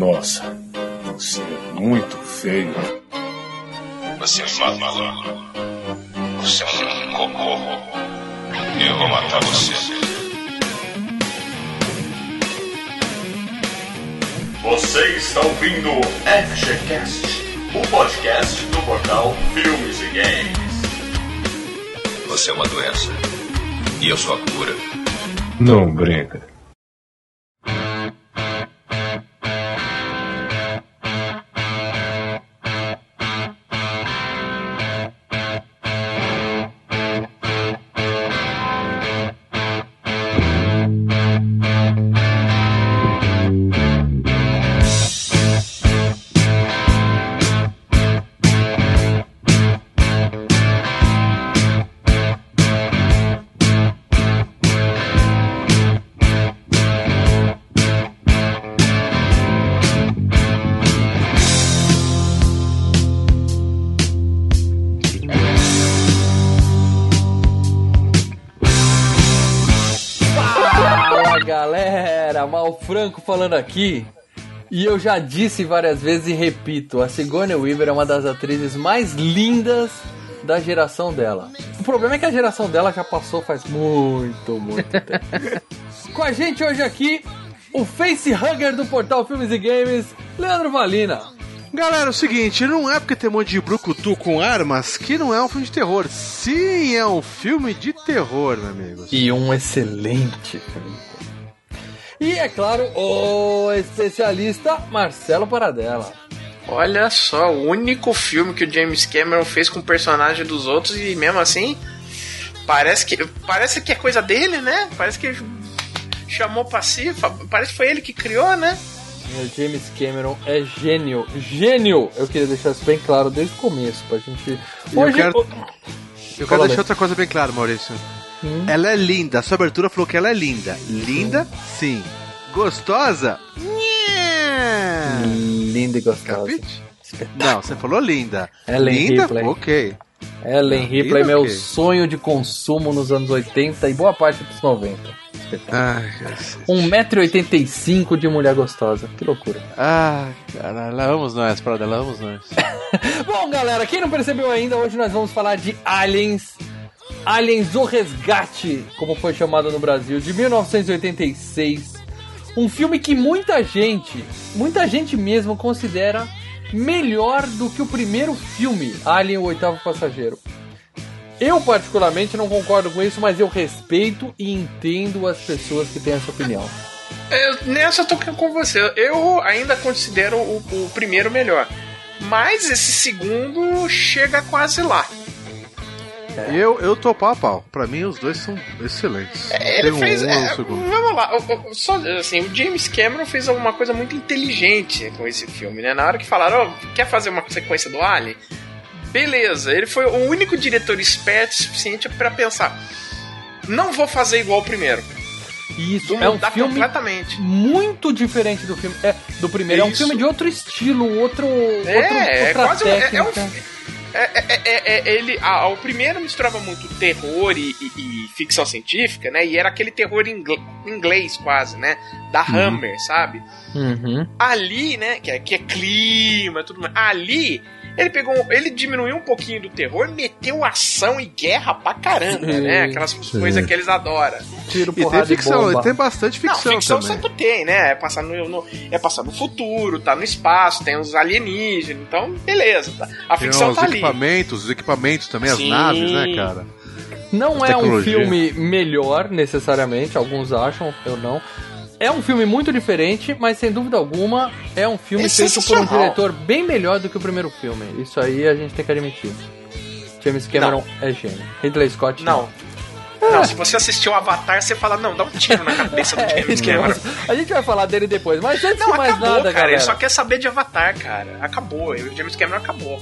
Nossa, você é muito feio. Você é um maluco. Você é um cocô. Eu vou matar você. Você está ouvindo FGCast, o podcast do portal Filmes e Games. Você é uma doença. E eu sou a cura. Não brinca. Franco falando aqui. E eu já disse várias vezes e repito: a Sigourney Weaver é uma das atrizes mais lindas da geração dela. O problema é que a geração dela já passou faz muito, muito tempo. Com a gente hoje aqui, o facehugger do portal Filmes e Games, Leandro Valina. Galera, é o seguinte, não é porque tem um monte de brucutu com armas que não é um filme de terror. Sim, é um filme de terror, meus amigos. E um excelente filme. E é claro, o especialista Marcelo Paradela. Olha só, o único filme que o James Cameron fez com o personagem dos outros e mesmo assim parece que parece que é coisa dele, né? Parece que chamou pra si, parece que foi ele que criou, né? O James Cameron é gênio. Gênio! Eu queria deixar isso bem claro desde o começo, pra gente. Eu Hoje. quero- Eu quero deixar outra coisa bem clara, Maurício. Hum. Ela é linda. A sua abertura falou que ela é linda. Linda, sim. Gostosa? Nhé. Linda e gostosa. Capite? Não, você falou linda. Ellen linda? Ripley. Ok. Ellen Linda, Ripley, meu ok. sonho de consumo nos anos 80 e boa parte dos 90. Espetáculo. Ai, Jesus. 1,85m de mulher gostosa. Que loucura. Ah, cara, lá vamos nós, Prada, lá vamos nós. Bom, galera, quem não percebeu ainda, hoje nós vamos falar de Aliens. Aliens O Resgate, como foi chamado no Brasil, de 1986. Um filme que muita gente, muita gente mesmo considera melhor do que o primeiro filme, Alien o Oitavo Passageiro. Eu, particularmente, não concordo com isso, mas eu respeito e entendo as pessoas que têm essa opinião. Eu, nessa eu tô com você. Eu ainda considero o, o primeiro melhor. Mas esse segundo chega quase lá. Eu, eu tô pau a pau. Pra mim, os dois são excelentes. Ele Tem um fez. um é, vamos lá, o- o- só, assim, o James Cameron fez alguma coisa muito inteligente com esse filme, né? Na hora que falaram, ó, quer fazer uma sequência do Alien? Beleza, ele foi o único diretor esperto o suficiente pra pensar. Não vou fazer igual o primeiro. Isso é um filme completamente. muito diferente do filme. É, do primeiro. É um Isso. filme de outro estilo, outro, outro É, é outra quase um- é- é um técnica. É, é- é- é- ele, ah, o primeiro misturava muito terror e, e- e ficção científica, né? E era aquele terror ingle- inglês quase, né? Da Hammer, sabe? Uhum. Ali, né? Que é, que é clima tudo mais. Ali, ele pegou. Ele diminuiu um pouquinho do terror, meteu ação e guerra pra caramba, né? Aquelas coisas que eles adoram. Tiro, E tem ficção, e tem bastante ficção, Não, ficção também. sempre tem, né? É passar no, no- é passar no futuro, tá no espaço, tem os alienígenas, então beleza. Tá. A Tem ficção os tá ali. equipamentos, os equipamentos também, as Sim. naves, né, cara? Não é um filme melhor, necessariamente, alguns acham, eu não. É um filme muito diferente, mas sem dúvida alguma é um filme É feito por um diretor bem melhor do que o primeiro filme. Isso aí a gente tem que admitir. James Cameron é gênio. Ridley Scott Não. Não, se você assistiu Avatar, você fala, não, dá um tiro na cabeça do É, James Cameron. a gente vai falar dele depois, mas antes Não, de mais acabou, nada, cara. galera. Ele só quer saber de Avatar, cara. Acabou. O James Cameron acabou.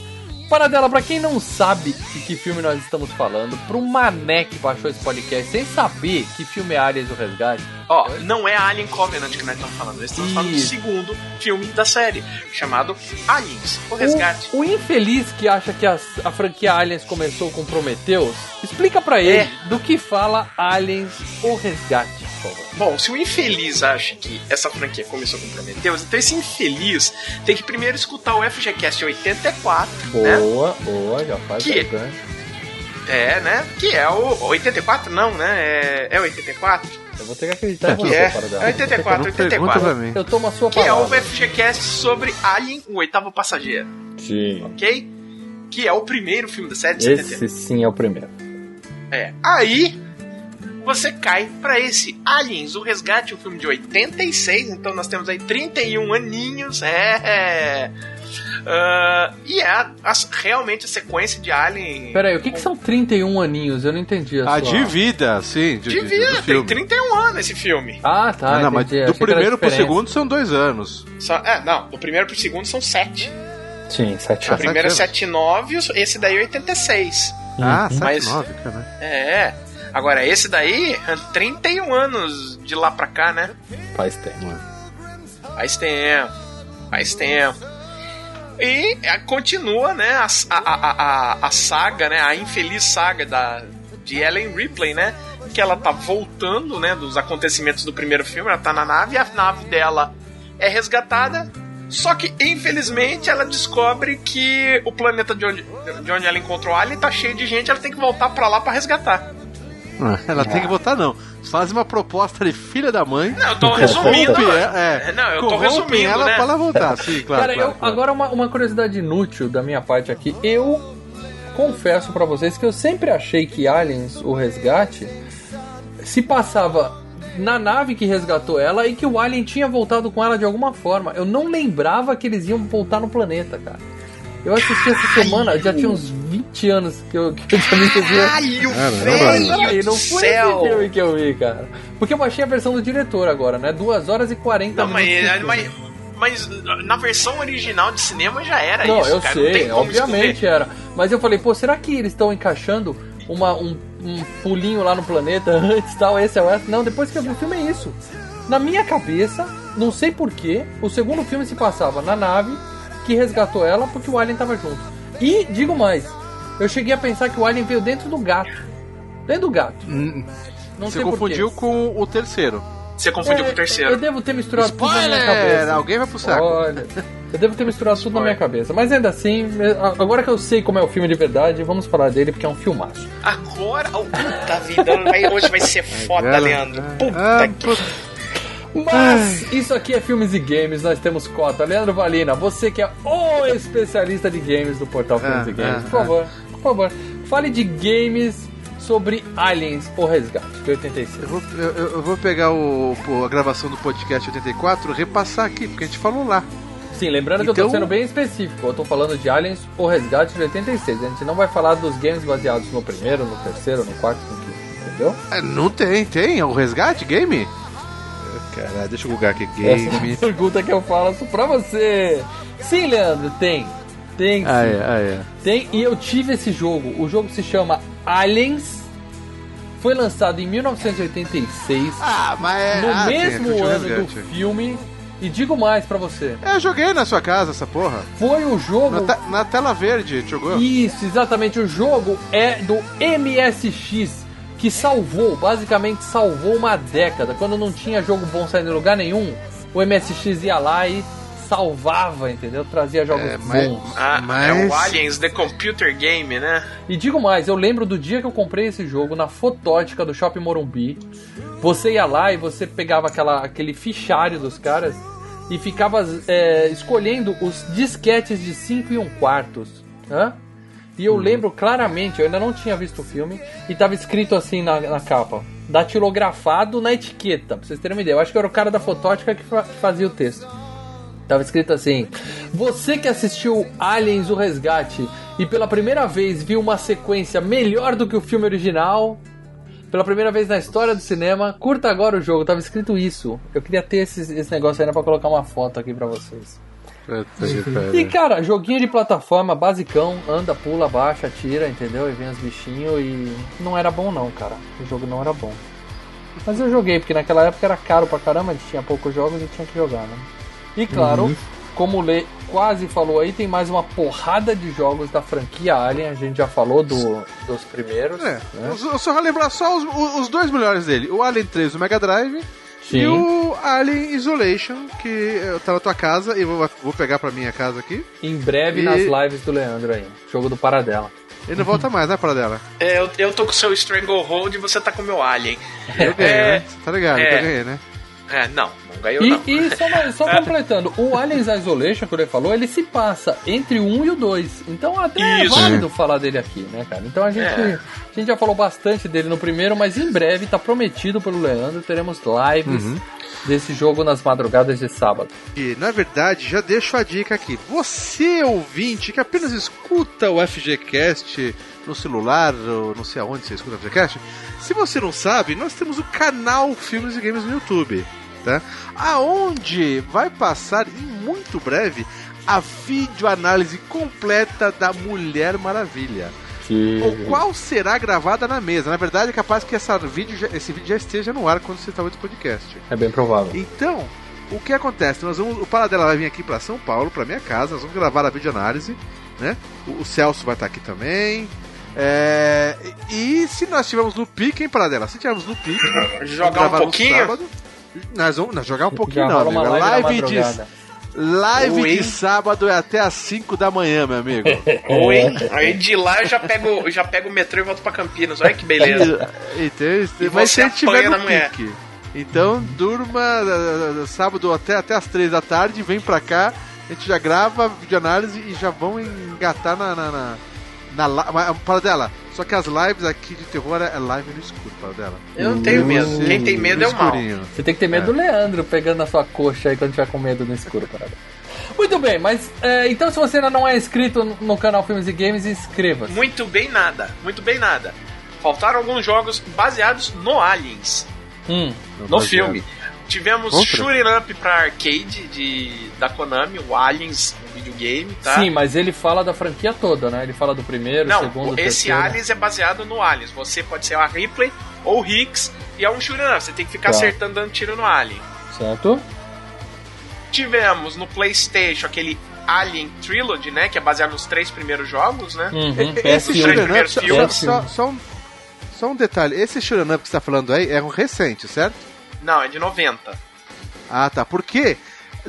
Paradela, pra quem não sabe de que filme nós estamos falando, pro mané que baixou esse podcast sem saber que filme é Aliens o Resgate, Ó, não é Alien Covenant que nós estamos falando. Nós estamos falando do segundo filme da série, chamado Aliens, o Resgate. O, o infeliz que acha que as- a franquia Aliens começou com Prometheus, explica pra ele É. do que fala Aliens o Resgate. Bom, se o infeliz acha que essa franquia começou com Prometheus, então esse infeliz tem que primeiro escutar o FGCast 84, né? Boa, boa, já faz Que- o gancho. É, né? Que é o 84, não, né? É, é 84? Eu vou ter que acreditar Que é, é 84, Não pergunta 84. pra mim. Eu tomo a sua Que é o palavra. FGCast sobre Alien, o oitavo passageiro, Sim. ok? Que é o primeiro filme da série de 71. Esse sim é o primeiro. É. Aí você cai pra esse Aliens, o Resgate, um filme de 86, então nós temos aí 31 aninhos, é. Ah, e é a- a- realmente a sequência de Alien. Pera aí, o que, que são 31 aninhos? Eu não entendi a Ah, sua... de vida, sim. De, De vida, do tem filme. 31 anos esse filme. Ah, tá, Ah, não, mas do primeiro pro segundo são dois anos. Só, é, não, do primeiro pro segundo são 7. Sim, 7 O Ah, anos. primeiro é sete 79 e esse daí é 86. Ah, Uhum. 7, Mas- 9, cara. É. Agora, esse daí, é 31 anos de lá pra cá, né? Faz tempo. Faz tempo. Faz tempo. E é, continua, né, a, a, a, a, saga, né, a infeliz saga da, de Ellen Ripley, né? Que ela tá voltando, né, dos acontecimentos do primeiro filme, ela tá na nave, e a nave dela é resgatada. Só que, infelizmente, ela descobre que o planeta de onde, de onde ela encontrou Alien tá cheio de gente, ela tem que voltar pra lá pra resgatar. Ah, Ela tem que votar, não. Faz uma proposta de filha da mãe. Não, eu tô resumindo. Corrompe ela- é, Não, eu tô resumindo, ela né? pra ela voltar, sim, claro. Cara, claro, eu, claro. agora uma, uma curiosidade inútil da minha parte aqui. Eu confesso pra vocês que eu sempre achei que Aliens, o resgate, se passava na nave que resgatou ela e que o Alien tinha voltado com ela de alguma forma. Eu não lembrava que eles iam voltar no planeta, cara. Eu assisti essa semana, já tinha uns 20 anos que eu, que eu tinha visto esse filme. Caralho, velho não foi céu! esse filme que eu vi, cara. Porque eu baixei a versão do diretor agora, né? 2 horas e 40 Não, mas, minutos. filme. mas, mas na versão original de cinema já era Não, isso, eu cara. não sei, tem como obviamente esconder. era. Mas eu falei, pô, será que eles estão encaixando uma, um, um pulinho lá no planeta antes tal, esse é o esse? Não, depois que eu vi o filme é isso. Na minha cabeça, não sei porquê, o segundo filme se passava na nave que resgatou ela porque o Alien tava junto. E, digo mais, eu cheguei a pensar que o Alien veio dentro do gato. Dentro do gato. Hum, Não Você confundiu com o terceiro. Você confundiu com o Eu terceiro. devo ter misturado tudo na minha Spoiler! cabeça. Alguém vai pro saco. Olha, eu devo ter misturado tudo na minha cabeça. Mas ainda assim, agora que eu sei como é o filme de verdade, vamos falar dele porque é um filmaço. Agora, oh, puta vida, hoje vai ser foda, Leandro. Puta Ah, que... Mas isso aqui é filmes e games, nós temos cota. Leandro Valina, você que é o especialista de games do portal Filmes Ah, e Games, ah, por favor, por favor, fale de games sobre Aliens ou Resgate, de 86. Eu vou, eu, eu vou pegar o, a gravação do podcast 84 repassar aqui, porque a gente falou lá. Sim, lembrando que eu tô Então- sendo bem específico, eu tô falando de Aliens ou Resgate de 86. A gente não vai falar dos games baseados no primeiro, no terceiro, no quarto, no quinto, entendeu? É, não tem, tem. É o resgate game? Caralho, deixa eu bugar aqui. Game. Essa é a pergunta que eu faço pra você. Sim, Leandro, tem. Tem sim. Ah, é, ah, é. Tem, e eu tive esse jogo. O jogo se chama Aliens. Foi lançado em 1986, Ah, mas é. no ah, sim, mesmo o ano do filme. E digo mais pra você: É, eu joguei na sua casa essa porra. foi o Na, jogo. te- na tela verde, jogou? Isso, exatamente. O jogo é do MSX, que salvou, basicamente salvou uma década. Quando não tinha jogo bom saindo em lugar nenhum, o MSX ia lá e salvava, entendeu? Trazia jogos É, mas- bons. Ah, Mas- É o Aliens The Computer Game, né? E digo mais, eu lembro do dia que eu comprei esse jogo na fotótica do Shopping Morumbi. Você ia lá e você pegava aquela, aquele fichário dos caras e ficava é, escolhendo os disquetes de 5 e 1 quartos. Hã? E eu lembro claramente, eu ainda não tinha visto o filme, e tava escrito assim na, na capa: datilografado na etiqueta, pra vocês terem uma ideia. Eu acho que era o cara da fotótica que, que fazia o texto. Tava escrito assim: Você que assistiu Aliens o Resgate e pela primeira vez viu uma sequência melhor do que o filme original, pela primeira vez na história do cinema, curta agora o jogo. Tava escrito isso. Eu queria ter esse, esse negócio ainda pra colocar uma foto aqui pra vocês. E cara, joguinho de plataforma basicão, anda, pula, baixa, atira, entendeu? E vem os bichinhos e não era bom não, cara. O jogo não era bom. Mas eu joguei, porque naquela época era caro pra caramba, tinha poucos jogos e tinha que jogar, né? E claro, como o Lê quase falou aí, tem mais uma porrada de jogos da franquia Alien. A gente já falou do, dos primeiros. É, né? eu só relembrar só os, os dois melhores dele: o Alien 3 do Mega Drive Sim. e o Alien Isolation, que tá na tua casa e vou, vou pegar pra minha casa aqui. Em breve E- nas lives do Leandro aí. Jogo do Paradela. Ele não volta mais, né, para dela? É, eu, eu tô com o seu Stranglehold e você tá com o meu Alien. Eu ganhei, É. né? Tá ligado? É. Eu ganhei, né? É, não, não ganhou E, não. e só, só completando, o Aliens Isolation que ele falou, ele se passa entre o 1 e o 2. Então até Isso. é válido falar dele aqui, né, cara? Então a gente, É. a gente já falou bastante dele no primeiro, mas em breve tá prometido pelo Leandro, teremos lives Uhum. desse jogo nas madrugadas de sábado. E, na verdade, já deixo a dica aqui. Você, ouvinte, que apenas escuta o FGCast no celular, ou não sei aonde você escuta o FGCast, se você não sabe, nós temos o canal Filmes e Games no YouTube, tá? Aonde vai passar em muito breve a videoanálise completa da Mulher Maravilha. O qual será gravada na mesa. Na verdade, é capaz que essa vídeo já- esse vídeo já esteja no ar quando você está ouvindo o podcast. É bem provável. Então, o que acontece? Nós vamos, o Paradela vai vir aqui para São Paulo, para minha casa, nós vamos gravar a videoanálise, né? O, o Celso vai estar aqui também. É, e se nós estivermos no pique, hein, Paradela? Se estivermos no pique, Jogar um pouquinho? sábado. Nós vamos nós jogar um pouquinho, não, amigo. live, de, live Oi. de sábado é até às 5 da manhã, meu amigo. Oi, aí de lá eu já pego, já pego o metrô e volto pra Campinas. Olha que beleza. Então, E mas você se estiver apanha no pique. Então, durma uh, uh, sábado até, até as 3 da tarde, vem pra cá, a gente já grava a videoanálise e já vão engatar na. na, na, na la- mas, para dela. Só que as lives aqui de terror é live no escuro, para dela. Eu não tenho medo. Você- Quem tem medo no é o mal. Você tem que ter medo do Leandro pegando na sua coxa aí quando tiver com medo no escuro, parada. Muito bem, mas é, então se você ainda não é inscrito no- canal Filmes e Games, inscreva-se. Muito bem nada, muito bem nada. Faltaram alguns jogos baseados no Aliens, Hum, no filme. Tivemos Outra? Shooting Up pra arcade de, da Konami, o Aliens, videogame, tá? Sim, mas ele fala da franquia toda, né? Ele fala do primeiro, Não, segundo, esse terceiro. Aliens é baseado no Aliens. Você pode ser a Ripley ou o Hicks e é um up. Você tem que ficar Tá. acertando dando tiro no Alien. Certo? Tivemos no PlayStation aquele Alien Trilogy, né? Que é baseado nos três primeiros jogos, né? Uhum, Esse PS1. Shooter- Up, só, só, só um, só um detalhe: esse Shooter Up que você tá falando aí é um recente, certo? Não, é de 90. Ah, tá. Porque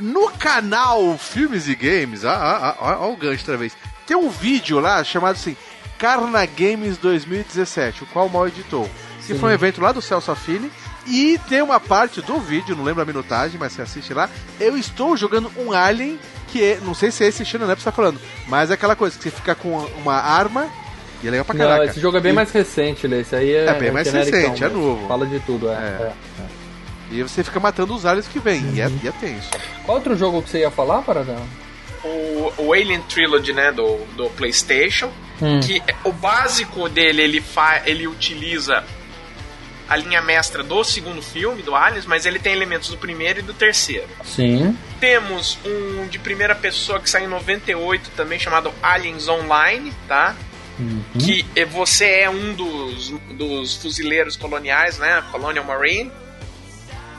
no canal Filmes e Games, ó, ó, ó, ó o gancho outra vez, tem um vídeo lá chamado assim, Carna Games 2017, o qual o mal editou. Que foi um evento lá do Celso Affini. E tem uma parte do vídeo, não lembro a minutagem, mas você assiste lá. Eu estou jogando um Alien, que é, não sei se é esse você tá falando, mas é aquela coisa que você fica com uma arma e é legal pra Não, caraca. esse jogo é bem E- mais recente, Lê. Esse aí é, É bem mais recente, é novo. Fala de tudo, é. É. é. E você fica matando os aliens que vêm, e, é, e é tenso. Qual outro jogo que você ia falar, Paradão? O, o Alien Trilogy, né? Do, do PlayStation. Hum. Que é- o básico dele, ele, fa, ele utiliza a linha mestra do segundo filme, do Aliens, mas ele tem elementos do primeiro e do terceiro. Sim. Temos um de primeira pessoa que saiu em 98 também, chamado Aliens Online, tá? Uhum. Que é- você é um dos, dos fuzileiros coloniais, né? Colonial Marine.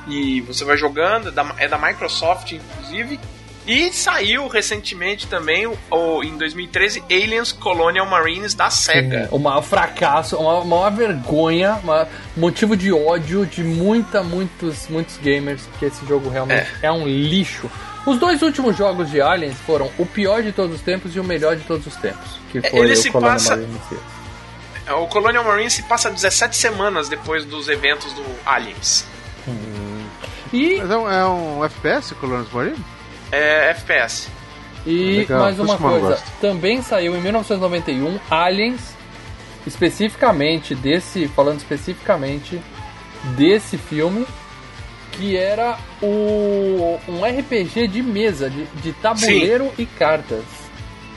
E você vai jogando, é da, é da Microsoft, inclusive. E saiu recentemente também, o, em 2013, Aliens Colonial Marines da SEGA. O maior fracasso, uma maior vergonha, uma- motivo de ódio de muita, muitos, muitos gamers, porque esse jogo realmente é. um lixo. Os dois últimos jogos de Aliens foram o pior de todos os tempos e o melhor de todos os tempos. Que É, foi ele o se Colonial passa- Marines. O Colonial Marine se passa 17 semanas depois dos eventos do Aliens. E, Mas é um, é um FPS, Colônias Marine? É FPS. e Legal, mais uma coisa, também saiu em 1991 Aliens, especificamente desse, falando especificamente desse filme, que era o, um RPG de mesa, de, de tabuleiro e cartas.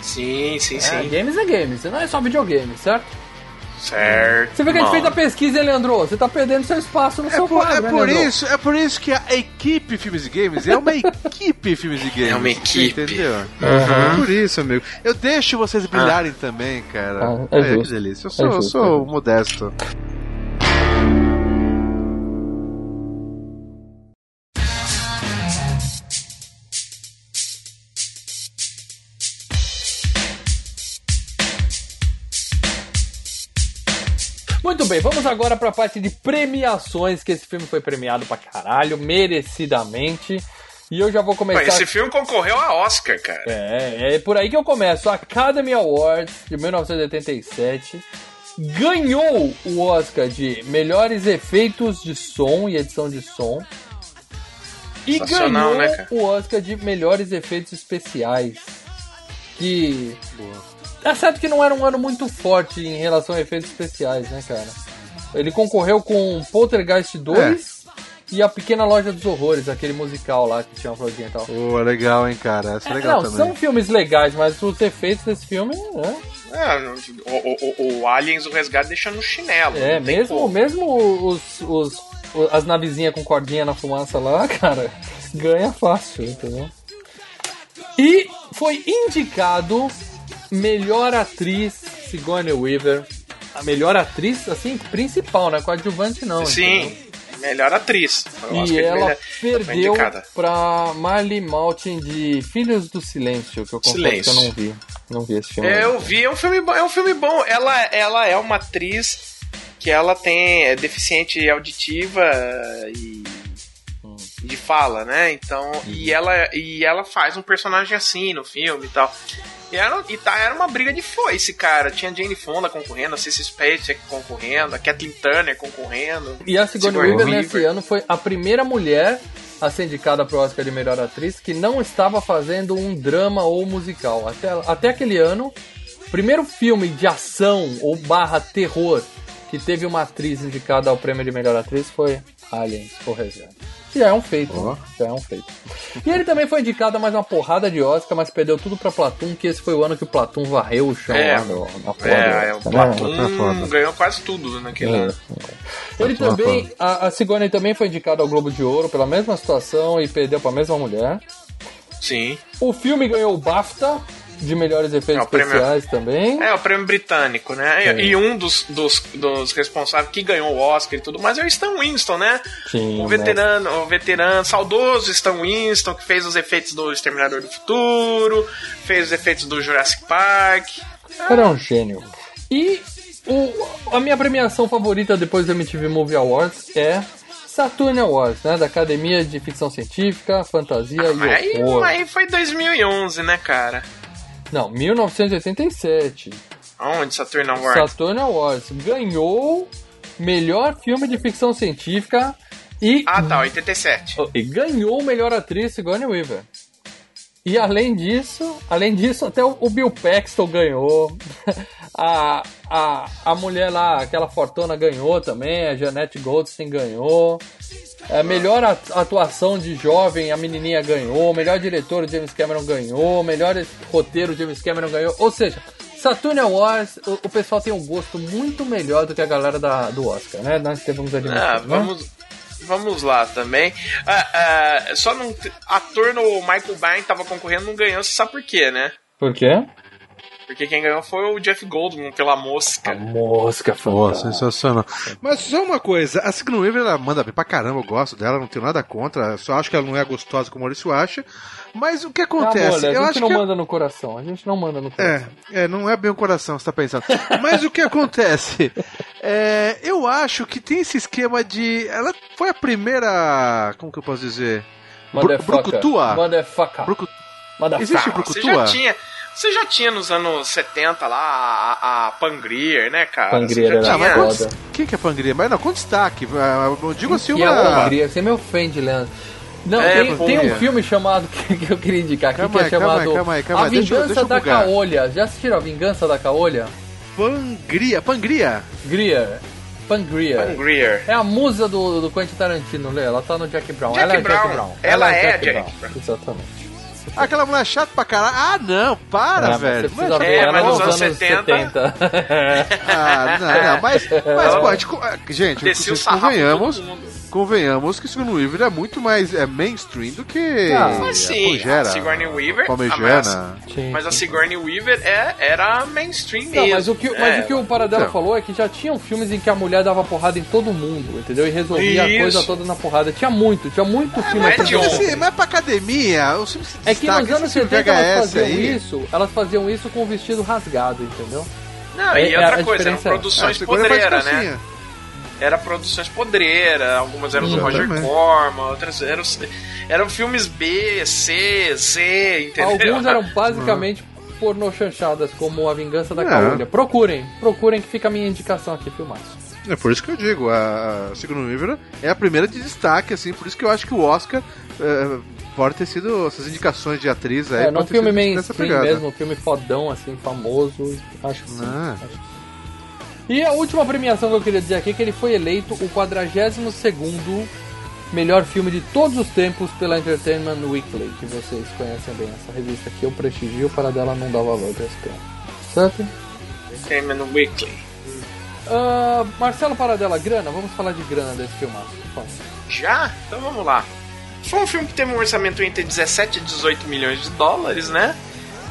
Sim, sim, É, sim. games é games, não é só videogame, certo? Certo. Você vê que a gente fez a pesquisa, hein, Leandro? Você tá perdendo seu espaço no É seu por, quadro, é, né, por Leandro? isso, é por isso que a equipe Filmes e Games é uma equipe Filmes e Games. É uma Você equipe. Entendeu? Uhum. É por isso, amigo. Eu deixo vocês brilharem também, cara. Ah, é que justo. delícia. Eu sou, É eu sou é justo. modesto. Bem, vamos agora pra parte de premiações, que esse filme foi premiado pra caralho, merecidamente. E eu já vou Pô, começar. esse filme concorreu a Oscar, cara. É, é por aí que eu começo. Academy Awards de 1987 ganhou o Oscar de melhores efeitos de som e edição de som. E ganhou né, cara? o Oscar de melhores efeitos especiais. Que. É certo que não era um ano muito forte em relação a efeitos especiais, né, cara? Ele concorreu com Poltergeist 2 e A Pequena Loja dos Horrores, aquele musical lá que tinha uma florzinha e tal. Pô, legal, hein, cara. Essa é É, legal não, também. são filmes legais, mas os efeitos desse filme, né? É, o, o- o- Aliens, o resgate, deixa no chinelo. É, mesmo, como. mesmo os, os, as navezinhas com cordinha na fumaça lá, cara, ganha fácil, entendeu? E foi indicado melhor atriz Sigourney Weaver. A melhor atriz, assim, principal, né? Coadjuvante não. Sim, entendeu? melhor atriz. E ela melhor- foi perdeu pra Marley Maltin de Filhos do Silêncio, que eu confesso Silêncio. que eu não vi. Não vi esse filme. É, eu vi, é um filme bom. É um filme bom. Ela, ela é uma atriz que ela tem é deficiente auditiva e de fala, né? Então, e ela e ela faz um personagem assim no filme e tal. E era, e tá, era uma briga de foice, cara. Tinha Jane Fonda concorrendo, a Cissy Spacek concorrendo, a Kathleen Turner concorrendo. E a Sigourney Sigourney Weaver nesse ano foi a primeira mulher a ser indicada para o Oscar de melhor atriz que não estava fazendo um drama ou musical. Até, até aquele ano, o primeiro filme de ação ou barra terror que teve uma atriz indicada ao prêmio de melhor atriz foi Aliens, o Resgate. Já é um feito, né? Já é um feito. E ele também foi indicado a mais uma porrada de Oscar, mas perdeu tudo pra Platum, que esse foi o ano que o Platum varreu o chão É, lá no, na porra É, do o né? Platum tá foda. ganhou quase tudo naquele É. ano. Ele Tá também, a, a Sigourney também foi indicada ao Globo de Ouro pela mesma situação e perdeu pra mesma mulher. Sim. O filme ganhou o BAFTA de melhores efeitos É, o prêmio- especiais também. É, o prêmio britânico, né? É. E, e um dos, dos, dos responsáveis que ganhou o Oscar e tudo mais é o Stan Winston, né? Sim, o né? veterano, o veterano, saudoso Stan Winston, que fez os efeitos do Exterminador do Futuro, fez os efeitos do Jurassic Park. É um gênio. E o, a minha premiação favorita depois do MTV Movie Awards é Saturn Awards, né? Da Academia de Ficção Científica, Fantasia Mas e aí, Horror. aí foi 2011, né, cara? Não, 1987. Aonde Saturn Award? Saturn Awards ganhou melhor filme de ficção científica e Ah, tá, 87. E ganhou melhor atriz Sigourney Weaver. E além disso, além disso, até o o Bill Paxton ganhou. A, a, a mulher lá, aquela fortuna ganhou também, a Janette Goldstein ganhou. A melhor at- atuação de jovem, a menininha ganhou. Melhor diretor, o James Cameron ganhou. Melhor roteiro, o James Cameron ganhou. Ou seja, Saturn Awards, o, o pessoal tem um gosto muito melhor do que a galera da, do Oscar, né? Nós temos admitir, Ah, né? vamos, vamos lá também. Ah, ah, só não. Ator no Michael Byrne tava concorrendo, não ganhou, você sabe por quê, né? Por quê? Porque quem ganhou foi o Jeff Goldblum pela A mosca. mosca Pô, fantástica. sensacional. Mas só uma coisa, a Sigourney Weaver, ela manda bem pra caramba, eu gosto dela, não tenho nada contra, só acho que ela não é gostosa como o Maurício acha. Mas o que acontece? Amor, a eu gente acho não que manda no coração. A gente não manda no coração. É, é, não é bem o coração, você tá pensando. Mas o que acontece? É, eu acho que tem esse esquema de. Ela foi a primeira. Como que eu posso dizer? Motherfucker. Brucutua? Motherfucker. Motherfucker. Existe Você Brucutua? já tinha. Você já tinha nos anos 70 lá a, a Pangrier, né, cara? Pangrier era mas tinha- foda. Quem que é Pangria? Mas não, com destaque. ah, Eu digo assim Que é uma. Hungria. Você me ofende, Leandro. Não, É, tem, tem um filme chamado que, que eu queria indicar aqui, Calma que é aí, calma chamado aí, calma aí, calma A. Deixa eu- Vingança deixa eu da. Caolha. Já assistiram A Vingança da Caolha? Pangria. Pangria. Grier. Pangrier. Pangrier. É a musa do, do Quentin Tarantino, Lê. Ela tá no Jack Brown. Jack ela é Brown. Jack Brown. Ela é Jack, Jack Brown. Brown. Exatamente. Aquela mulher chata pra caralho. Ah, não, para, É, mas velho. Não é É, mas nos nos anos anos 70. Ah, não, não, mas, mas pô, a gente, gente, sarrafo convenhamos, todo mundo. Convenhamos que Sigourney Weaver é muito mais é, mainstream do que Ah, Mas a sim, Pangera, a Sigourney Weaver. Palmejana. mas, a. Sigourney Weaver é, era mainstream Não, mesmo. mas o que, é. mas o, que o Paradela Então. falou é que já tinham filmes em que a mulher dava porrada em todo mundo, entendeu? E resolvia Isso. a coisa toda na porrada. Tinha muito, tinha muito filme mas é assim. de Mas, ontem. assim, mas pra academia, os filmes se É que nos anos esse filme 70 elas faziam aí, isso, elas faziam isso com o vestido rasgado, entendeu? Não, É- e é outra coisa, eram é- produções a segunda faz podreiras, né? Era produções podreiras, algumas eram do Roger Exatamente. Corman, outras eram, eram filmes B, C, Z, entendeu? Alguns eram basicamente pornô chanchadas, como A Vingança da É. Caolha. Procurem, procurem que fica a minha indicação aqui, filmaço. É por isso que eu digo, a, a Segunda Nível é a primeira de destaque, assim, por isso que eu acho que o Oscar é, pode ter sido essas indicações de atriz aí. É, num filme mainstream mesmo, um filme fodão, assim, famoso, acho que sim. Ah. E a última premiação que eu queria dizer aqui é que ele foi eleito o 42º melhor filme de todos os tempos pela Entertainment Weekly, que vocês conhecem bem essa revista aqui, eu prestigio, para dela não dá valor pra esse prêmio. Certo? Entertainment Weekly. Ah, Marcelo Paradela, grana, vamos falar de grana desse filmaço. por favor. Já? Então vamos lá. Foi um filme que teve um orçamento entre 17 e 18 milhões de dólares, né?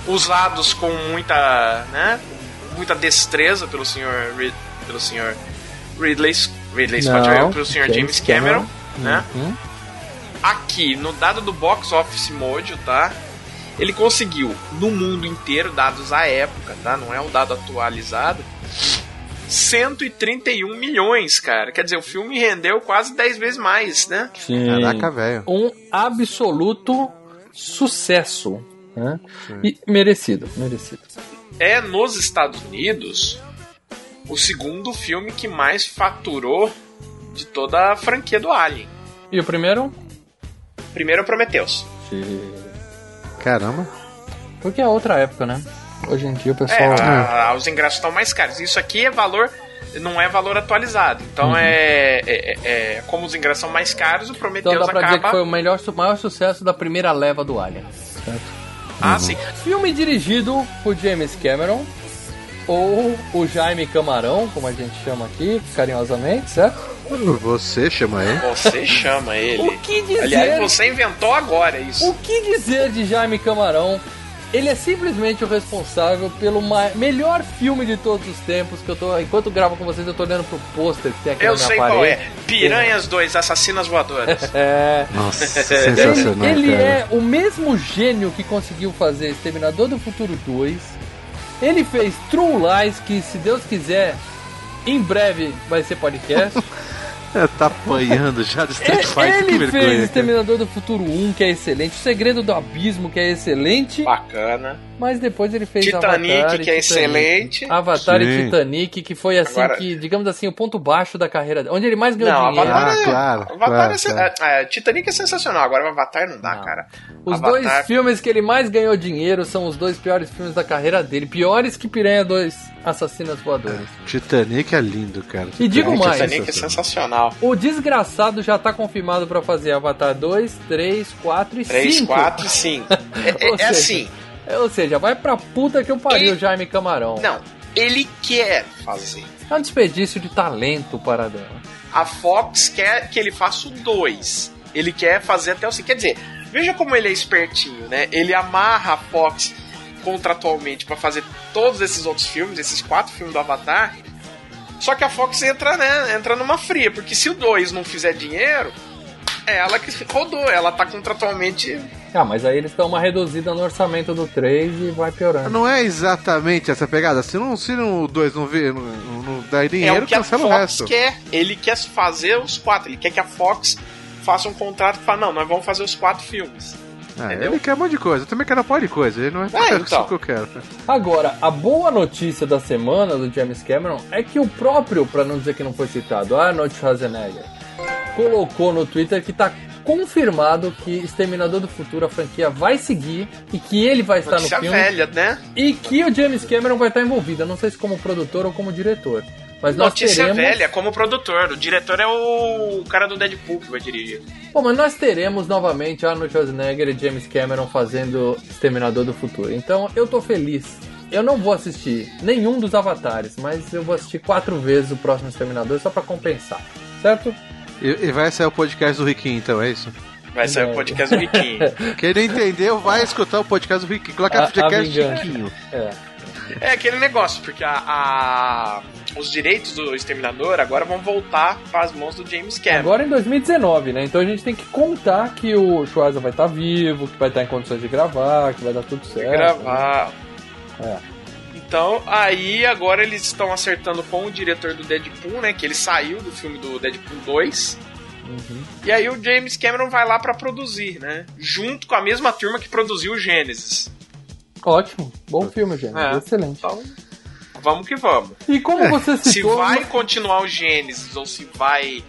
Usados com muita, né? Muita destreza pelo senhor, Rid- pelo senhor Ridley, Ridley Scott, Não, pelo senhor James James Cameron, Cameron. né? Uhum. Aqui, no dado do Box Office Mojo, tá? Ele conseguiu, no mundo inteiro, dados à época, tá? Não é um dado atualizado. 131 milhões, cara. Quer dizer, o filme rendeu quase 10 vezes mais, né? Sim. Caraca, velho. Um absoluto sucesso. Né? E merecido, merecido. É nos Estados Unidos o segundo filme que mais faturou de toda a franquia do Alien. E o primeiro? Primeiro é Prometheus. Caramba. Porque é outra época, né? Hoje em dia o É, pessoal. a- os ingressos estão mais caros. Isso aqui é valor. Não é valor atualizado. Então é, é, é- é- Como os ingressos são mais caros, o Prometheus Então dá pra dizer que acaba. foi o melhor, maior sucesso da primeira leva do Alien. Certo? Ah, sim. Filme dirigido por James Cameron, ou o Jaime Camarão, como a gente chama aqui, carinhosamente, certo? Você chama ele? Você chama ele. O que dizer? Aliás, você inventou agora isso. O que dizer de Jaime Camarão? Ele é simplesmente o responsável pelo melhor filme de todos os tempos que eu tô. Enquanto eu gravo com vocês, eu tô olhando pro pôster que tem aqui Eu na minha sei parede. qual é. Piranhas 2, Assassinas Voadoras. É. Nossa, Ele, sensacional, ele cara. é o mesmo gênio que conseguiu fazer Exterminador do Futuro 2. Ele fez True Lies, que se Deus quiser, em breve vai ser podcast. É, tá apanhando já do Street Fighter, que Ele vergonha. fez cara. Exterminador do Futuro 1, que é excelente. O Segredo do Abismo, que é excelente. Bacana. Mas depois ele fez Titanic, Avatar e que é excelente. Avatar e Sim. Titanic, que foi assim, Agora- que, digamos assim, o ponto baixo da carreira dele. Onde ele mais ganhou Não, dinheiro. Avatar, Ah, é, claro, Avatar claro, é, claro. é, é, Titanic é sensacional, agora o Avatar não dá, Não. cara. Os Avatar- dois filmes que ele mais ganhou dinheiro são os dois piores filmes da carreira dele. Piores que Piranha 2 Assassinas Voadores. Titanic é lindo, cara. E digo Titanic mais. Titanic é sensacional. O desgraçado já tá confirmado pra fazer Avatar 2, 3, 4 e 3, 5. 4 e 5. É, é- Ou é seja, assim, Ou seja, vai pra puta que eu pariu, E- Jaime Camarão. não, ele quer fazer. É um desperdício de talento para dela. A Fox quer que ele faça o 2. Ele quer fazer até o 5. Quer dizer, veja como ele é espertinho, né? Ele amarra a Fox contratualmente pra fazer todos esses outros filmes, esses quatro filmes do Avatar. Só que a Fox entra, né, entra numa fria, porque se o 2 não fizer dinheiro, é ela que rodou, ela tá contratualmente Ah, mas aí eles dão uma reduzida no orçamento do 3 e vai piorando. Não é exatamente essa pegada. Se, não, se não, o 2 não, vê, não, não dá É dinheiro, o que a cancela o Fox resto. quer. Ele quer fazer os quatro. Ele quer que a Fox faça um contrato e fala, não, nós vamos fazer os quatro filmes. Ah, ele quer um monte de coisa. Eu também quero apoio de coisa. Ele não é isso então. que eu quero. Agora, a boa notícia da semana do James Cameron é que o próprio, pra não dizer que não foi citado, Arnold Schwarzenegger, colocou no Twitter que tá confirmado que Exterminador do Futuro, a franquia, vai seguir e que ele vai estar Notícia no filme velha, né? e que o James Cameron vai estar envolvido. Eu não sei se como produtor ou como diretor. Mas Notícia teremos. velha, como produtor. O diretor é o cara do Deadpool que vai dirigir. Bom, mas nós teremos novamente Arnold Schwarzenegger e James Cameron fazendo Exterminador do Futuro. Então eu tô feliz. Eu não vou assistir nenhum dos avatares, mas eu vou assistir quatro vezes o próximo Exterminador só pra compensar. Certo? E, e vai sair o podcast do Riquinho, então, é isso? Vai sair o Não. podcast do Riquinho. Quem não entendeu, vai escutar o podcast do Riquinho. Coloca A- a FGCast vingança. Riquinho. É. é aquele negócio, porque a, a- os direitos do Exterminador agora vão voltar para as mãos do James Cameron. Agora em 2019, né? Então a gente tem que contar que o Schwarza vai estar vivo, que vai estar em condições de gravar, que vai dar tudo certo. gravar. É. Então, aí agora eles estão acertando com o diretor do Deadpool, né? Que ele saiu do filme do Deadpool 2. Uhum. E aí o James Cameron vai lá pra produzir, né? Junto com a mesma turma que produziu o Gênesis. Ótimo. Bom filme, gente. É. Excelente. Então, vamos que vamos. E como você Se citou... vai continuar o Gênesis ou se vai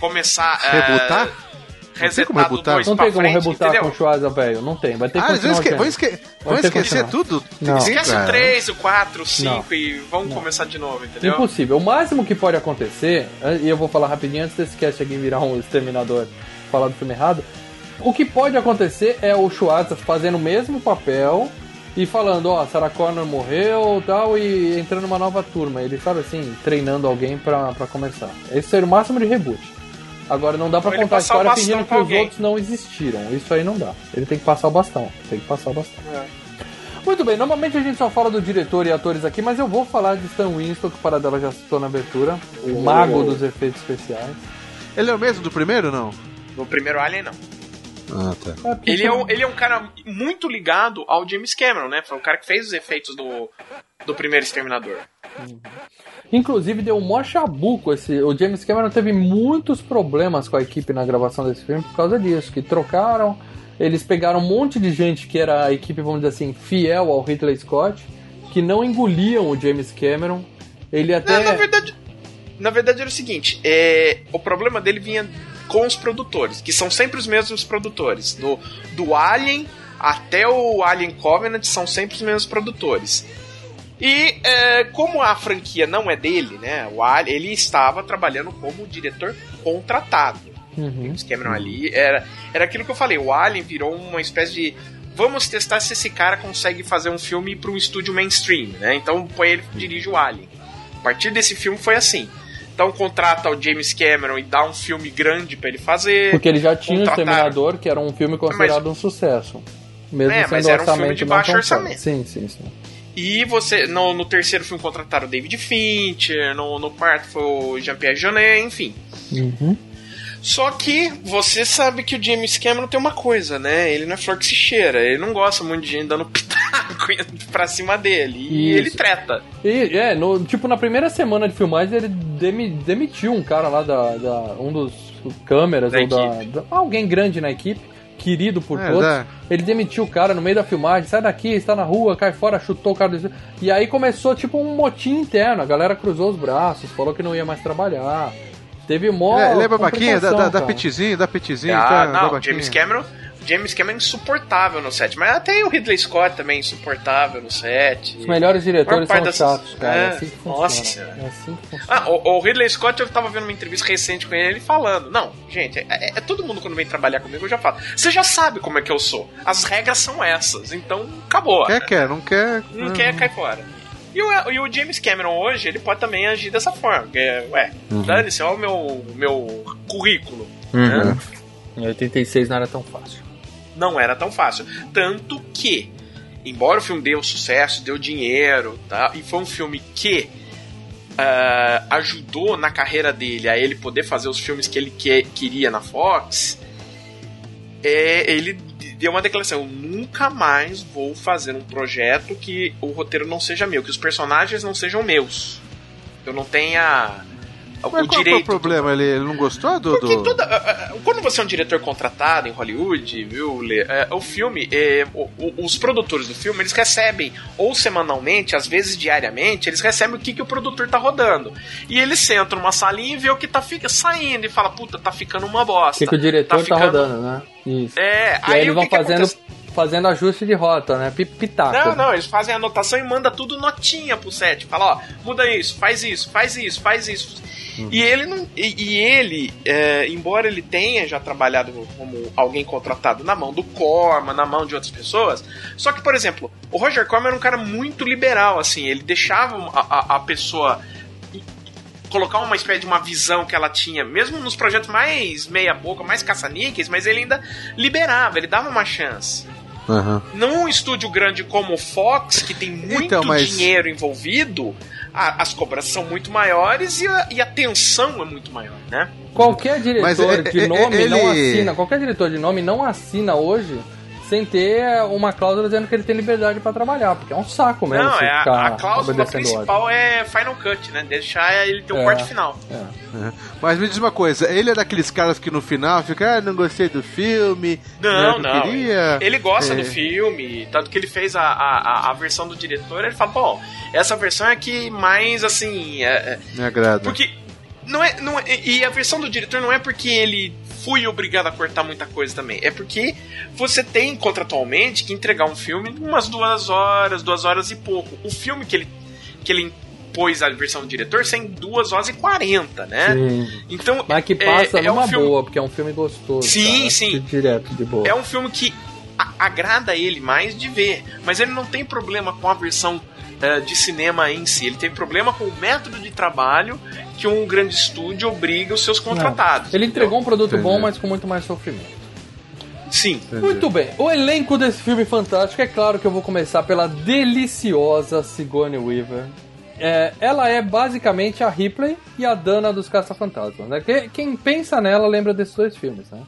começar a Rebutar? tem como resetar do rebutar? 2 Não tem como frente, rebutar entendeu? com o Schwarza, velho. Não tem. Vai ter que Ah, continuar esque vão, Gênesis. esque vão esquecer tudo? Não. Esquece cara. o 3, o 4, o 5 Não. e vamos Não. começar de novo, entendeu? Impossível. O máximo que pode acontecer, e eu vou falar rapidinho antes desse cast aqui virar um exterminador falar do filme errado. O que pode acontecer é o Schwarza fazendo o mesmo papel e falando, ó, Sarah Connor morreu tal, e entrando numa nova turma. Ele, sabe assim, treinando alguém pra, pra começar. Esse seria o máximo de reboot. Agora não dá pra Ou contar a história fingindo que os alguém. outros não existiram. Isso aí não dá. Ele tem que passar o bastão. Tem que passar o bastão. É. Muito bem, normalmente a gente só fala do diretor e atores aqui, mas eu vou falar de Stan Winston, que o Paradela já citou na abertura, o mago dos efeitos especiais. Ele é o mesmo do primeiro não? No primeiro Alien, não. Ah, tá. É, Ele é, um, ele é um cara muito ligado ao James Cameron, né? Foi o cara que fez os efeitos do, do primeiro Exterminador. Inclusive deu um mó chabuco esse. O James Cameron teve muitos problemas com a equipe na gravação desse filme por causa disso, que trocaram. Eles pegaram um monte de gente que era a equipe, vamos dizer assim, fiel ao Ridley Scott, que não engoliam o James Cameron. Ele até. Não, na verdade, na verdade era o seguinte: é, o problema dele vinha com os produtores, que são sempre os mesmos produtores. Do, do Alien até o Alien Covenant são sempre os mesmos produtores. E é, como a franquia não é dele, né? O Alien, ele estava trabalhando como diretor contratado. Uhum. James Cameron ali era, era aquilo que eu falei. O Alien virou uma espécie de. Vamos testar se esse cara consegue fazer um filme para um estúdio mainstream, né? Então põe ele dirige o Alien. A partir desse filme foi assim. Então contrata o James Cameron e dá um filme grande para ele fazer. Porque ele já tinha o Contrataram. Exterminador, que era um filme considerado um sucesso. Mesmo É, sendo mas era um filme de baixo orçamento. Sim, sim, sim. E você, no, no terceiro filme contrataram o David Fincher, no, no quarto foi o Jean-Pierre Jeunet, enfim. Uhum. Só que você sabe que o James Cameron tem uma coisa, né? Ele não é flor que se cheira. Ele não gosta muito de gente dando pitaco pra cima dele. E Isso. ele treta. E, é, no, tipo, na primeira semana de filmagem ele demi- demitiu um cara lá da, da- um dos câmeras Da ou da, da- alguém grande na equipe, querido por É, todos. dá. Ele demitiu o cara no meio da filmagem, sai daqui, está na rua, cai fora, chutou o cara. do- E aí começou tipo um motim interno, a galera cruzou os braços, falou que não ia mais trabalhar. Teve mó. É-? Dá, dá, dá complicação, cara. petizinho? Petizinho? Ah, tá, não, babaquinha? James Cameron. James Cameron é insuportável no set. Mas até o Ridley Scott também é insuportável no set. Os melhores diretores são dessas- chatos, cara. É, É, assim que nossa senhora. É assim que funciona. Ah, o, o Ridley Scott, eu tava vendo uma entrevista recente com ele, ele falando: Não, gente, é, é- é todo mundo quando vem trabalhar comigo, eu já falo. Você já sabe como é que eu sou. As regras são essas, então acabou. Quer, quer, não quer. Não quer, cai fora. E o, e o James Cameron hoje, ele pode também agir dessa forma. Porque, ué, dane-se, olha o meu, meu currículo. né? Em 86 não era tão fácil. Não era tão fácil. Tanto que, embora o filme deu sucesso, deu dinheiro, tá? e foi um filme que ah, ajudou na carreira dele a ele poder fazer os filmes que ele que- queria na Fox, é, ele deu uma declaração: eu nunca mais vou fazer um projeto que o roteiro não seja meu, que os personagens não sejam meus. Eu não tenha Mas o qual foi direito. o problema? Ele, ele não gostou do. Porque toda, ah, ah, quando você é um diretor contratado em Hollywood, viu, Lê, é, o filme, é, o- o- os produtores do filme, eles recebem, ou semanalmente, às vezes diariamente, eles recebem o que, que o produtor tá rodando. E eles sentam numa salinha e vê o que tá fica, saindo e fala, puta, tá ficando uma O bosta. que, que o diretor tá, ficando- rodando, né? Isso. É, E aí, eles o vão que que fazendo, acontece? Fazendo ajuste de rota, né? Pi- Pitaco. Não, não, eles fazem a anotação e manda tudo notinha pro set. Fala, ó, muda isso, faz isso, faz isso, faz isso. E ele não. E, e ele, é, embora ele tenha já trabalhado como alguém contratado na mão do Corman, na mão de outras pessoas, só que, por exemplo, o Roger Corman era um cara muito liberal, assim, ele deixava a, a, a pessoa colocar uma espécie de uma visão que ela tinha, mesmo nos projetos mais meia boca, mais caça-níqueis, mas ele ainda liberava, ele dava uma chance. Aham. Num estúdio grande como o Fox, que tem muito Então, mas- dinheiro envolvido, a- as cobranças são muito maiores e a, e a tensão é muito maior, né? Qualquer diretor Mas, é, de é, nome ele- não assina, qualquer diretor de nome não assina hoje sem ter uma cláusula dizendo que ele tem liberdade pra trabalhar, porque é um saco mesmo. Não, é a, a cláusula principal é Final Cut, né? Deixar ele ter o É. corte final. ordem. É. É. Mas me diz uma coisa, ele é daqueles caras que no final fica, ah, não gostei do filme, Não, eu não. queria. Ele gosta É. do filme, tanto que ele fez a, a, a- a versão do diretor. Ele fala, bom, essa versão é que mais assim. é- é- Me agrada. porque não é, não é. E a versão do diretor não é porque ele fui obrigado a cortar muita coisa também. É porque você tem contratualmente que entregar um filme umas duas horas, duas horas e pouco. O filme que ele, que ele pôs a versão do diretor sem duas horas e quarenta, né? Sim. Então. Mas que é- passa é um numa filme- boa, porque é um filme gostoso. Sim, cara. sim. Direto, de boa. É um filme que a- agrada ele mais de ver, mas ele não tem problema com a versão eh, de cinema em si. Ele tem problema com o método de trabalho que um grande estúdio obriga os seus contratados. Ele entregou um produto bom, Entendi. mas com muito mais sofrimento. Sim. Muito bem, o elenco desse filme fantástico, é claro que eu vou começar pela deliciosa Sigourney Weaver. É, ela é basicamente a Ripley e a Dana dos Caça-Fantasmas. Né? Que- Quem pensa nela lembra desses dois filmes, né?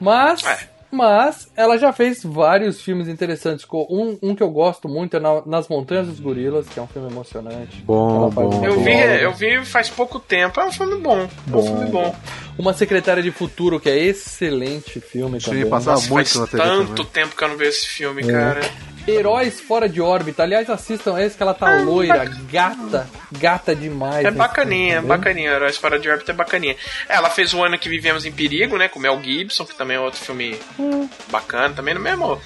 Mas, É. mas ela já fez vários filmes interessantes. Um, um que eu gosto muito é Na- Nas Montanhas dos Gorilas, que é um filme emocionante. Bom, bom, Eu bom. vi, bom. eu vi faz pouco tempo. É um filme bom. É um Bom. filme bom. Uma Secretária de Futuro, que é excelente filme Sim, também. passava Nossa, muito faz na TV tanto também. tempo que eu não vejo esse filme, É. cara. Heróis Fora de Órbita. Aliás, assistam esse que ela tá loira, gata, gata demais. É bacaninha, é filme, tá bacaninha. Heróis Fora de Órbita é bacaninha. É, ela fez o ano que vivemos em perigo, né? Com Mel Gibson, que também é outro filme bacana, também no mesmo.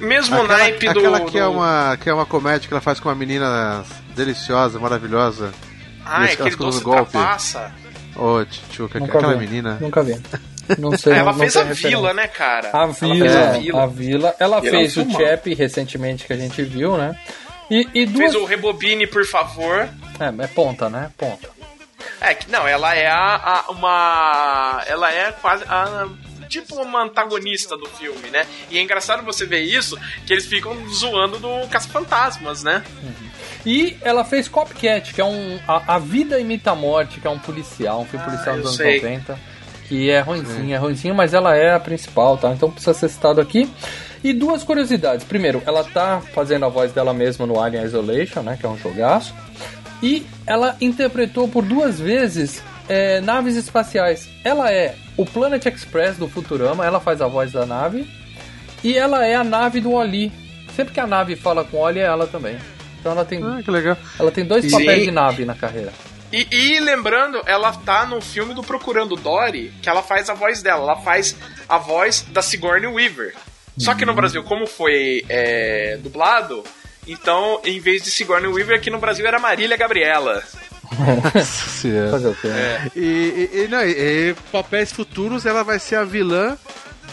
Mesmo Aquela, naipe do. aquela que, é do- uma, que é uma comédia que ela faz com uma menina deliciosa, maravilhosa. Ah, é aquele doce do golpe. trapaça. Ô, Tchutchuca, Nunca aquela vi. menina. Nunca vi. Não sei. ela não fez a referência. vila, né, cara? A Ela Vila, fez a a Vila. vila. Ela E ela fez o. Chap recentemente que a gente viu, né? E, e duas. Fez o Rebobine, por favor. É, é ponta, né? Ponta. É que não, ela é a, a- uma. Ela é quase. A, tipo uma antagonista do filme, né? E é engraçado você ver isso, que eles ficam zoando do Caça-Fantasmas, né? E ela fez Copcat, que é um. A, a Vida Imita a Morte, que é um policial, um filme Ah, policial dos anos sei. 90. Que é ruimzinho, é ruimzinho, mas ela é a principal, tá? Então precisa ser citado aqui. E duas curiosidades. Primeiro, ela tá fazendo a voz dela mesma no Alien Isolation, né? Que é um jogaço. E ela interpretou por duas vezes é, naves espaciais. Ela é o Planet Express do Futurama, ela faz a voz da nave. E ela é a nave do Oli. Sempre que a nave fala com o Oli, é ela também. Então ela tem, Ah, que legal. ela tem dois Sim. papéis de nave na carreira. E, e lembrando, ela tá no filme do Procurando Dory, que ela faz a voz dela. Ela faz a voz da Sigourney Weaver. Só que no Brasil, como foi é, dublado, então em vez de Sigourney Weaver, aqui no Brasil era Marília Gabriela. É. Fazer o quê? né? E, e, e, não, e- e papéis futuros, ela vai ser a vilã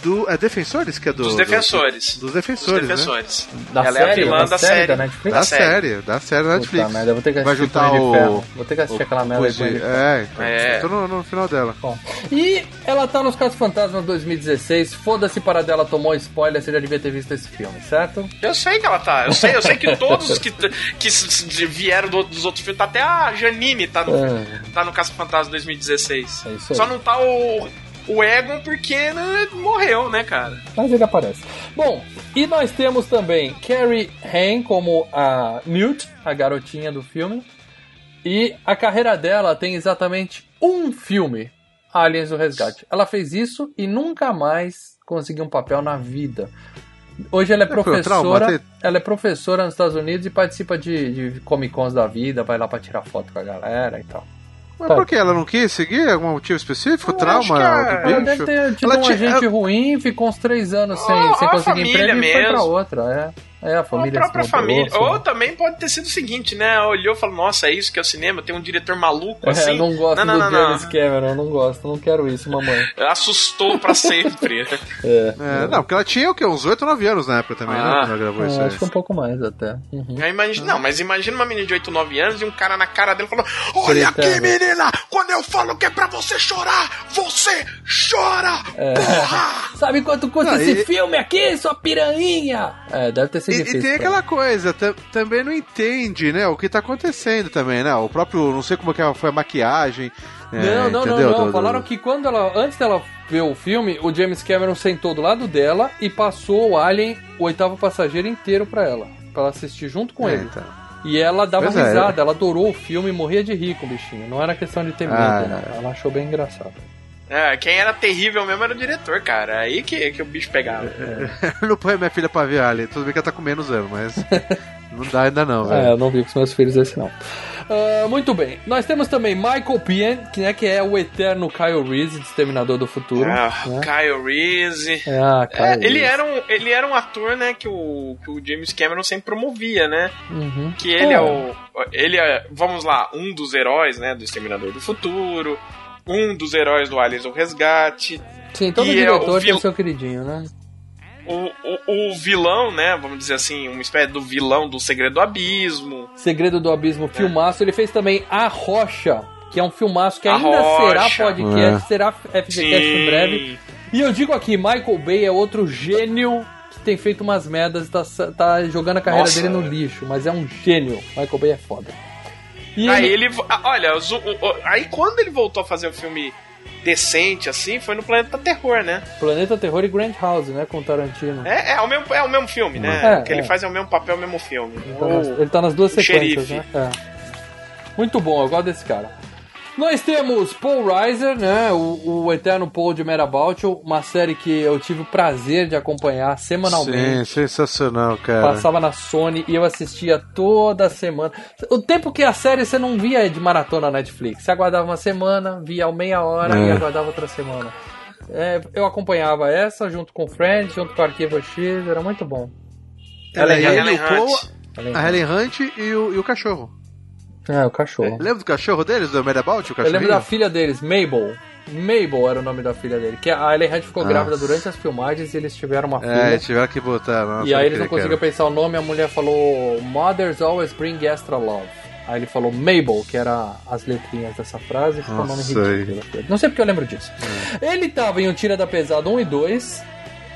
do. É Defensores? Que é do, Dos do- defensores. dos Defensores. Dos defensores. Da ela é a série? vilã Da da série série. da Netflix? Da Da série. série, da série da Netflix. Puta merda, vou ter que Vai assistir juntar Punho de o. Ferro. Vou ter que assistir aquela merda de. É, então. É. Tô no, no final dela. Bom, E ela tá nos Casos Fantasmas 2016. Foda-se para dela, tomou spoiler, você já devia ter visto esse filme, certo? Eu sei que ela tá. Eu sei, eu sei que todos que, que vieram do- dos outros filmes. Tá até a Janine tá no, É. tá no Caça Fantasma 2016. É isso aí. Só não tá o, o Egon porque né, morreu, né, cara? Mas ele aparece. Bom, e nós temos também Carrie Hain como a Newt, a garotinha do filme. E a carreira dela tem exatamente um filme, Aliens o Resgate. Ela fez isso e nunca mais conseguiu um papel na vida. Hoje ela é o professora. Ela é professora nos Estados Unidos e participa de, de Comic Cons da vida, vai lá pra tirar foto com a galera e tal. Mas Tá. por que? Ela não quis seguir? Algum motivo específico? Eu Trauma acho que a- do Ela bicho? deve ter tido Ela um tinha- agente ela- ruim, ficou uns três anos sem, Ou- sem conseguir emprego e foi pra mesmo. outra. É, é a A família própria se mudou, família. assim. Ou também pode ter sido o seguinte, né? Olhou e falou: Nossa, é isso que é o cinema? Tem um diretor maluco É, assim. não gosto não, não, do não, não. James Cameron, não gosto, não quero isso, mamãe. Assustou pra sempre. É, É, não, porque ela tinha o quê? Uns 8 ou 9 anos na época também, né? Ah. Quando ela gravou é, isso acho que um pouco mais até. Uhum. Imagina, não, mas imagina uma menina de 8, 9 anos e um cara na cara dele falando: Olha aqui, Gritando. menina! Quando eu falo que é pra você chorar, você chora! Porra! Sabe quanto custa Não, esse e- filme aqui, sua piranha? É, deve ter sido E, e tem aquela coisa, tam- também não entende, né, o que tá acontecendo também, né? O próprio, não sei como que foi a maquiagem, É, não, não, não, não. Falaram que quando ela. Antes dela ver o filme, o James Cameron sentou do lado dela e passou o Alien, o oitavo passageiro inteiro pra ela. Pra ela assistir junto com É, ele. então. E ela dava Pois é. risada, ela adorou o filme e morria de rir com o bichinho. Não era questão de ter medo, Ah, não. Ela achou bem engraçado. É, quem era terrível mesmo era o diretor, cara. Aí que, que o bicho pegava. não põe minha filha pra ver Alien. Tudo bem que ela tá com menos anos, mas não dá ainda não, É, velho. eu não vi com os meus filhos esse não. Ah, muito bem. Nós temos também Michael Pian, que, né, que é o eterno Kyle Reese, Exterminador do Futuro. Ah, né? Kyle Reese. É, ah, Kyle É, ele, era um, ele era um ator, né, que o, que o James Cameron sempre promovia, né? Uhum. Que ele é. É. o. Ele é, vamos lá, um dos heróis, né, do Exterminador do Futuro. Um dos heróis do Aliens do Resgate. Sim, todo E é diretor o tem o vil- seu queridinho, né? O, o, o vilão, né, vamos dizer assim, uma espécie do vilão do Segredo do Abismo. Segredo do Abismo, filmaço. Ele fez também A Rocha, que é um filmaço que A ainda será Rocha. podcast, É. será FGCast em breve. E eu digo aqui, Michael Bay é outro gênio que tem feito umas merdas, tá, tá jogando a carreira Nossa. dele no lixo, mas é um gênio. Michael Bay é foda. E Aí ele- ele. ah, Olha, aí quando ele voltou a fazer um filme decente, assim, foi no Planeta Terror, né? Planeta Terror e Grand House, né, com o Tarantino. É, é, o, mesmo, é o mesmo filme, né? É, o que ele é. faz é o mesmo papel, o mesmo filme. Ele tá nas- ele tá nas duas sequências, xerife. né? É. Muito bom, eu gosto desse cara. Nós temos Paul Reiser, né? O, o eterno Paul de Merabout, uma série que eu tive o prazer de acompanhar Sim, semanalmente. sensacional, cara. Passava na Sony e eu assistia toda semana. O tempo que a série você não via de maratona na Netflix. Você aguardava uma semana, via meia hora É. e aguardava outra semana. É, eu acompanhava essa junto com Friends, junto com Arquivo X, era muito bom. Ele, Ellen o Paul, Hunt. Além- a Helen Hunt e o, e o cachorro. É, o cachorro. Lembra do cachorro deles, do Medabout, o Eu cachorro? lembro da filha deles, Mabel. Mabel era o nome da filha dele. Que a Ellen Hunt ficou Nossa. grávida durante as filmagens e eles tiveram uma É, filha. tiveram que botar. Nossa, e aí eles não conseguiam cara. pensar o nome, a mulher falou Mothers always bring extra love. Aí ele falou Mabel, que era as letrinhas dessa frase, ficou um nome É. ridículo. Não sei porque eu lembro disso. Ele tava em um Tira da Pesada 1 e 2.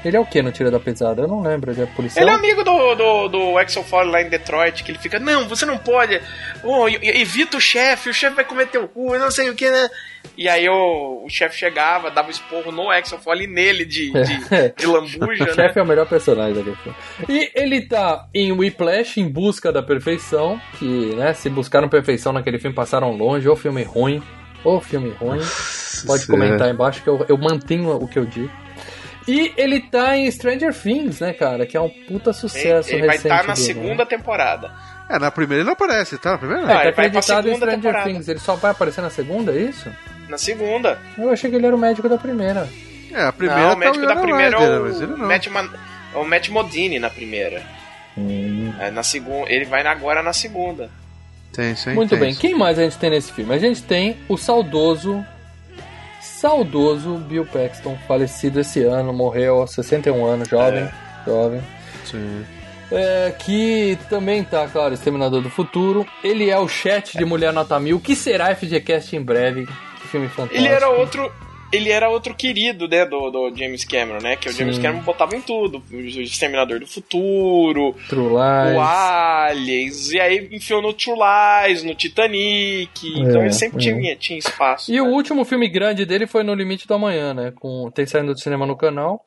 Ele é o que no Tira da Pesada? Eu não lembro, ele é policial. Ele é amigo do, do, do Axel Foley lá em Detroit, que ele fica, não, você não pode, oh, evita o chefe, o chefe vai comer teu cu, não sei o que, né? E aí o, o chefe chegava, dava um esporro no Axel Foley e nele de, de, de lambuja, O né? chefe é o melhor personagem daquele filme. E ele tá em Whiplash, em busca da perfeição, que, né, se buscaram perfeição naquele filme, passaram longe, ou filme ruim, ou filme ruim. Pode comentar aí embaixo que eu, eu mantenho o que eu digo. E ele tá em Stranger Things, né, cara, que é um puta sucesso Ele, ele vai recente estar na dele, segunda né? temporada. É, na primeira ele não aparece, tá? Na primeira não. É, tá ele vai pra acreditado em segunda Stranger temporada. Things, ele só vai aparecer na segunda, é isso? Na segunda. Eu achei que ele era o médico da primeira. É, a primeira não, tá o médico da Winona primeira Ryder, é mas ele o não. Matt, Man- é o Matt Modini na primeira. É, na segunda, ele vai agora na segunda. Tem, sim, Muito tem bem, isso. quem mais a gente tem nesse filme? A gente tem o saudoso, saudoso Bill Paxton, falecido esse ano, morreu aos 61 anos, jovem, É. jovem. Sim. É, que também tá, claro, Exterminador do Futuro. Ele é o chat de Mulher Nota Mil, que será FGCast em breve. Que filme fantástico. Ele era outro. Ele era outro querido, né, do, do James Cameron, né? Que o James Sim. Cameron botava em tudo. O Exterminador do Futuro, True Lies. o Aliens, e aí enfiou no True Lies, no Titanic. então É, ele sempre é. tinha, tinha espaço. E o né? último filme grande dele foi No Limite do Amanhã, né? Com, tem saindo do cinema no canal.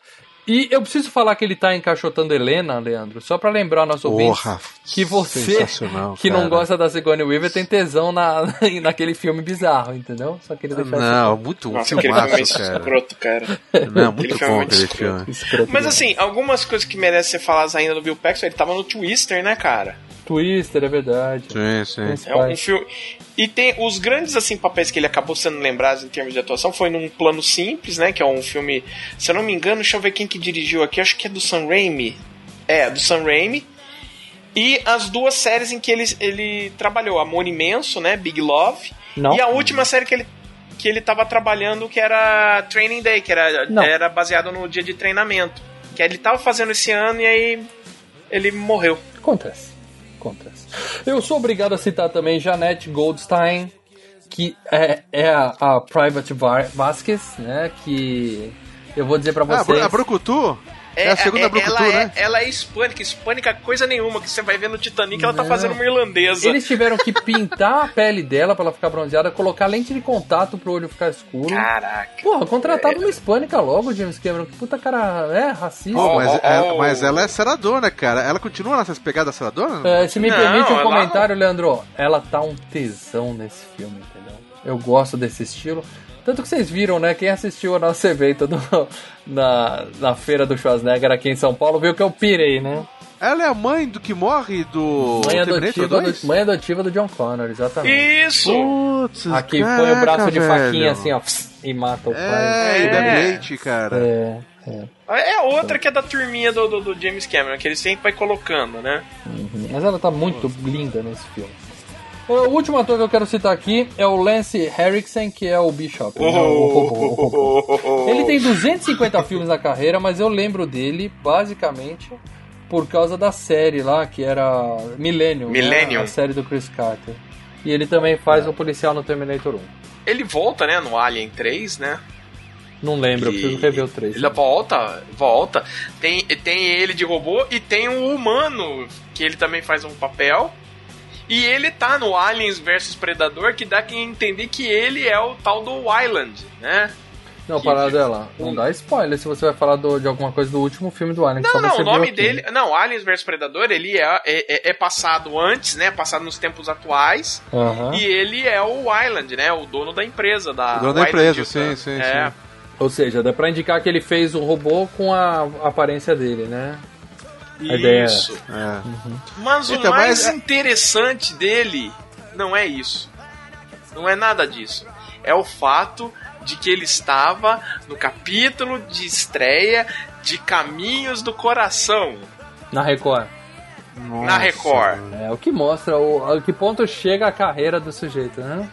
E eu preciso falar que ele tá encaixotando Helena, Leandro, só pra lembrar nosso ouvinte que você que não cara. gosta da Sigourney Weaver tem tesão na, naquele filme bizarro, entendeu? Só queria deixar Não, muito Nossa, aquele filme é filmaço, cara. escroto, cara. Não, muito Aquele é bom muito aquele escroto. filme. escroto Mas assim, algumas coisas que merecem ser faladas ainda do Bill Paxton, ele tava no Twister, né, cara? Twister, é verdade. Sim, sim. É um filme. E tem os grandes assim papéis que ele acabou sendo lembrado em termos de atuação foi num plano simples, né? Que é um filme, se eu não me engano, deixa eu ver quem que dirigiu aqui, acho que é do Sam Raimi. É, do Sam Raimi. E as duas séries em que ele, ele trabalhou, Amor Imenso, né? Big Love. Não. E a última série que ele que ele tava trabalhando que era Training Day, que era, Não. era baseado no dia de treinamento. Que ele tava fazendo esse ano e aí ele morreu. Acontece. Acontece. Eu sou obrigado a citar também Janete Goldstein, que é, é a, a Private Va- Vasquez, né? Que eu vou dizer pra Ah, vocês. Bro- a Brocutu? É a segunda é, Brucutu, ela né? É, ela é hispânica, hispânica coisa nenhuma, que você vai ver no Titanic, ela tá Não. fazendo uma irlandesa. Eles tiveram que pintar a pele dela pra ela ficar bronzeada, colocar lente de contato pro olho ficar escuro. Caraca. Porra, contratava uma hispânica logo, James Cameron. Que puta cara, é racista. Pô, mas, é- ó. mas ela é seradona, cara. Ela continua nessas pegadas seradona? É, se me Não, permite um ela comentário, Leandro, ela tá um tesão nesse filme, entendeu? Eu gosto desse estilo. Tanto que vocês viram, né? Quem assistiu ao nosso evento do- na, na feira do Schwarzenegger aqui em São Paulo viu que eu pirei, né? Ela é a mãe do que morre do Mãe adotiva, 2? do, mãe adotiva do John Connor, exatamente. Isso! Putz, Aqui caraca, põe o braço de velho. faquinha assim, ó, e mata o pai. É, e É. bebe leite, cara. É, é. É outra que é da turminha do, do, do James Cameron, que ele sempre vai colocando, né? Uhum. Mas ela tá muito linda nesse filme. O último ator que eu quero citar aqui é o Lance Henriksen, que é o Bishop. né, o robô, o robô. Ele tem 250 filmes na carreira, mas eu lembro dele basicamente por causa da série lá, que era Millennium. né, Millennium. a série do Chris Carter. E ele também faz o policial no Terminator 1. Ele volta, né, no Alien 3, né? Não lembro, eu E- preciso rever o 3. Ele volta, volta. Tem, tem ele de robô e tem o humano, que ele também faz um papel. E ele tá no Aliens vs Predador, que dá a entender que ele é o tal do Island, né? Não, que- parada dela. Não dá spoiler se você vai falar do- de alguma coisa do último filme do Alien. que Não, só não, o nome dele. Não, Aliens vs Predador, ele é, é, é passado antes, né? Passado nos tempos atuais. Aham. E ele é o Island, né? O dono da empresa. Da, O dono da empresa, sim, sim, é. sim. Ou seja, dá pra indicar que ele fez o robô com a aparência dele, né? A ideia é Isso. É. Mas o Então, mais mas- interessante dele não é isso. Não é nada disso. É o fato de que ele estava no capítulo de estreia de Caminhos do Coração Na Record. na Record. É o que mostra o, a que ponto chega a carreira do sujeito, né?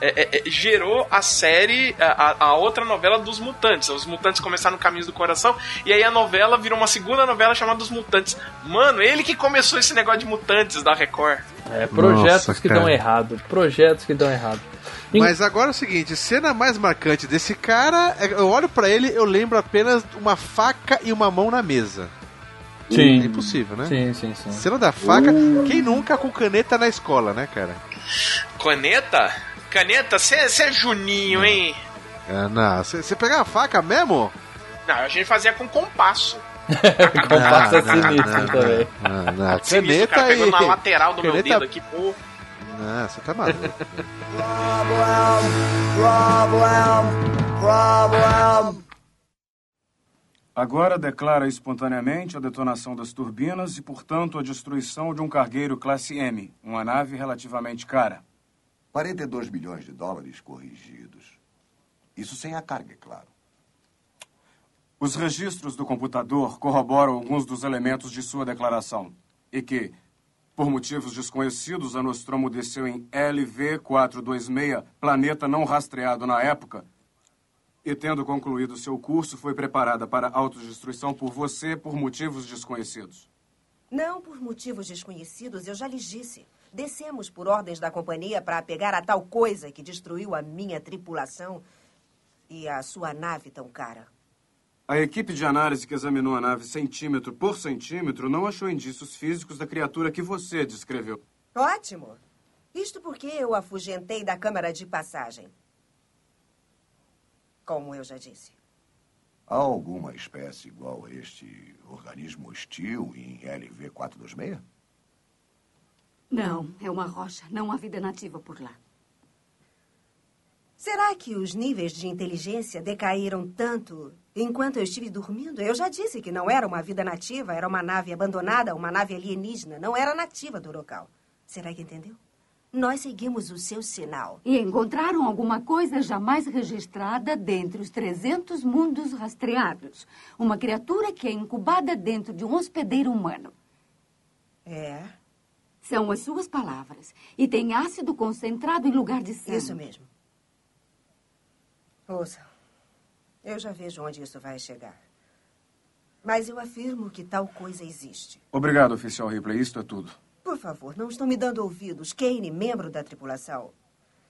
É, é, é, gerou a série, a, a- outra novela dos Mutantes. Os Mutantes começaram no Caminhos do Coração e aí a novela virou uma segunda novela chamada Os Mutantes. Mano, ele que começou esse negócio de Mutantes da Record. É, projetos Nossa, que cara. dão errado. Projetos que dão errado. Mas agora é o seguinte, cena mais marcante desse cara, é- eu olho pra ele, eu lembro apenas uma faca e uma mão na mesa. É Sim. impossível, né? Sim, sim, sim. Cena da faca, quem nunca com caneta na escola, né, cara? Caneta? Caneta? Você é Juninho, hein? É, não, você pegar a faca mesmo? Não, a gente fazia com compasso. Compasso é Não, não, sinistro não, também. Não, não, caneta cara pegou e... na lateral do meu caneta- dedo aqui, pô. Não, você tá maluco. Agora declara espontaneamente a detonação das turbinas e, portanto, a destruição de um cargueiro classe M, uma nave relativamente cara. 42 milhões de dólares corrigidos. Isso sem a carga, é claro. Os registros do computador corroboram alguns dos elementos de sua declaração. E que, por motivos desconhecidos, a Nostromo desceu em LV-426, planeta não rastreado na época, e tendo concluído seu curso, foi preparada para autodestruição por você por motivos desconhecidos. Não por motivos desconhecidos, eu já lhes disse. Descemos por ordens da companhia para pegar a tal coisa que destruiu a minha tripulação e a sua nave tão cara. A equipe de análise que examinou a nave centímetro por centímetro não achou indícios físicos da criatura que você descreveu. Ótimo! Isto porque eu afugentei da câmara de passagem. Como eu já disse. Há alguma espécie igual a este organismo hostil em LV-426? Não, é uma rocha. Não há vida nativa por lá. Será que os níveis de inteligência decaíram tanto enquanto eu estive dormindo? Eu já disse que não era uma vida nativa, era uma nave abandonada, uma nave alienígena. Não era nativa do local. Será que entendeu? Nós seguimos o seu sinal. E encontraram alguma coisa jamais registrada dentre os 300 mundos rastreados. Uma criatura que é incubada dentro de um hospedeiro humano. É, São as suas palavras. E tem ácido concentrado em lugar de sangue. isso mesmo. Ouça, eu já vejo onde isso vai chegar. Mas eu afirmo que tal coisa existe. Obrigado, oficial Ripley. Isto é tudo. Por favor, não estão me dando ouvidos. Kane, membro da tripulação.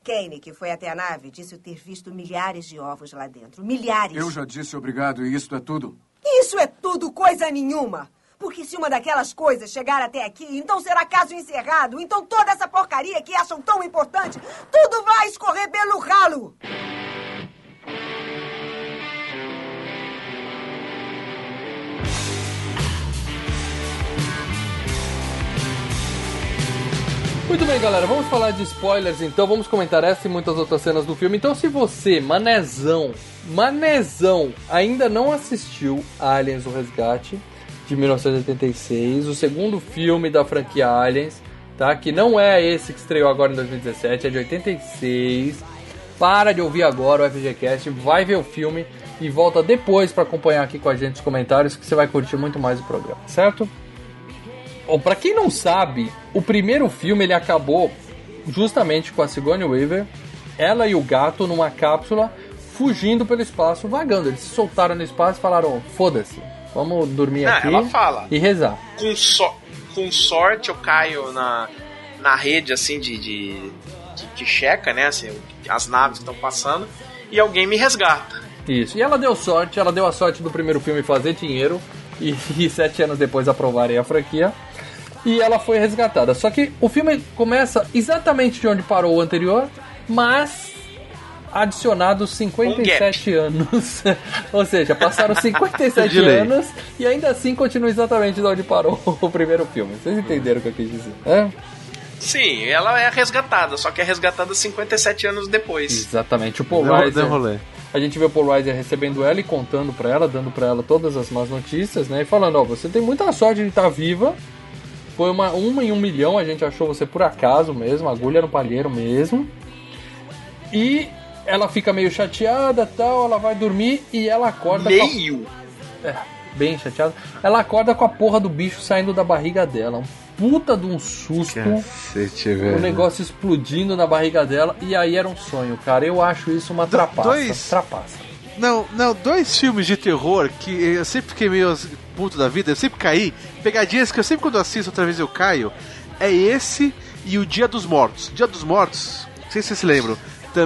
Kane, que foi até a nave, disse ter visto milhares de ovos lá dentro. Milhares. Eu já disse obrigado e isto é tudo. Isso é tudo coisa nenhuma. Porque se uma daquelas coisas chegar até aqui, então será caso encerrado. Então toda essa porcaria que acham tão importante, tudo vai escorrer pelo ralo. Muito bem, galera, vamos falar de spoilers então, vamos comentar essa e muitas outras cenas do filme. Então, se você, manezão, manezão, ainda não assistiu Aliens o Resgate de 1986, o segundo filme da franquia Aliens, tá? Que não é esse que estreou agora em 2017, é de 86. Para de ouvir agora o FGCast, vai ver o filme e volta depois para acompanhar aqui com a gente os comentários que você vai curtir muito mais o programa, certo? Bom, pra quem não sabe, o primeiro filme ele acabou justamente com a Sigourney Weaver, ela e o gato numa cápsula fugindo pelo espaço, vagando. Eles se soltaram no espaço e falaram: foda-se, vamos dormir Não, aqui ela fala. e rezar. Com, so- com sorte eu caio na, na rede assim de, de, de- que checa, né? Assim, as naves estão passando e alguém me resgata. Isso. E ela deu sorte, ela deu a sorte do primeiro filme fazer dinheiro e, e sete anos depois aprovarem a franquia. E ela foi resgatada. Só que o filme começa exatamente de onde parou o anterior, mas adicionados 57 anos. Ou seja, passaram 57 De lei. anos e ainda assim continua exatamente de onde parou o primeiro filme. Vocês entenderam o que eu quis dizer? É? Sim, ela é resgatada, só que é resgatada 57 anos depois. Exatamente. O rolê. A gente vê o Paul Reiser recebendo ela e contando pra ela, dando pra ela todas as más notícias, né? E falando, ó, você tem muita sorte de estar viva. Foi uma, uma em um milhão, a gente achou você por acaso mesmo, agulha no palheiro mesmo. E ela fica meio chateada tal, ela vai dormir e ela acorda Meio? com a... É, bem chateada. Ela acorda com a porra do bicho saindo da barriga dela. Um puta de um susto. Cacete, O velho. negócio explodindo na barriga dela e aí era um sonho, cara. Eu acho isso uma trapaça. dois- Trapaça. Não, não, dois filmes de terror que eu sempre fiquei meio puto da vida, eu sempre caí. Pegadinhas que eu sempre quando assisto outra vez eu caio. É esse e o Dia dos Mortos. Dia dos Mortos, não sei se vocês se lembram.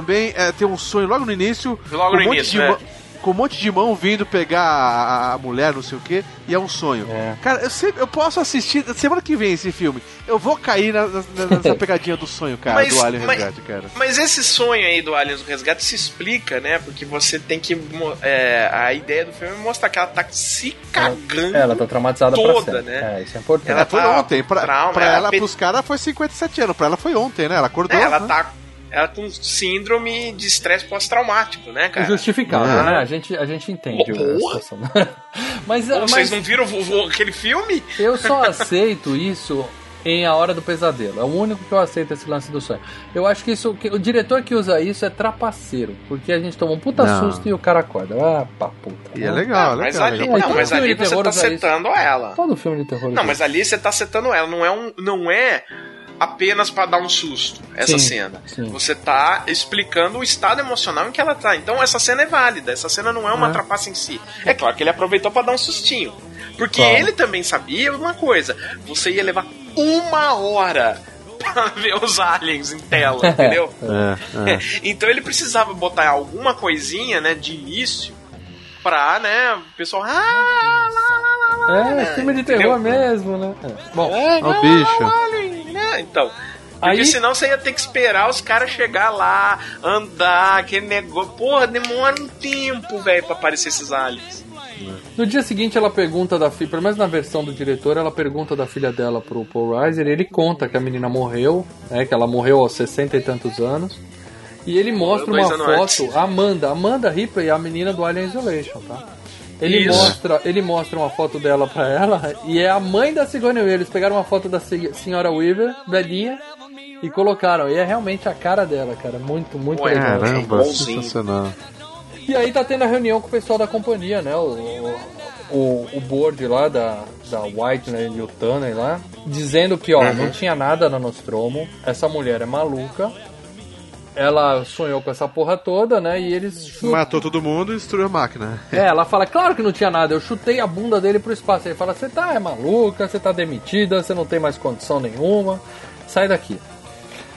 Também é, tem um sonho logo no início. Logo com no um monte início, de né? mão- Com um monte de mão vindo pegar a, a mulher, não sei o que, e é um sonho. Cara, eu, sempre, eu posso assistir semana que vem esse filme. Eu vou cair na- na- nessa pegadinha do sonho, cara, Mas- do Alien mas- Resgate, cara. Mas esse sonho aí do Aliens do Resgate se explica, né? Porque você tem que. é, a ideia do filme é mostrar que ela tá se cagando. Ela tá traumatizada pra toda, sempre. né? É, isso é importante. Ela É, foi tá ontem. Pra, trauma, pra ela ela, pe- pros caras foi 57 anos. Pra ela foi ontem, né? Ela acordou. É, ela né? tá. Ela com síndrome de estresse pós-traumático, né, cara? Justificável, É. né? A gente, a gente entende situação. mas, Pô, mas Vocês não viram o- o- aquele filme? eu só aceito isso em A Hora do Pesadelo. É o único que eu aceito esse lance do sonho. Eu acho que isso. que o diretor que usa isso é trapaceiro. Porque a gente toma um puta Não. susto e o cara acorda. Ah, pra puta. E é legal, Ah, mas legal. ali, legal. Não, mas ali você tá usa isso. setando ela. Todo filme de terror. Não, mas ali você tá setando ela. Não é, um, não é apenas pra dar um susto, essa Sim, cena. sim. Você tá explicando o estado emocional em que ela tá. Então essa cena é válida. Essa cena não é uma É. trapaça em si. É claro que ele aproveitou pra dar um sustinho. Porque Claro. ele também sabia uma coisa. Você ia levar uma hora pra ver os aliens em tela, entendeu? É, é. Então ele precisava botar alguma coisinha, né, de início pra, né, o pessoal. Ah, lá, lá, lá, lá, É, né, filme de entendeu? terror mesmo, né? É. Bom, É, o bicho. Né? Então. Porque Aí- senão você ia ter que esperar os caras chegar lá, andar, aquele negócio. Porra, demora um tempo, velho, pra aparecer esses aliens. No dia seguinte, ela pergunta da filha, pelo menos na versão do diretor, ela pergunta da filha dela pro Paul Reiser, e ele conta que a menina morreu, né, que ela morreu aos 60 e tantos anos. E ele mostra uma foto, antes. Amanda, Amanda Ripley, a menina do Alien Isolation, tá? Ele Isso. mostra, ele mostra uma foto dela pra ela, e é a mãe da Sigourney Weaver. Eles pegaram uma foto da se- senhora Weaver, velhinha, e colocaram. E é realmente a cara dela, cara. Muito, muito Ué, legal. Caramba, igualzinho. sensacional. E aí tá tendo a reunião com o pessoal da companhia, né? O, o, o board lá da, da White, né? E o Tanner lá, dizendo que, ó, não tinha nada na Nostromo, essa mulher é maluca, ela sonhou com essa porra toda, né? E eles chutam. Matou todo mundo e destruiu a máquina. É, ela fala, claro que não tinha nada, eu chutei a bunda dele pro espaço. Ele fala, você tá é maluca, você tá demitida, você não tem mais condição nenhuma, sai daqui.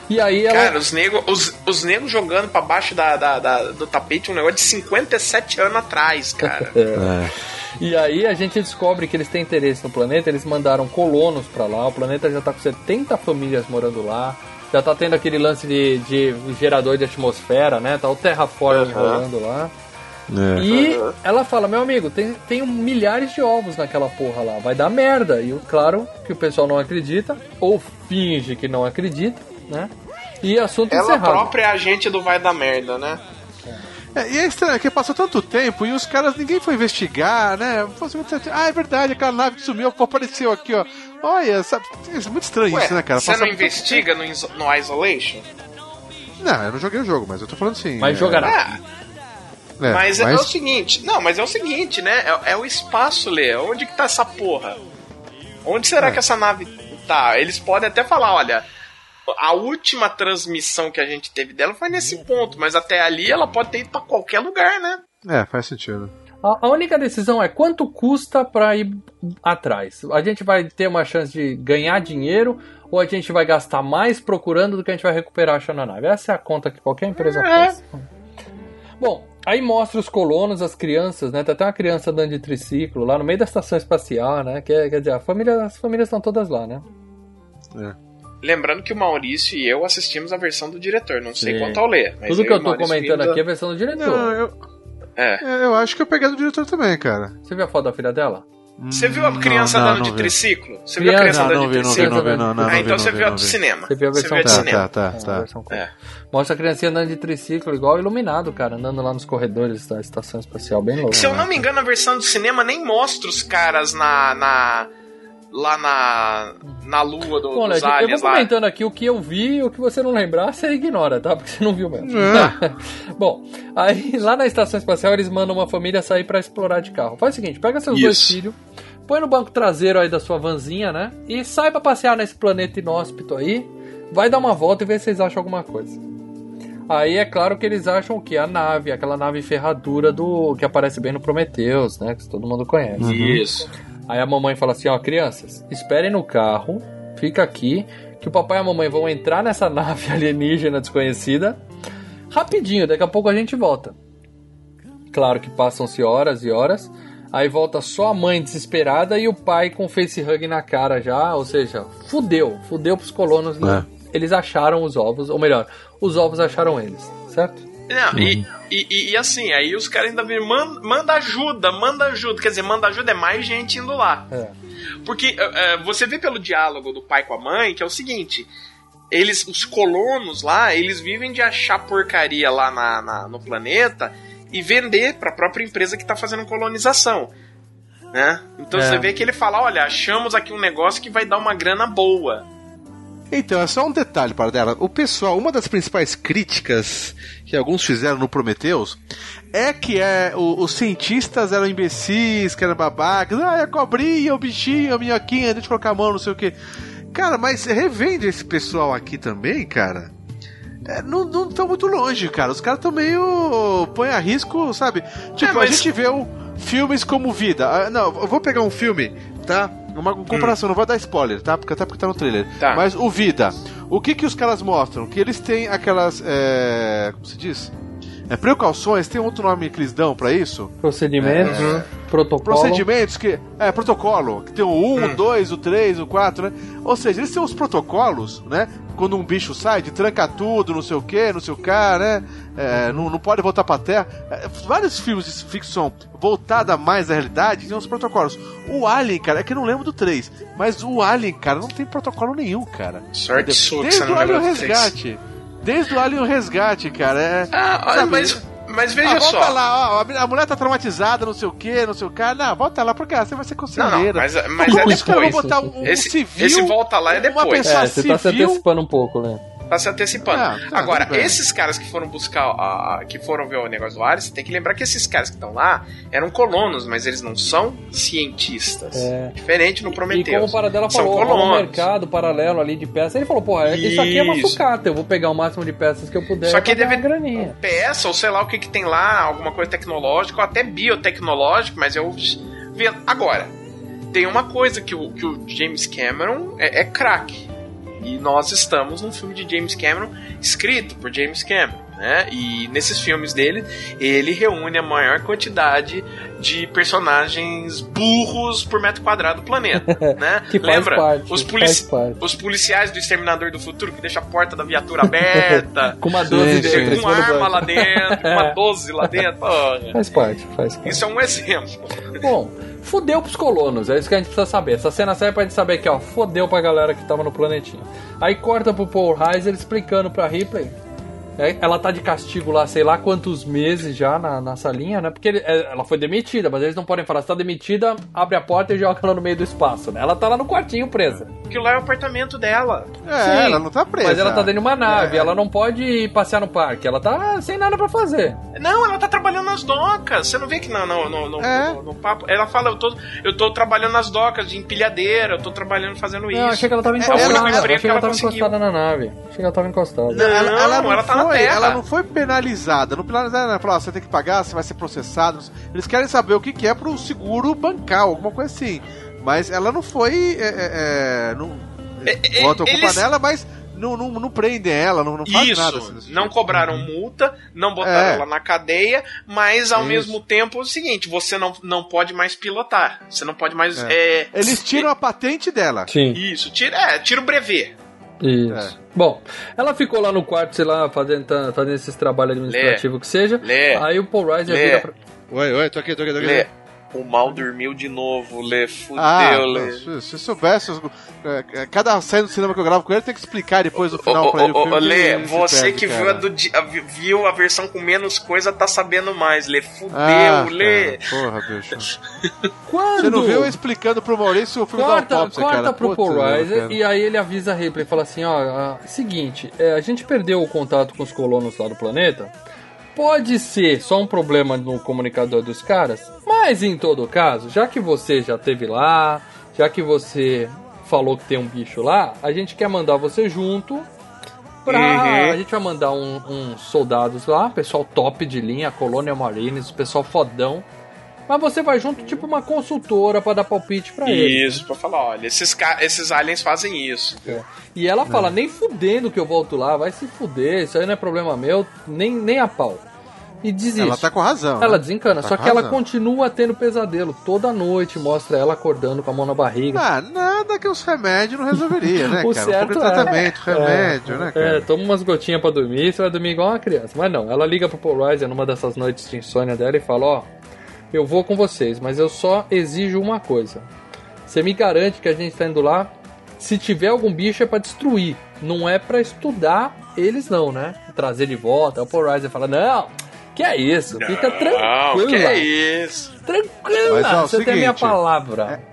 E aí ela. Cara, os negros os, os negros jogando pra baixo da, da- da- do tapete um negócio de 57 anos atrás, cara. É. E aí a gente descobre que eles têm interesse no planeta, eles mandaram colonos pra lá, o planeta já tá com 70 famílias morando lá, já tá tendo aquele lance de, de gerador de atmosfera, né? Tá o terraform rolando lá. É. E ela fala, meu amigo, tem, tem milhares de ovos naquela porra lá, vai dar merda. E claro que o pessoal não acredita, ou finge que não acredita, né? E assunto Ela encerrado. própria é agente do vai da merda, né? É, e é estranho, que passou tanto tempo e os caras, ninguém foi investigar, né? Ah, é verdade, aquela nave que sumiu, pô, apareceu aqui, ó. Olha, sabe, é muito estranho Ué, isso, né, cara? você Passa não investiga no, no Isolation? Não, eu não joguei o jogo, mas eu tô falando assim. Mas é, jogará. é, mas, é o seguinte, não, mas é o seguinte, né? É, é o espaço, Lê. Onde que tá essa porra? Onde será É. que essa nave tá? Eles podem até falar, olha, a última transmissão que a gente teve dela foi nesse ponto, mas até ali ela pode ter ido pra qualquer lugar, né? É, faz sentido. A, única decisão é quanto custa pra ir atrás. A gente vai ter uma chance de ganhar dinheiro ou a gente vai gastar mais procurando do que a gente vai recuperar achando a nave. Essa é a conta que qualquer empresa faz. Bom, aí mostra os colonos, as crianças, né? Tem até uma criança andando de triciclo lá no meio da estação espacial, né? Que é- quer dizer, a família, as famílias estão todas lá, né? Lembrando que o Maurício e eu assistimos a versão do diretor, não sei Sim. quanto ao Lê. mas Tudo que eu o tô comentando aqui é a versão do diretor. Não, eu, É. é, eu acho que eu peguei do diretor também, cara. Você viu a foto da filha dela? Você viu a criança não, andando não de vi. triciclo? Você viu a Criança- Não, andando não de não triciclo? não vi, não, não, ah, não então você não viu a do não cinema. Você viu a versão de Tá, cinema. tá, tá, É, tá. É. Mostra a criancinha andando de triciclo, igual iluminado, cara, andando lá nos corredores da estação espacial, bem louco. Se eu não me engano, a versão do cinema nem mostra os caras na. na lá na. na lua do, Bom, dos Led, eu aliens vou lá. comentando aqui o que eu vi e o que você não lembrar, você ignora, tá? Porque você não viu mesmo. É. Bom, aí lá na estação espacial eles mandam uma família sair pra explorar de carro. Faz o seguinte, pega seus dois Isso. filhos, põe no banco traseiro aí da sua vanzinha, né? E sai pra passear nesse planeta inóspito aí. Vai dar uma volta e ver se vocês acham alguma coisa. Aí é claro que eles acham o que? A nave, aquela nave ferradura do que aparece bem no Prometheus, né? Que todo mundo conhece. Isso. Aí a mamãe fala assim, ó, crianças, esperem no carro, fica aqui, que o papai e a mamãe vão entrar nessa nave alienígena desconhecida rapidinho, daqui a pouco a gente volta. Claro que passam-se horas e horas, aí volta só a mãe desesperada e o pai com face hug na cara já, ou seja, fudeu, fudeu pros colonos, né? Eles acharam os ovos, ou melhor, os ovos acharam eles, certo? Não, e, e, e- e assim, aí os caras ainda viram, "Man- manda ajuda, manda ajuda. Quer dizer, manda ajuda é mais gente indo lá. É. Porque eh, você vê pelo diálogo do pai com a mãe que é o seguinte: eles, os colonos lá, eles vivem de achar porcaria lá na, na- no planeta e vender para a própria empresa que está fazendo colonização. Né? Então É. você vê que ele fala: olha, achamos aqui um negócio que vai dar uma grana boa. Então, é só um detalhe para dela. O pessoal, uma das principais críticas que alguns fizeram no Prometheus é que é, o- os cientistas eram imbecis, que eram babacas. Ah, é a cobrinha, o bichinho, a minhoquinha, deixa eu colocar a mão, não sei o que. Cara, mas revende esse pessoal aqui também, cara. É, não, não tão muito longe, cara. Os caras estão meio. põe a risco, sabe? Tipo, É, mas- a gente vê o- filmes como Vida. Ah, não, eu vou pegar um filme, tá? Uma comparação, não vou dar spoiler, tá? Porque até porque tá no trailer. Tá. Mas o Vida. O que que os caras mostram? Que eles têm aquelas. É, como se diz? É, precauções, tem outro nome que eles dão pra isso? Procedimentos, É. protocolo. Procedimentos que. É, protocolo. Que tem o 1, o 2, o 3, o 4, né? Ou seja, eles têm os protocolos, né? Quando um bicho sai, de tranca tudo, não sei o que, não sei o que, né? É, não, não pode voltar pra terra. É, vários filmes de ficção voltada mais à realidade tem os protocolos. O Alien, cara, é que eu não lembro do 3, mas o Alien, cara, não tem protocolo nenhum, cara. Sorte sua que Desde você não o Alien lembra do três. Resgate. Desde o Alien Resgate, cara. É, Ah, olha, sabe? mas, mas veja Ah, volta só. lá, ó, a- mulher tá traumatizada, não sei o que, não sei o que. Não, volta lá, porque ah, você vai ser Não, conselheira. não, mas, mas Como é que depois. vão botar um, um esse, civil, esse volta lá é uma depois. pessoa É, você tá se civil- antecipando um pouco, né? Tá se antecipando. Ah, tá, Agora, esses caras que foram buscar, que foram ver o negócio do Ares, tem que lembrar que esses caras que estão lá eram colonos, mas eles não são cientistas. É. Diferente no E Prometheus. como o Paradela São falou, um mercado paralelo ali de peças. Ele falou, porra, isso aqui é uma Isso. sucata, eu vou pegar o máximo de peças que eu puder Só que deve- graninha. PS, ou sei lá o que, que tem lá, alguma coisa tecnológica, ou até biotecnológico, mas eu. Agora, tem uma coisa que o, que o James Cameron é, é craque. E nós estamos num filme de James Cameron, escrito por James Cameron. Né? E nesses filmes dele, ele reúne a maior quantidade de personagens burros por metro quadrado do planeta, né? Que faz Lembra? parte, os, polici os policiais do Exterminador do Futuro que deixa a porta da viatura aberta, Com uma 12 Sim, dentro. com arma lá dentro, com uma 12 lá dentro. Porra. Faz parte, faz parte. Isso é um exemplo. Bom, fudeu pros colonos, é isso que a gente precisa saber. Essa cena serve pra gente saber que, ó, fodeu pra galera que tava no planetinha. Aí corta pro Paul Reiser explicando pra Ripley. É, Ela tá de castigo lá, sei lá quantos meses já na, na salinha, né? Porque ele- é, ela foi demitida, mas eles não podem falar, se tá demitida, abre a porta e joga ela no meio do espaço, né? Ela tá lá no quartinho presa. Aquilo lá é o apartamento dela. É, Sim, ela não tá presa. Mas ela tá dentro de uma nave, É. ela não pode passear no parque, ela tá sem nada pra fazer. Não, ela tá trabalhando nas docas. Você não vê que no, no, no, no- É. no- no papo. Ela fala, eu tô, eu tô trabalhando nas docas de empilhadeira, eu tô trabalhando fazando isso. Não, achei que ela tava É encostada. único achei que ela tava conseguiu. encostada na nave. Achei que ela tava encostada. Não, ela tá na foi, terra. ela não foi penalizada. Não penalizada, ela falou, ó, você tem que pagar, você vai ser processado. Eles querem saber o que, que é pro seguro bancar, alguma coisa assim. Mas ela não foi. É, é, é, não, É, botam a culpa eles- nela, mas não, não, não prendem ela, não, não faz Isso, nada. assim, não tipo. cobraram multa, não botaram É. ela na cadeia, mas ao Isso. mesmo tempo é o seguinte, você não, não pode mais pilotar. Você não pode mais. é, Eles tiram a patente dela. Sim. Isso, tira, é, tira o brevet. Isso. É. Bom, ela ficou lá no quarto, sei lá, fazendo, tá- fazendo esses trabalhos administrativos que seja. Lê. Aí o Paul Reiser Lê. vira pra... Oi, oi, tô aqui, tô aqui, tô aqui. Lê, o mal dormiu de novo, Lê, fudeu, Ah, Lê. se, se soubesse, os- cada cena do cinema que eu gravo com ele tem que explicar depois no final Ô, pra ele o ô. Lê, você perde, que viu a, do a- viu a versão com menos coisa tá sabendo mais, Lê. Fudeu, Ah, Lê. cara, porra, bicho. Quando? Você não viu eu explicando pro Maurício o filme da Corta, autópsia, corta cara? pro Paul Reiser e aí ele avisa a Ripley e fala assim, ó, ah, seguinte, é, a gente perdeu o contato com os colonos lá do planeta. Pode ser só um problema no comunicador dos caras, mas em todo caso, já que você já teve lá, já que você falou que tem um bicho lá, a gente quer mandar você junto pra... Uhum. A gente vai mandar um- uns soldados lá, pessoal top de linha, Colonial Marines, pessoal fodão. Mas você vai junto, tipo uma consultora pra dar palpite pra eles. Isso, pra falar, olha, esses, ca- esses aliens fazem isso. E ela fala, nem fudendo que eu volto lá, vai se fuder, isso aí não é problema meu, nem, nem a pau. E desiste. Ela tá com razão. Ela né? desencana, Tá só que ela razão. continua tendo pesadelo. Toda noite mostra ela acordando com a mão na barriga. Ah, nada que os remédios não resolveria, né, O cara? Um certo pouco de é- tratamento, remédio, é, né, cara? É, toma umas gotinhas pra dormir, você vai dormir igual uma criança. Mas não, ela liga pro Paul Reiser numa dessas noites de insônia dela e fala, ó, eu vou com vocês, mas eu só exijo uma coisa. Você me garante que a gente tá indo lá, se tiver algum bicho é pra destruir, não é pra estudar eles não, né? Trazer de volta. Aí o Paul Reiser fala, não, que é isso, fica Não, tranquila. que é isso? Tranquila, Mas, ó, você tem a minha seguinte, palavra.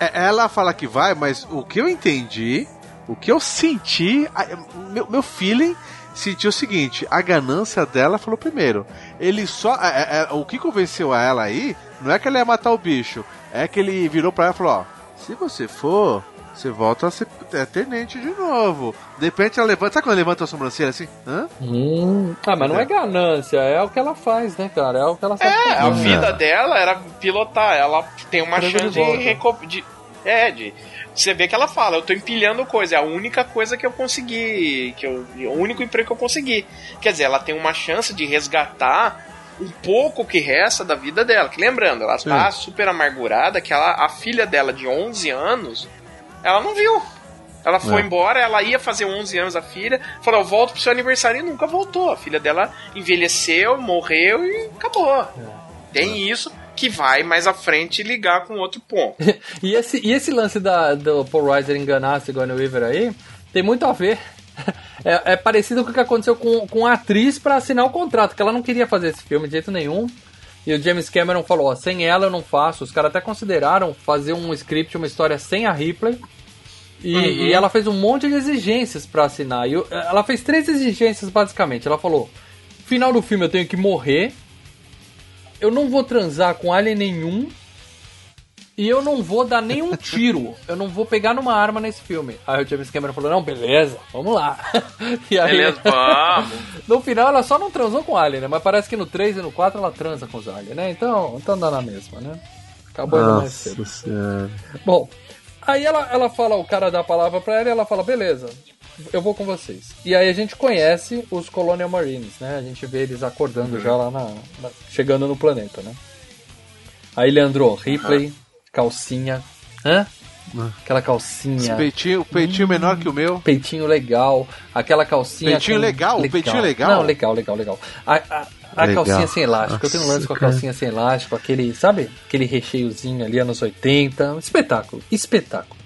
É, ela fala que vai, mas o que eu entendi, o que eu senti, a- meu, meu feeling sentiu o seguinte: a ganância dela falou primeiro. Ele só. é- é- é- o que convenceu a ela aí não é que ela ia matar o bicho, é que ele virou pra ela e falou: ó, se você for. Você volta a ser é, tenente de novo. De repente ela levanta. Sabe quando ela levanta a sobrancelha assim? Hã? Hum, ah, mas não é ganância, é o que ela faz, né, cara? É o que ela sabe É, a vida dela era pilotar. Ela tem uma chance de, de. É, de. Você vê que ela fala, eu tô empilhando coisa, é a única coisa que eu consegui. Que eu, o único emprego que eu consegui. Quer dizer, ela tem uma chance de resgatar um pouco que resta da vida dela. Que lembrando, ela tá super amargurada, que ela, a filha dela de 11 anos, ela não viu. Ela foi É. embora, ela ia fazer 11 anos a filha, falou, eu volto pro seu aniversário e nunca voltou. A filha dela envelheceu, morreu e acabou. Tem isso que vai mais à frente ligar com outro ponto. E esse, e esse lance da, do Paul Reiser enganar a Sigourney Weaver aí tem muito a ver. É, é parecido com o que aconteceu com, com a atriz pra assinar o contrato, que ela não queria fazer esse filme de jeito nenhum. E o James Cameron falou: ó, sem ela eu não faço. Os caras até consideraram fazer um script, uma história sem a Ripley. E, Uhum. e ela fez um monte de exigências pra assinar. E o- ela fez três exigências basicamente. Ela falou: final do filme eu tenho que morrer. Eu não vou transar com alien nenhum. E eu não vou dar nenhum tiro. Eu não vou pegar numa arma nesse filme. Aí o James Cameron falou: Não, beleza, vamos lá. E aí, Beleza, vamos. no final ela só não transou com o Alien, né? Mas parece que no 3 e no 4 ela transa com os Alien, né? Então, então dá na mesma, né? Acabou indo mais cedo. Senhora. Bom, aí ela, ela fala, o cara dá a palavra pra ela e ela fala, beleza, eu vou com vocês. E aí a gente conhece os Colonial Marines, né? A gente vê eles acordando já lá na, na- chegando no planeta, né? Aí Leandro, Ripley, calcinha, hã? Aquela Esse calcinha, peitinho, o peitinho menor que o meu. peitinho legal, aquela calcinha Peitinho com- legal? Peitinho legal? Não, legal, legal, legal. A, a- a Legal. calcinha sem elástico, eu tenho um lance com a calcinha sem elástico, aquele, sabe? Aquele recheiozinho ali anos 80, espetáculo, espetáculo.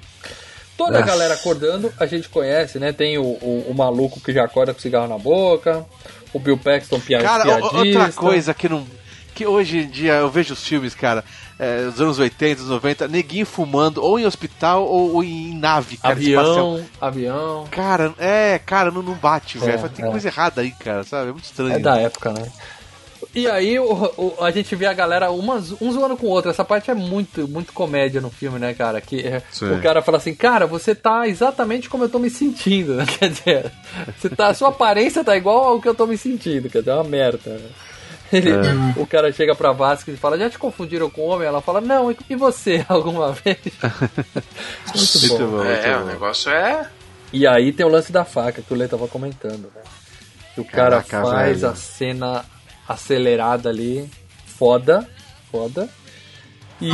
Toda a Nossa. galera acordando, a gente conhece, né? Tem o, o, o maluco que já acorda com cigarro na boca, o Bill Paxton pia Cara, piadista. outra coisa que não. Que hoje em dia eu vejo os filmes, cara, é, dos anos 80, anos 90, neguinho fumando ou em hospital ou, ou em nave, cara. espacial. Avião, avião. Cara, é, cara, não, não bate, É, velho. Tem é. coisa errada aí, cara, sabe? É muito estranho. É da época, né? E aí o, o- a gente vê a galera umas, um zoando com o outro. Essa parte é muito, muito comédia no filme, né, cara? Que é, Sim. o cara fala assim, cara, você tá exatamente como eu tô me sentindo, né? Quer dizer, você tá, a sua aparência tá igual ao que eu tô me sentindo, quer dizer, é uma merda. né? Ele- O cara chega pra Vasquez e fala, já te confundiram com homem? Ela fala, não, e você, alguma vez? muito bom. Muito bom, É, muito o bom. negócio é. E aí tem o lance da faca que o Lê tava comentando, né? Que o cara Caraca, faz velho. a cena acelerada ali, foda, foda. E,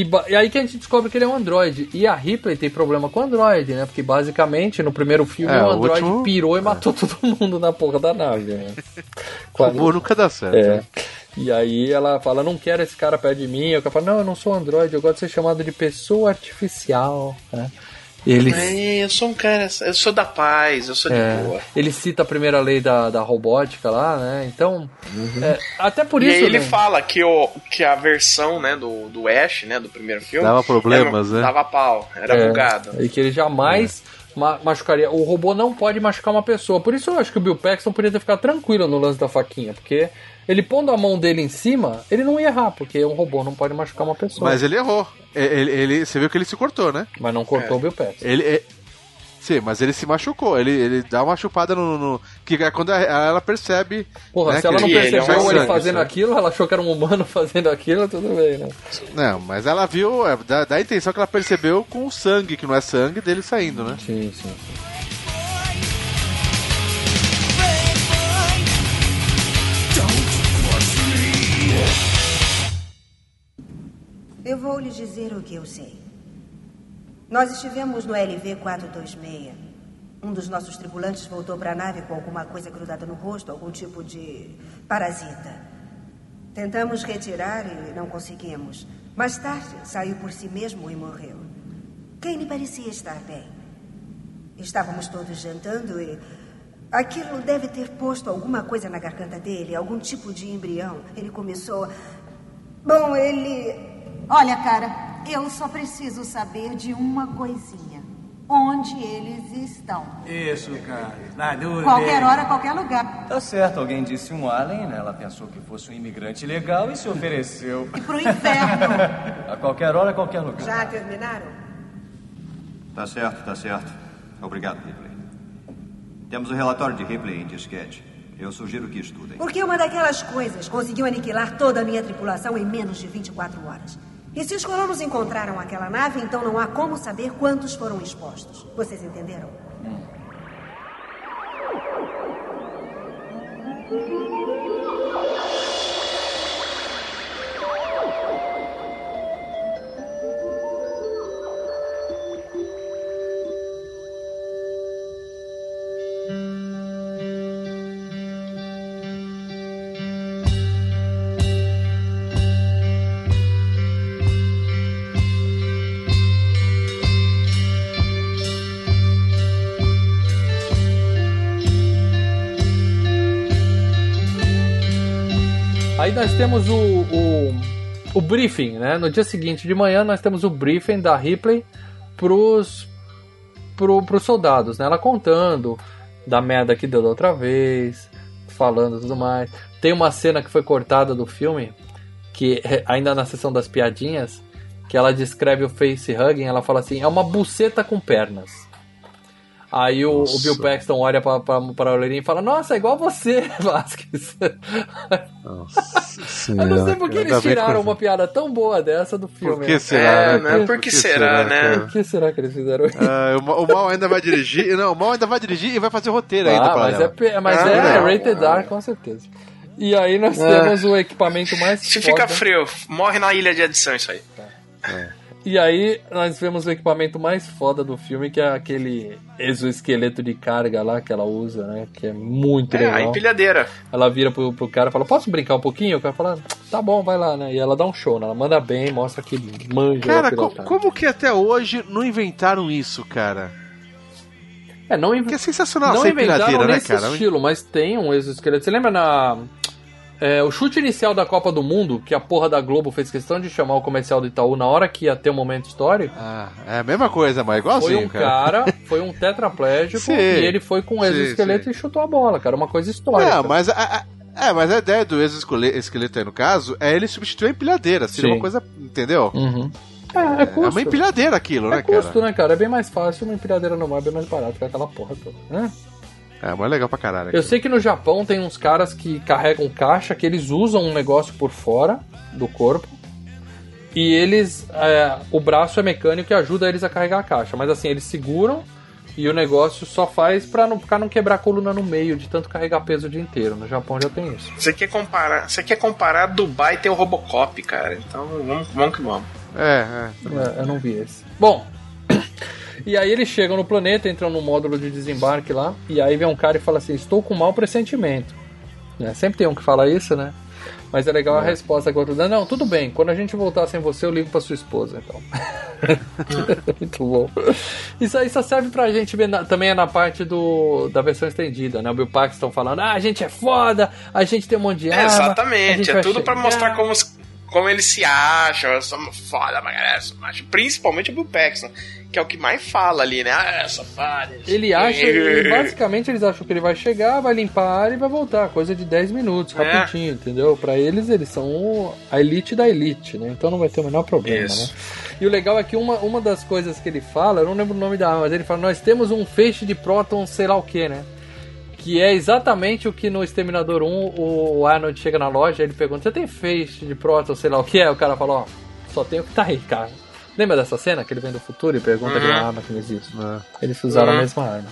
e, ba- e aí que a gente descobre que ele é um androide. E a Ripley tem problema com o androide, né? Porque basicamente no primeiro filme É, o o androide último- pirou e matou todo mundo na porra da nave, né? Robô nunca dá certo. É. E aí ela fala, não quero esse cara perto de mim. E o cara fala, não, eu não sou androide, eu gosto de ser chamado de pessoa artificial. Né? Ele É, eu sou um cara. Eu sou da paz, eu sou de é, boa. ele cita a primeira lei da, da robótica lá, né? Então, é, até por e isso. ele né? fala que, o, que a versão né, do, do Ash, né, do primeiro filme. Dava problemas, era- né? Dava pau, era É, bugado. E que ele jamais ma- machucaria. O robô não pode machucar uma pessoa. Por isso eu acho que o Bill Paxton podia ter ficado tranquilo no lance da faquinha. Porque ele pondo a mão dele em cima, ele não ia errar, porque um robô não pode machucar uma pessoa. Mas ele errou. Ele, ele, você viu que ele se cortou, né? Mas não cortou É. o Bill Paxton. Ele. é- Sim, mas ele se machucou. Ele, ele dá uma chupada no. no- que é quando ela percebe. Porra, né, se ela não ele- ele é um percebeu ele, sangue, fazendo sabe? aquilo, ela achou que era um humano fazendo aquilo, tudo bem, né? Não, mas ela viu. é, dá, dá a intenção que ela percebeu com o sangue, que não é sangue, dele saindo, né? Sim, sim. Eu vou lhe dizer o que eu sei. Nós estivemos no LV-426. Um dos nossos tripulantes voltou para a nave com alguma coisa grudada no rosto, algum tipo de parasita. Tentamos retirar e não conseguimos. Mais tarde, saiu por si mesmo e morreu. Kane parecia estar bem. Estávamos todos jantando e aquilo deve ter posto alguma coisa na garganta dele, algum tipo de embrião. Ele começou. Bom, ele Olha, cara, eu só preciso saber de uma coisinha. Onde eles estão. Isso, cara. Na dúvida. Qualquer hora, qualquer lugar. Tá certo, alguém disse um alien, né? Ela pensou que fosse um imigrante legal e se ofereceu. E pro inferno. A qualquer hora, qualquer lugar. já terminaram? Tá certo, tá certo. Obrigado, Ripley. Temos o relatório de Ripley em disquete. Eu sugiro que estudem. Porque uma daquelas coisas conseguiu aniquilar toda a minha tripulação em menos de 24 horas. E se os colonos encontraram aquela nave, então não há como saber quantos foram expostos. Vocês entenderam? Aí nós temos o, o, o briefing, né? No dia seguinte de manhã nós temos o briefing da Ripley pros, pro, pros soldados, né? Ela contando da merda que deu da outra vez, falando tudo mais. Tem uma cena que foi cortada do filme, que é ainda na sessão das piadinhas, que ela descreve o face hugging, ela fala assim, é uma buceta com pernas. Aí o, o Bill Paxton olha pra, pra, pra Aurelinha e fala, nossa, é igual você, Vasquez. Eu não sei por que ainda eles tiraram uma piada tão boa dessa do filme. Por que será, É, né, né? cara? Por que será, né? cara? Por que será que eles fizeram isso? Ah, o, Ma- o Mal ainda vai dirigir. Não, o Mal ainda vai dirigir e vai fazer roteiro ainda. Ah, pra mas ela. é, mas Ah, é não. rated R, com certeza. E aí nós É. temos o equipamento mais Se foda. fica frio, morre na ilha de edição isso aí. E aí nós vemos o equipamento mais foda do filme, que é aquele exoesqueleto de carga lá que ela usa, né? Que é muito É, a legal. empilhadeira. Ela vira pro, pro cara e fala, posso brincar um pouquinho? O cara fala, tá bom, vai lá, né? E ela dá um show, né? Ela manda bem, mostra que manja Cara, a co- como que até hoje não inventaram isso, cara? É, não, inv... Que é sensacional não essa inventaram empilhadeira, né, nesse cara? estilo, mas tem um exoesqueleto. Você lembra na... é, o chute inicial da Copa do Mundo, que a porra da Globo fez questão de chamar o comercial do Itaú na hora que ia ter um momento histórico? Ah, é a mesma coisa, mas igualzinho, Foi um cara, foi um tetraplégico Sim. e ele foi com o Sim, exoesqueleto e chutou a bola, cara. Uma coisa histórica. Não, mas a, a- é, mas a ideia do exoesqueleto aí, no caso, é ele substituir a empilhadeira. Seria Sim. uma coisa, entendeu? Uhum. É, é custo. É uma empilhadeira aquilo, É né, custo, cara? né, cara? É bem mais fácil uma empilhadeira normal, é bem mais barato que aquela porra toda, né? É, mas é legal pra caralho. Eu sei que no Japão tem uns caras que carregam caixa, que eles usam um negócio por fora do corpo. E eles. é, o braço é mecânico e ajuda eles a carregar a caixa. Mas assim, eles seguram e o negócio só faz pra não, pra não quebrar a coluna no meio de tanto carregar peso o dia inteiro. No Japão já tem isso. Você quer comparar? Você quer comparar Dubai tem o Robocop, cara. Então vamos, vamos que vamos. É, É, eu não vi esse. Bom. E aí eles chegam no planeta, entram no módulo de desembarque lá, e aí vem um cara e fala assim: Estou com mau pressentimento. Né? Sempre tem um que fala isso, né? Mas é legal a resposta que o outro dá: Não, tudo bem, quando a gente voltar sem você, eu ligo pra sua esposa, então. Muito bom. Isso aí só serve pra gente ver na- também é na parte do, da versão estendida, né? O Bill Paxton falando: Ah, a gente é foda, a gente tem um monte de É, arma. a exatamente, é tudo pra chegar." mostrar como, como eles se acham. Eu sou foda, mas. Principalmente o Bill Paxton, que é o que mais fala ali, né? Ah, foda. Ele acha, e basicamente eles acham que ele vai chegar, vai limpar a área e vai voltar, coisa de 10 minutos, É. rapidinho, entendeu? Pra eles, eles são a elite da elite, né? Então não vai ter o menor problema, Isso. né? E o legal é que uma, uma das coisas que ele fala, eu não lembro o nome da arma, mas ele fala, nós temos um feixe de prótons, sei lá o que, né? Que é exatamente o que no Exterminador 1 o Arnold chega na loja ele pergunta: Você tem feixe de próton, sei lá o que é? O cara fala: Ó, só tem o que tá aí, cara. Lembra dessa cena que ele vem do futuro e pergunta de uma Uhum. arma que não existe? Eles usaram a Uhum. mesma arma.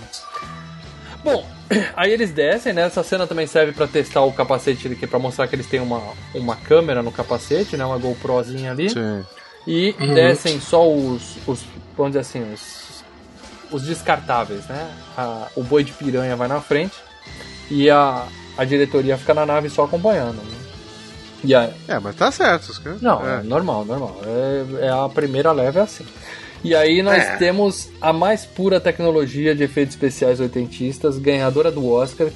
Bom, aí eles descem, né? Essa cena também serve pra testar o capacete aqui, pra mostrar que eles têm uma, uma câmera no capacete, né? Uma GoProzinha ali. Sim. E Uhum. descem só os, os, vamos dizer assim, os, os descartáveis, né? A- o boi de piranha vai na frente e a, a diretoria fica na nave só acompanhando. né? E a, É, mas tá certo. os caras- não, é, é. normal, normal. É, é a primeira leve é assim. E aí nós É. temos a mais pura tecnologia de efeitos especiais oitentistas, ganhadora do Oscar.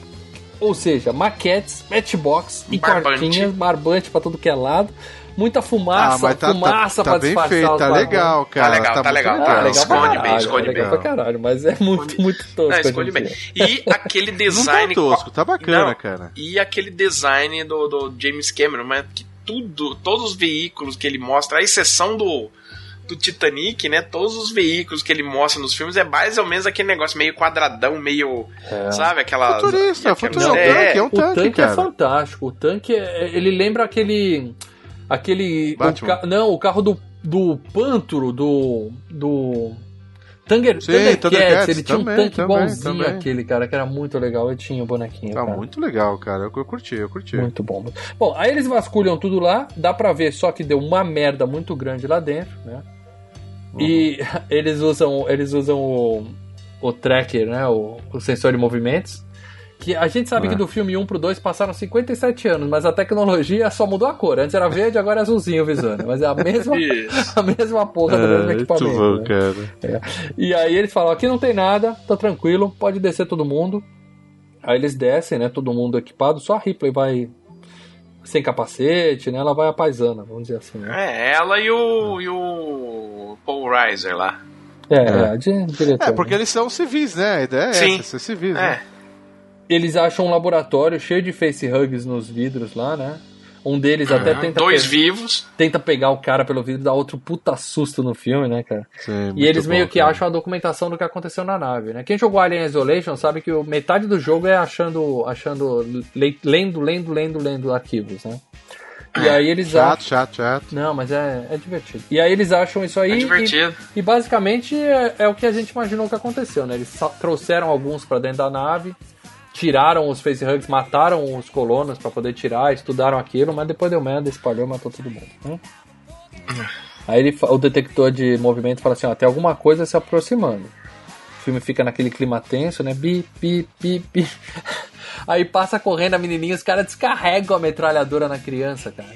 Ou seja, maquetes, matchbox e Barbante. cartinhas, barbante pra tudo que é lado. Muita fumaça, Ah, mas tá- fumaça tá- pra tá bem disfarçar feito, tá legal, cara. legal, tá muito legal, Ah, tá legal Esconde pra bem, caralho, esconde é legal bem. pra caralho, mas é muito, muito tosco. Não, esconde bem. E aquele Não design. tá tosco, tá bacana, Não, cara. E aquele design do, do James Cameron, mas que tudo, todos os veículos que ele mostra, à exceção do, do Titanic, né? Todos os veículos que ele mostra nos filmes é mais ou menos aquele negócio meio quadradão, meio. Sabe? Aquela. Futurista, aquela- futurista, é um tanque, é um o tanque, tanque é cara. fantástico. O tanque, é- ele lembra aquele. Aquele. o ca- não, o carro do, do Pânturo, do. do. Tanger, Sim, Thundercats, Thundercats, ele tinha um também, tanque também, igualzinho também. aquele, cara, que era muito legal. Eu tinha o bonequinho. Tá cara. muito legal, cara. Eu, eu curti, eu curti. Muito bom. Bom, aí eles vasculham tudo lá, dá pra ver só que deu uma merda muito grande lá dentro, né? E eles usam, eles usam o, o tracker, né? O, o sensor de movimentos. Que a gente sabe É. que do filme 1 pro 2 passaram 57 anos, mas a tecnologia só mudou a cor. Antes era verde, agora é azulzinho visando. Mas é a mesma, a mesma porra do É, mesmo equipamento. bom, né? cara. É. E aí eles falam, aqui não tem nada, tá tranquilo, pode descer todo mundo. Aí eles descem, né? Todo mundo equipado, só a Ripley vai sem capacete, né? Ela vai apaisando, vamos dizer assim. Né? É, ela e o, e o Paul Reiser lá. É, é. a di- diretor, É, porque né? eles são civis, né? A ideia é Sim. essa, ser civis, É. né? Eles acham um laboratório cheio de facehugs nos vidros lá, né? Um deles até Uhum. tenta, Dois pe- vivos. tenta pegar o cara pelo vidro, dá outro puta susto no filme, né, cara? Sim, E eles meio bom, que cara. acham a documentação do que aconteceu na nave, né? Quem jogou Alien Isolation sabe que metade do jogo é achando, achando le- lendo, lendo, lendo, lendo arquivos, né? E aí eles Chato, acham. chato, chato. Não, mas é, é divertido. E aí eles acham isso aí. É divertido. E, e basicamente é, é o que a gente imaginou que aconteceu, né? Eles trouxeram alguns pra dentro da nave, tiraram os facehugs, mataram os colonos pra poder tirar, estudaram aquilo, mas depois deu merda, espalhou matou todo mundo. né? Aí ele, o detector de movimento fala assim, ó, tem alguma coisa se aproximando. O filme fica naquele clima tenso, né? Bi, bi, bi. Aí passa correndo a menininha, os caras descarregam a metralhadora na criança, cara.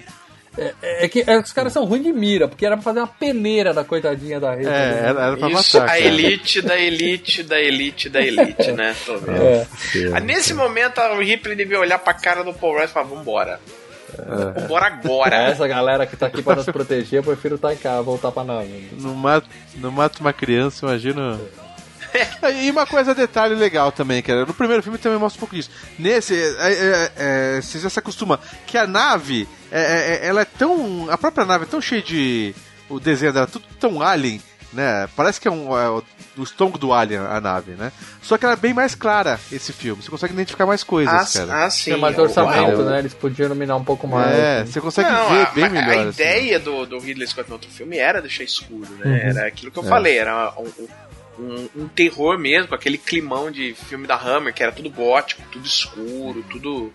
É, é que é, os caras são ruins de mira, porque era pra fazer uma peneira da coitadinha da rede. É, era, era pra Isso, matar. a cara. elite da elite da elite da elite, né? Tô vendo. É. Ah, Nesse momento, o Ripley devia olhar pra cara do Paul Rudd e falar: vambora. Vambora agora. Essa galera que tá aqui pra nos proteger, eu prefiro estar em casa, voltar pra nave. Não mata, não mata uma criança, imagina. e uma coisa, detalhe legal também, cara. No primeiro filme também mostra um pouco disso. Nesse, é, é, é, você já se acostuma que a nave, é, é, ela é tão. A própria nave é tão cheia de. O desenho dela, é tudo tão alien, né? Parece que é um. É, o, o estômago do alien a nave, né? Só que ela é bem mais clara, esse filme. Você consegue identificar mais coisas, Ah, cara. ah, sim. Tem mais O- orçamento, o- né? Eles podiam iluminar um pouco mais. É, você consegue Não, ver a, bem a- melhor. A assim. ideia do, do Ridley Scott no outro filme era deixar escuro, né? Uhum. Era aquilo que eu É. falei, era um, um- um terror mesmo, com aquele climão de filme da Hammer, que era tudo gótico, tudo escuro, tudo.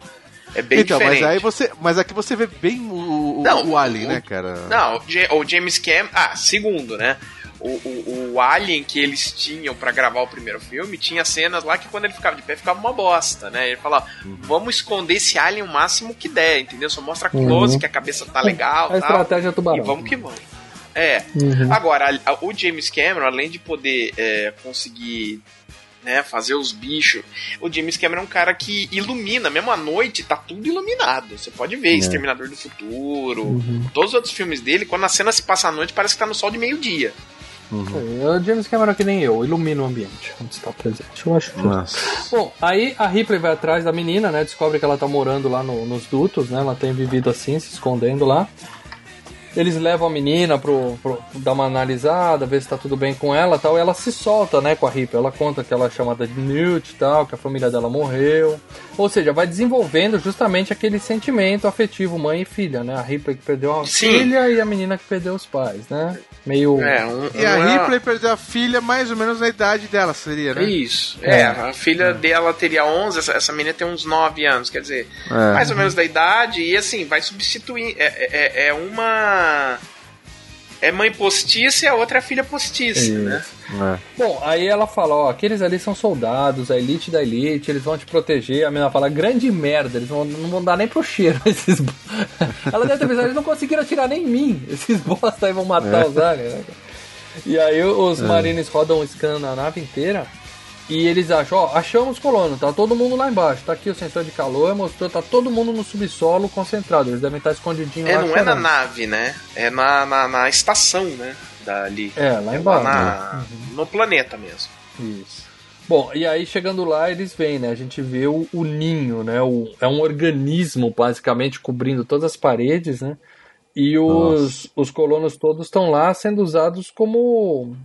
É bem então, diferente. mas aí você. Mas aqui você vê bem o, o, Não, o Alien, o- né, cara? Não, o Ja- o James Cameron. Ah, segundo, né? O, o, o Alien que eles tinham pra gravar o primeiro filme tinha cenas lá que quando ele ficava de pé ficava uma bosta, né? Ele falava, Uhum. vamos esconder esse Alien o máximo que der, entendeu? Só mostra close, Uhum. que a cabeça tá legal A tal. estratégia tubarão. E vamos que vamos. É. Uhum. Agora, a- a- o James Cameron, além de poder é, conseguir né, fazer os bichos, o James Cameron é um cara que ilumina, mesmo à noite tá tudo iluminado. Você pode ver, É. Exterminador do Futuro, Uhum. todos os outros filmes dele, quando a cena se passa à noite, parece que tá no sol de meio-dia. É, O James Cameron que nem eu, ilumina o ambiente onde está presente. Eu acho justo. Nossa. Bom, aí a Ripley vai atrás da menina, né? Descobre que ela tá morando lá no- nos dutos, né? Ela tem vivido assim, se escondendo lá. Eles levam a menina pro, pro dar uma analisada, ver se tá tudo bem com ela e tal. E ela se solta, né, com a Ripley. Ela conta que ela é chamada de Newt e tal, que a família dela morreu. Ou seja, vai desenvolvendo justamente aquele sentimento afetivo mãe e filha, né? A Ripley que perdeu a Sim. filha e a menina que perdeu os pais, né? Meio. É, um, E a um é- Ripley perdeu a filha mais ou menos na idade dela, seria, né? Isso. É. É, a filha dela teria 11, essa, essa menina tem uns 9 anos, quer dizer, É. mais ou menos da idade, e assim, vai substituir. É, é, é uma. É mãe postiça e a outra é filha postiça, né? É. Bom, aí ela fala, ó, aqueles ali são soldados, a elite da elite, eles vão te proteger. A menina fala, grande merda, eles vão, não vão dar nem pro cheiro esses... bo-" ela deve ter pensado, eles não conseguiram atirar nem em mim, esses bosta aí vão matar É. os aliens? E aí os É. marines rodam um scan na nave inteira e eles acham, ó, achamos colono, tá todo mundo lá embaixo, tá aqui o sensor de calor, mostrou, tá todo mundo no subsolo concentrado, eles devem estar escondidinhos É, lá. não é na nave, né? É na, na, na estação, né? Dali. É, lá embaixo. na- No planeta mesmo. Isso. Bom, e aí chegando lá eles veem, né? A gente vê o, o ninho, né? O, é um organismo basicamente cobrindo todas as paredes, né? E os, os colonos todos estão lá sendo usados como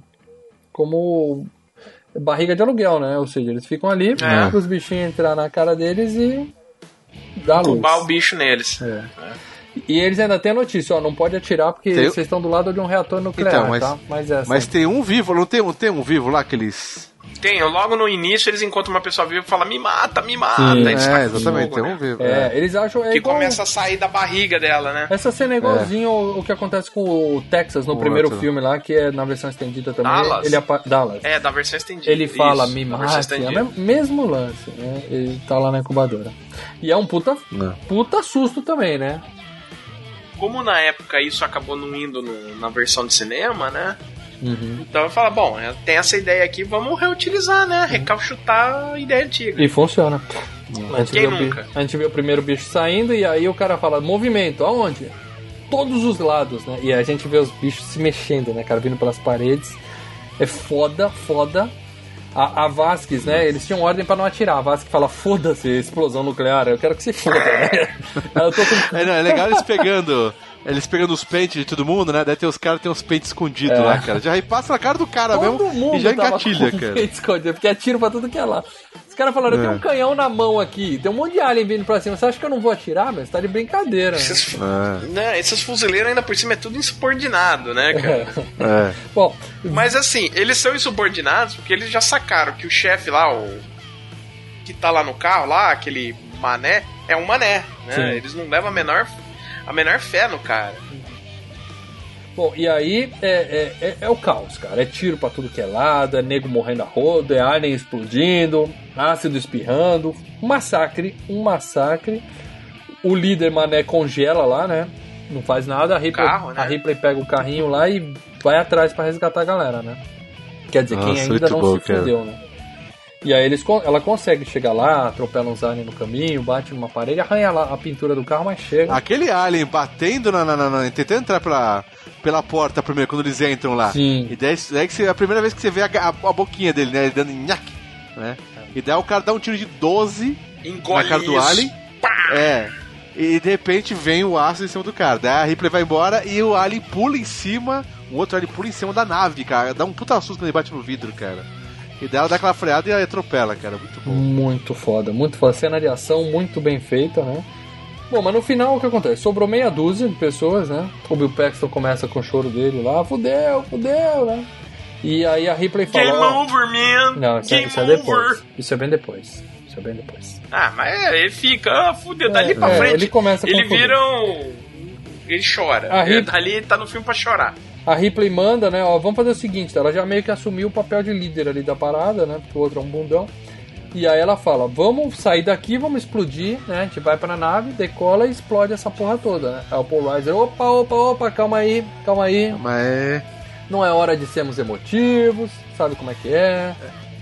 como barriga de aluguel, né? Ou seja, eles ficam ali É. para os bichinhos entrar na cara deles e dar luz. Cubar o bicho neles. É. E eles ainda têm a notícia, ó, não pode atirar porque Tem- vocês estão do lado de um reator nuclear, Então, mas, tá? Mas é mas tem um vivo, não tem um, tem um vivo lá que eles. Tem, logo no início eles encontram uma pessoa viva e falam, me mata, me mata. Sim. Eles É, exatamente, fogo, tem né? um vivo. É, eles acham é Que igual- começa a sair da barriga dela, né? Essa cena é igualzinho ao- o que acontece com o Texas no O primeiro outro. filme lá, que é na versão estendida também. Dallas? Ele apa- Dallas. É, da versão estendida. Ele fala, Isso, me mate, é mesmo, mesmo lance, né? Ele tá lá na incubadora. E é um puta, puta susto também, né? Como na época isso acabou não indo no- na versão de cinema, né? Uhum. Então eu falo, bom, tem essa ideia aqui, vamos reutilizar, né? Recalchutar a ideia antiga. E funciona. A gente, Quem vê nunca? a gente vê o primeiro bicho saindo e aí o cara fala, movimento, aonde? Todos os lados, né? E a gente vê os bichos se mexendo, né, cara, vindo pelas paredes. É foda, foda. A, a Vasquez, né? Eles tinham ordem pra não atirar. A Vasquez fala, foda-se, explosão nuclear, eu quero que se foda, né? Eu tô com... É, não, é legal eles pegando. Eles pegando os pentes de todo mundo, né? Daí tem os caras que tem uns pentes escondidos É. lá, cara. Já aí passa na cara do cara Todo mesmo mundo e já tava engatilha, com cara. peito escondido, porque atira pra tudo que é lá. Os caras falaram, eu É. tenho um canhão na mão aqui, tem um monte de alien vindo pra cima. Você acha que eu não vou atirar, meu? Você tá de brincadeira. né? Esses, É. né, esses fuzileiros ainda por cima é tudo insubordinado, né, cara? É. Bom, Mas assim, eles são insubordinados porque eles já sacaram que o chefe lá, o. que tá lá no carro, lá, aquele mané, é um mané, né? Sim. Eles não levam a menor, a menor fé no cara. Bom, e aí é, é, é, é o caos, cara. É tiro pra tudo que é lado, é nego morrendo a rodo, é alien explodindo, ácido espirrando. Um massacre, um massacre. O líder mané congela lá, né? Não faz nada. A Ripley, Carro, né? a Ripley pega o carrinho lá e vai atrás pra resgatar a galera, né? Quer dizer, quem Nossa, ainda muito não bom, se cara. fudeu, né? E aí eles, ela consegue chegar lá, atropela uns aliens no caminho, bate numa parede, arranha lá a pintura do carro, mas chega. Aquele alien batendo na, na, na, na- tentando entrar pela, pela porta primeiro, quando eles entram lá. Sim. E daí, daí que você, a primeira vez que você vê a, a, a boquinha dele, né? Ele dando nhaque, né? E daí o cara dá um tiro de 12 Engole na cara do alien. É. E de repente vem o ácido em cima do cara. Daí a Ripley vai embora e o alien pula em cima. O outro alien pula em cima da nave, cara. Dá um puta susto quando ele bate no vidro, cara. E daí ela dá aquela freada e ela atropela, cara. Muito bom. Muito foda, muito foda. Cena de ação muito bem feita, né? Bom, mas no final o que acontece? Sobrou meia dúzia de pessoas, né? O Bill Paxton começa com o choro dele lá, fudeu, fudeu, né? E aí a Ripley fala. Game ó, over, man! Não, isso, é, Game isso é depois. over! Isso é bem depois. Isso é bem depois. Ah, mas é, ele fica, ah, fudeu, dali É, pra é, frente. ele começa com Ele vira um. Ele chora. A Ele- Rip- Ali ele tá no filme pra chorar. A Ripley manda, né? Ó, vamos fazer o seguinte, ela já meio que assumiu o papel de líder ali da parada, né? Porque o outro é um bundão. E aí ela fala, vamos sair daqui, vamos explodir, né? A gente vai pra nave, decola e explode essa porra toda, né? Aí o Paul Reiser, opa, opa, opa, calma aí, calma aí. Mas é. Não é hora de sermos emotivos, sabe como é que é.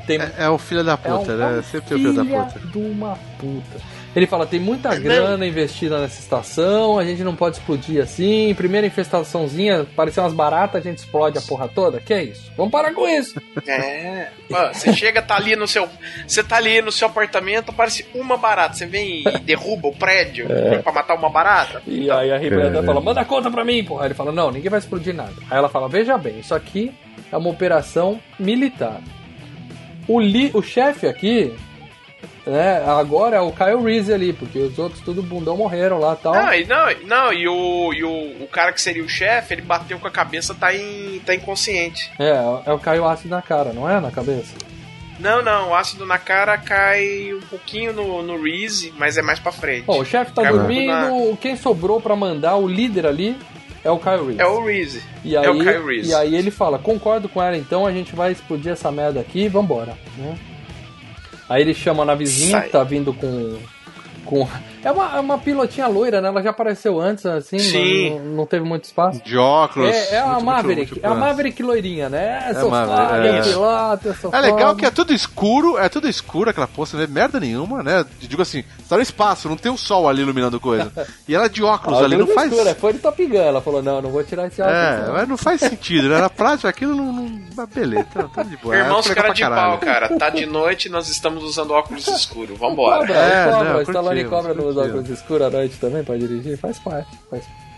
Tem, É, é o filho da é puta, um- né? é Sempre o filho da puta. de uma puta. Ele fala, tem muita grana investida nessa estação, a gente não pode explodir assim. Primeira infestaçãozinha, parecia umas baratas, a gente explode a porra toda. Que é isso? Vamos parar com isso. É. Mano, você chega, tá ali no seu. Você tá ali no seu apartamento, aparece uma barata. Você vem e derruba o prédio É. pra matar uma barata. E aí a Ripley Caramba. fala, manda conta pra mim, porra. Aí ele fala, não, ninguém vai explodir nada. Aí ela fala, veja bem, isso aqui é uma operação militar. O, li, o chefe aqui, né, agora é o Kyle Reese ali, porque os outros tudo bundão morreram lá e tal. Não, e, não, não, e, o, e o, o cara que seria o chefe, ele bateu com a cabeça, tá, em, tá inconsciente. É, é o Caio ácido na cara, não é? Na cabeça? Não, não, o ácido na cara cai um pouquinho no, no Reese, mas é mais pra frente. Bom, o chefe tá Cai dormindo, na- quem sobrou pra mandar o líder ali é o Kyle Reese. É o Reese. E aí, é o Kyle Reese. e aí ele fala, concordo com ela então, a gente vai explodir essa merda aqui e vambora. Né? Aí ele chama a navezinha Sai. que tá vindo com. com é, uma, é uma pilotinha loira, né? Ela já apareceu antes, assim, Sim. Não, não teve muito espaço. De óculos. É, é a Maverick, muito, muito é a. Maverick loirinha, né? É, sou Maverick, foda, é. piloto, sou É legal que é tudo escuro, é tudo escuro aquela poça, não é merda nenhuma, né? Digo assim, tá no espaço, não tem um sol ali iluminando coisa. E ela de óculos Ah, ali, não faz. é, Foi de Top Gun, ela falou, não, não vou tirar esse óculos. É, não. mas não faz sentido, né? Na prática aquilo não. não... mas beleza, tá, tá de boa. Irmãos É, cara de caralho. pau, cara. Tá de noite e nós estamos usando óculos escuros. Vambora. Cobra, É, o Cobra, não, o Stallone curtimos, Cobra nos curtimos. óculos escuros à noite também pra dirigir, faz parte, faz parte.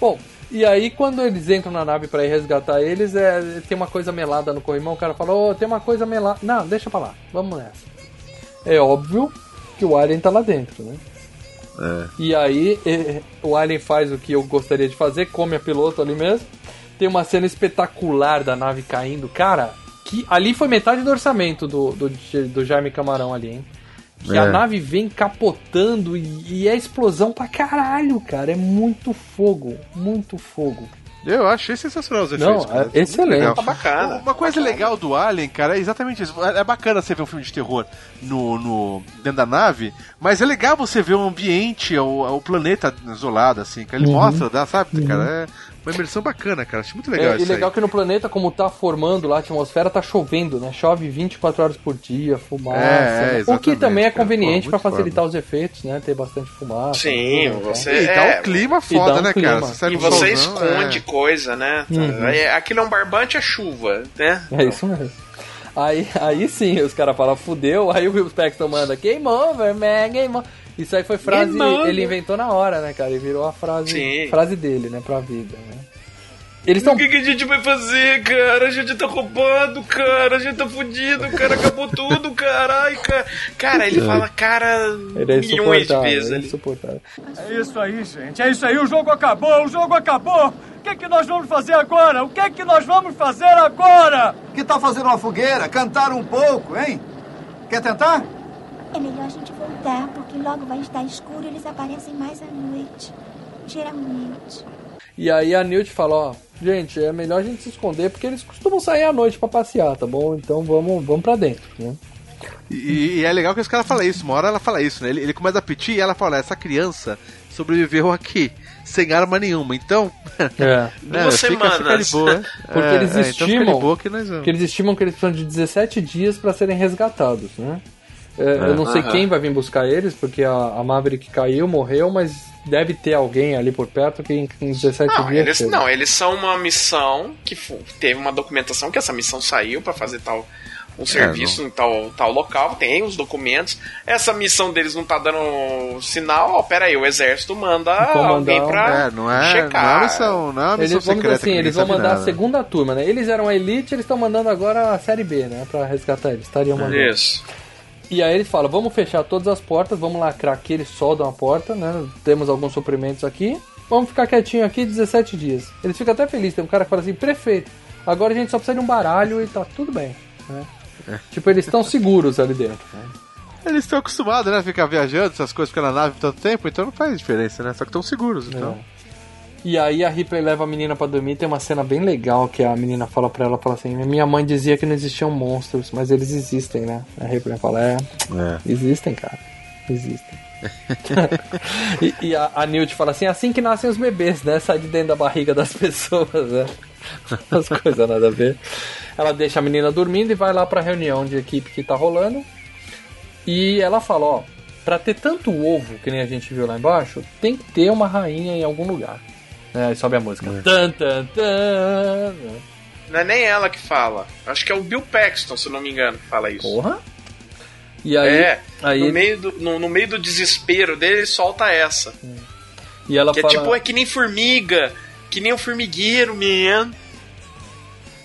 Bom, e aí quando eles entram na nave pra ir resgatar eles, é, tem uma coisa melada no corrimão, o cara fala, ô, tem uma coisa melada. Não, deixa pra lá, vamos nessa. É óbvio que o Alien tá lá dentro, né? É. E aí o Alien faz o que eu gostaria de fazer, come a piloto ali mesmo. Tem uma cena espetacular da nave caindo. Cara, que ali foi metade do orçamento do, do, do Jaime Camarão ali, hein? Que a É. nave vem capotando e, e é explosão pra caralho, cara. É muito fogo, muito fogo. Eu achei sensacional os Não, efeitos. cara. é excelente. legal. Tá bacana. Uma coisa legal do Alien, cara, é exatamente isso. É bacana você ver um filme de terror no, no- dentro da nave, mas é legal você ver o ambiente, o, o planeta isolado, assim, que ele Uhum. mostra, dá, sabe, cara? É uma imersão bacana, cara. Achei muito legal É, e isso legal aí. que no planeta, como tá formando lá a atmosfera, tá chovendo, né? Chove 24 horas por dia, fumaça. É, é, né? o que também é conveniente muito facilitar os efeitos, né? Ter bastante fumaça. Sim, tudo, né? você- E dá É, um clima e foda, um né, clima. cara? Você E você solzão, esconde é. coisa, né? Uhum. É, aquilo é um barbante a chuva, né? É isso mesmo. Aí, aí sim, os caras falam, fudeu, aí o Will Paxton manda, game over, man, game over. Isso aí foi frase, over. ele inventou na hora, né, cara? E virou a frase, Sim. frase dele, né, pra vida, né? Eles estão. O que, que a gente vai fazer, cara? A gente tá roubado, cara. A gente tá fudido, cara. Acabou tudo, carai, cara. Cara, ele fala, cara, Ele é milhões de insuportável, vezes. ele é insuportável. É isso aí, gente. É isso aí. O jogo acabou. O jogo acabou. O que, é que nós vamos fazer agora? O que é que nós vamos fazer agora? Que tal fazer uma fogueira? Cantar um pouco, hein? Quer tentar? É melhor a gente voltar, porque logo vai estar escuro e eles aparecem mais à noite. Geralmente. E aí a Newt fala, ó, gente, é melhor a gente se esconder porque eles costumam sair à noite pra passear, tá bom? Então vamos, vamos pra dentro, né? E, e é legal que esse cara fala isso, uma hora ela fala isso, né? Ele, ele começa a pedir e ela fala, essa criança sobreviveu aqui, sem arma nenhuma, então. É. né, Duas semanas. boa. Porque É, eles é, estimam boa que nós vamos. que eles estimam que eles precisam de 17 dias pra serem resgatados, né? É, Eu não sei quem vai vir buscar eles, porque a, a Maverick caiu, morreu, mas deve ter alguém ali por perto que em, em 17 Não dias. eles, não, eles são uma missão que teve uma documentação que essa missão saiu pra fazer tal um serviço em tal, tal local, tem os documentos. Essa missão deles não tá dando sinal, ó, pera aí, o exército manda Comandar alguém pra É, não é, checar. não é missão, não é missão Eles, vamos dizer secreta. assim, eles vão mandar nada. a segunda turma, né? Eles eram a Elite, eles estão mandando agora a Série B, né? Pra resgatar eles. Estariam mandando. Isso. E aí eles falam, vamos fechar todas as portas, vamos lacrar aqui, eles soldam a porta, né? Temos alguns suprimentos aqui. Vamos ficar quietinho aqui 17 dias. Eles ficam até felizes. Tem um cara que fala assim, prefeito, agora a gente só precisa de um baralho e tá tudo bem. Né? Tipo, eles estão seguros ali dentro. Né? Eles estão acostumados, né? a Ficar viajando, essas coisas pela nave por tanto tempo, então não faz diferença, né? Só que estão seguros, então. E aí a Ripley leva a menina pra dormir. Tem uma cena bem legal que a menina fala pra ela, fala assim, minha mãe dizia que não existiam monstros, mas eles existem, né? A Ripley fala, é, existem, cara. Existem. e e a, a Newt fala assim, é assim que nascem os bebês, né? Sai de dentro da barriga das pessoas, né? As coisas nada a ver. Ela deixa a menina dormindo e vai lá pra reunião de equipe que tá rolando. E ela fala, ó, pra ter tanto ovo que nem a gente viu lá embaixo, tem que ter uma rainha em algum lugar. É, aí sobe a música. Tan, tan, tan. Não é nem ela que fala. Acho que é o Bill Paxton, se eu não me engano, que fala isso. Porra. E aí, é, aí no, meio do, no, no meio do desespero dele, ele solta essa. e ela que fala, é tipo, é que nem formiga, que nem um formigueiro, man.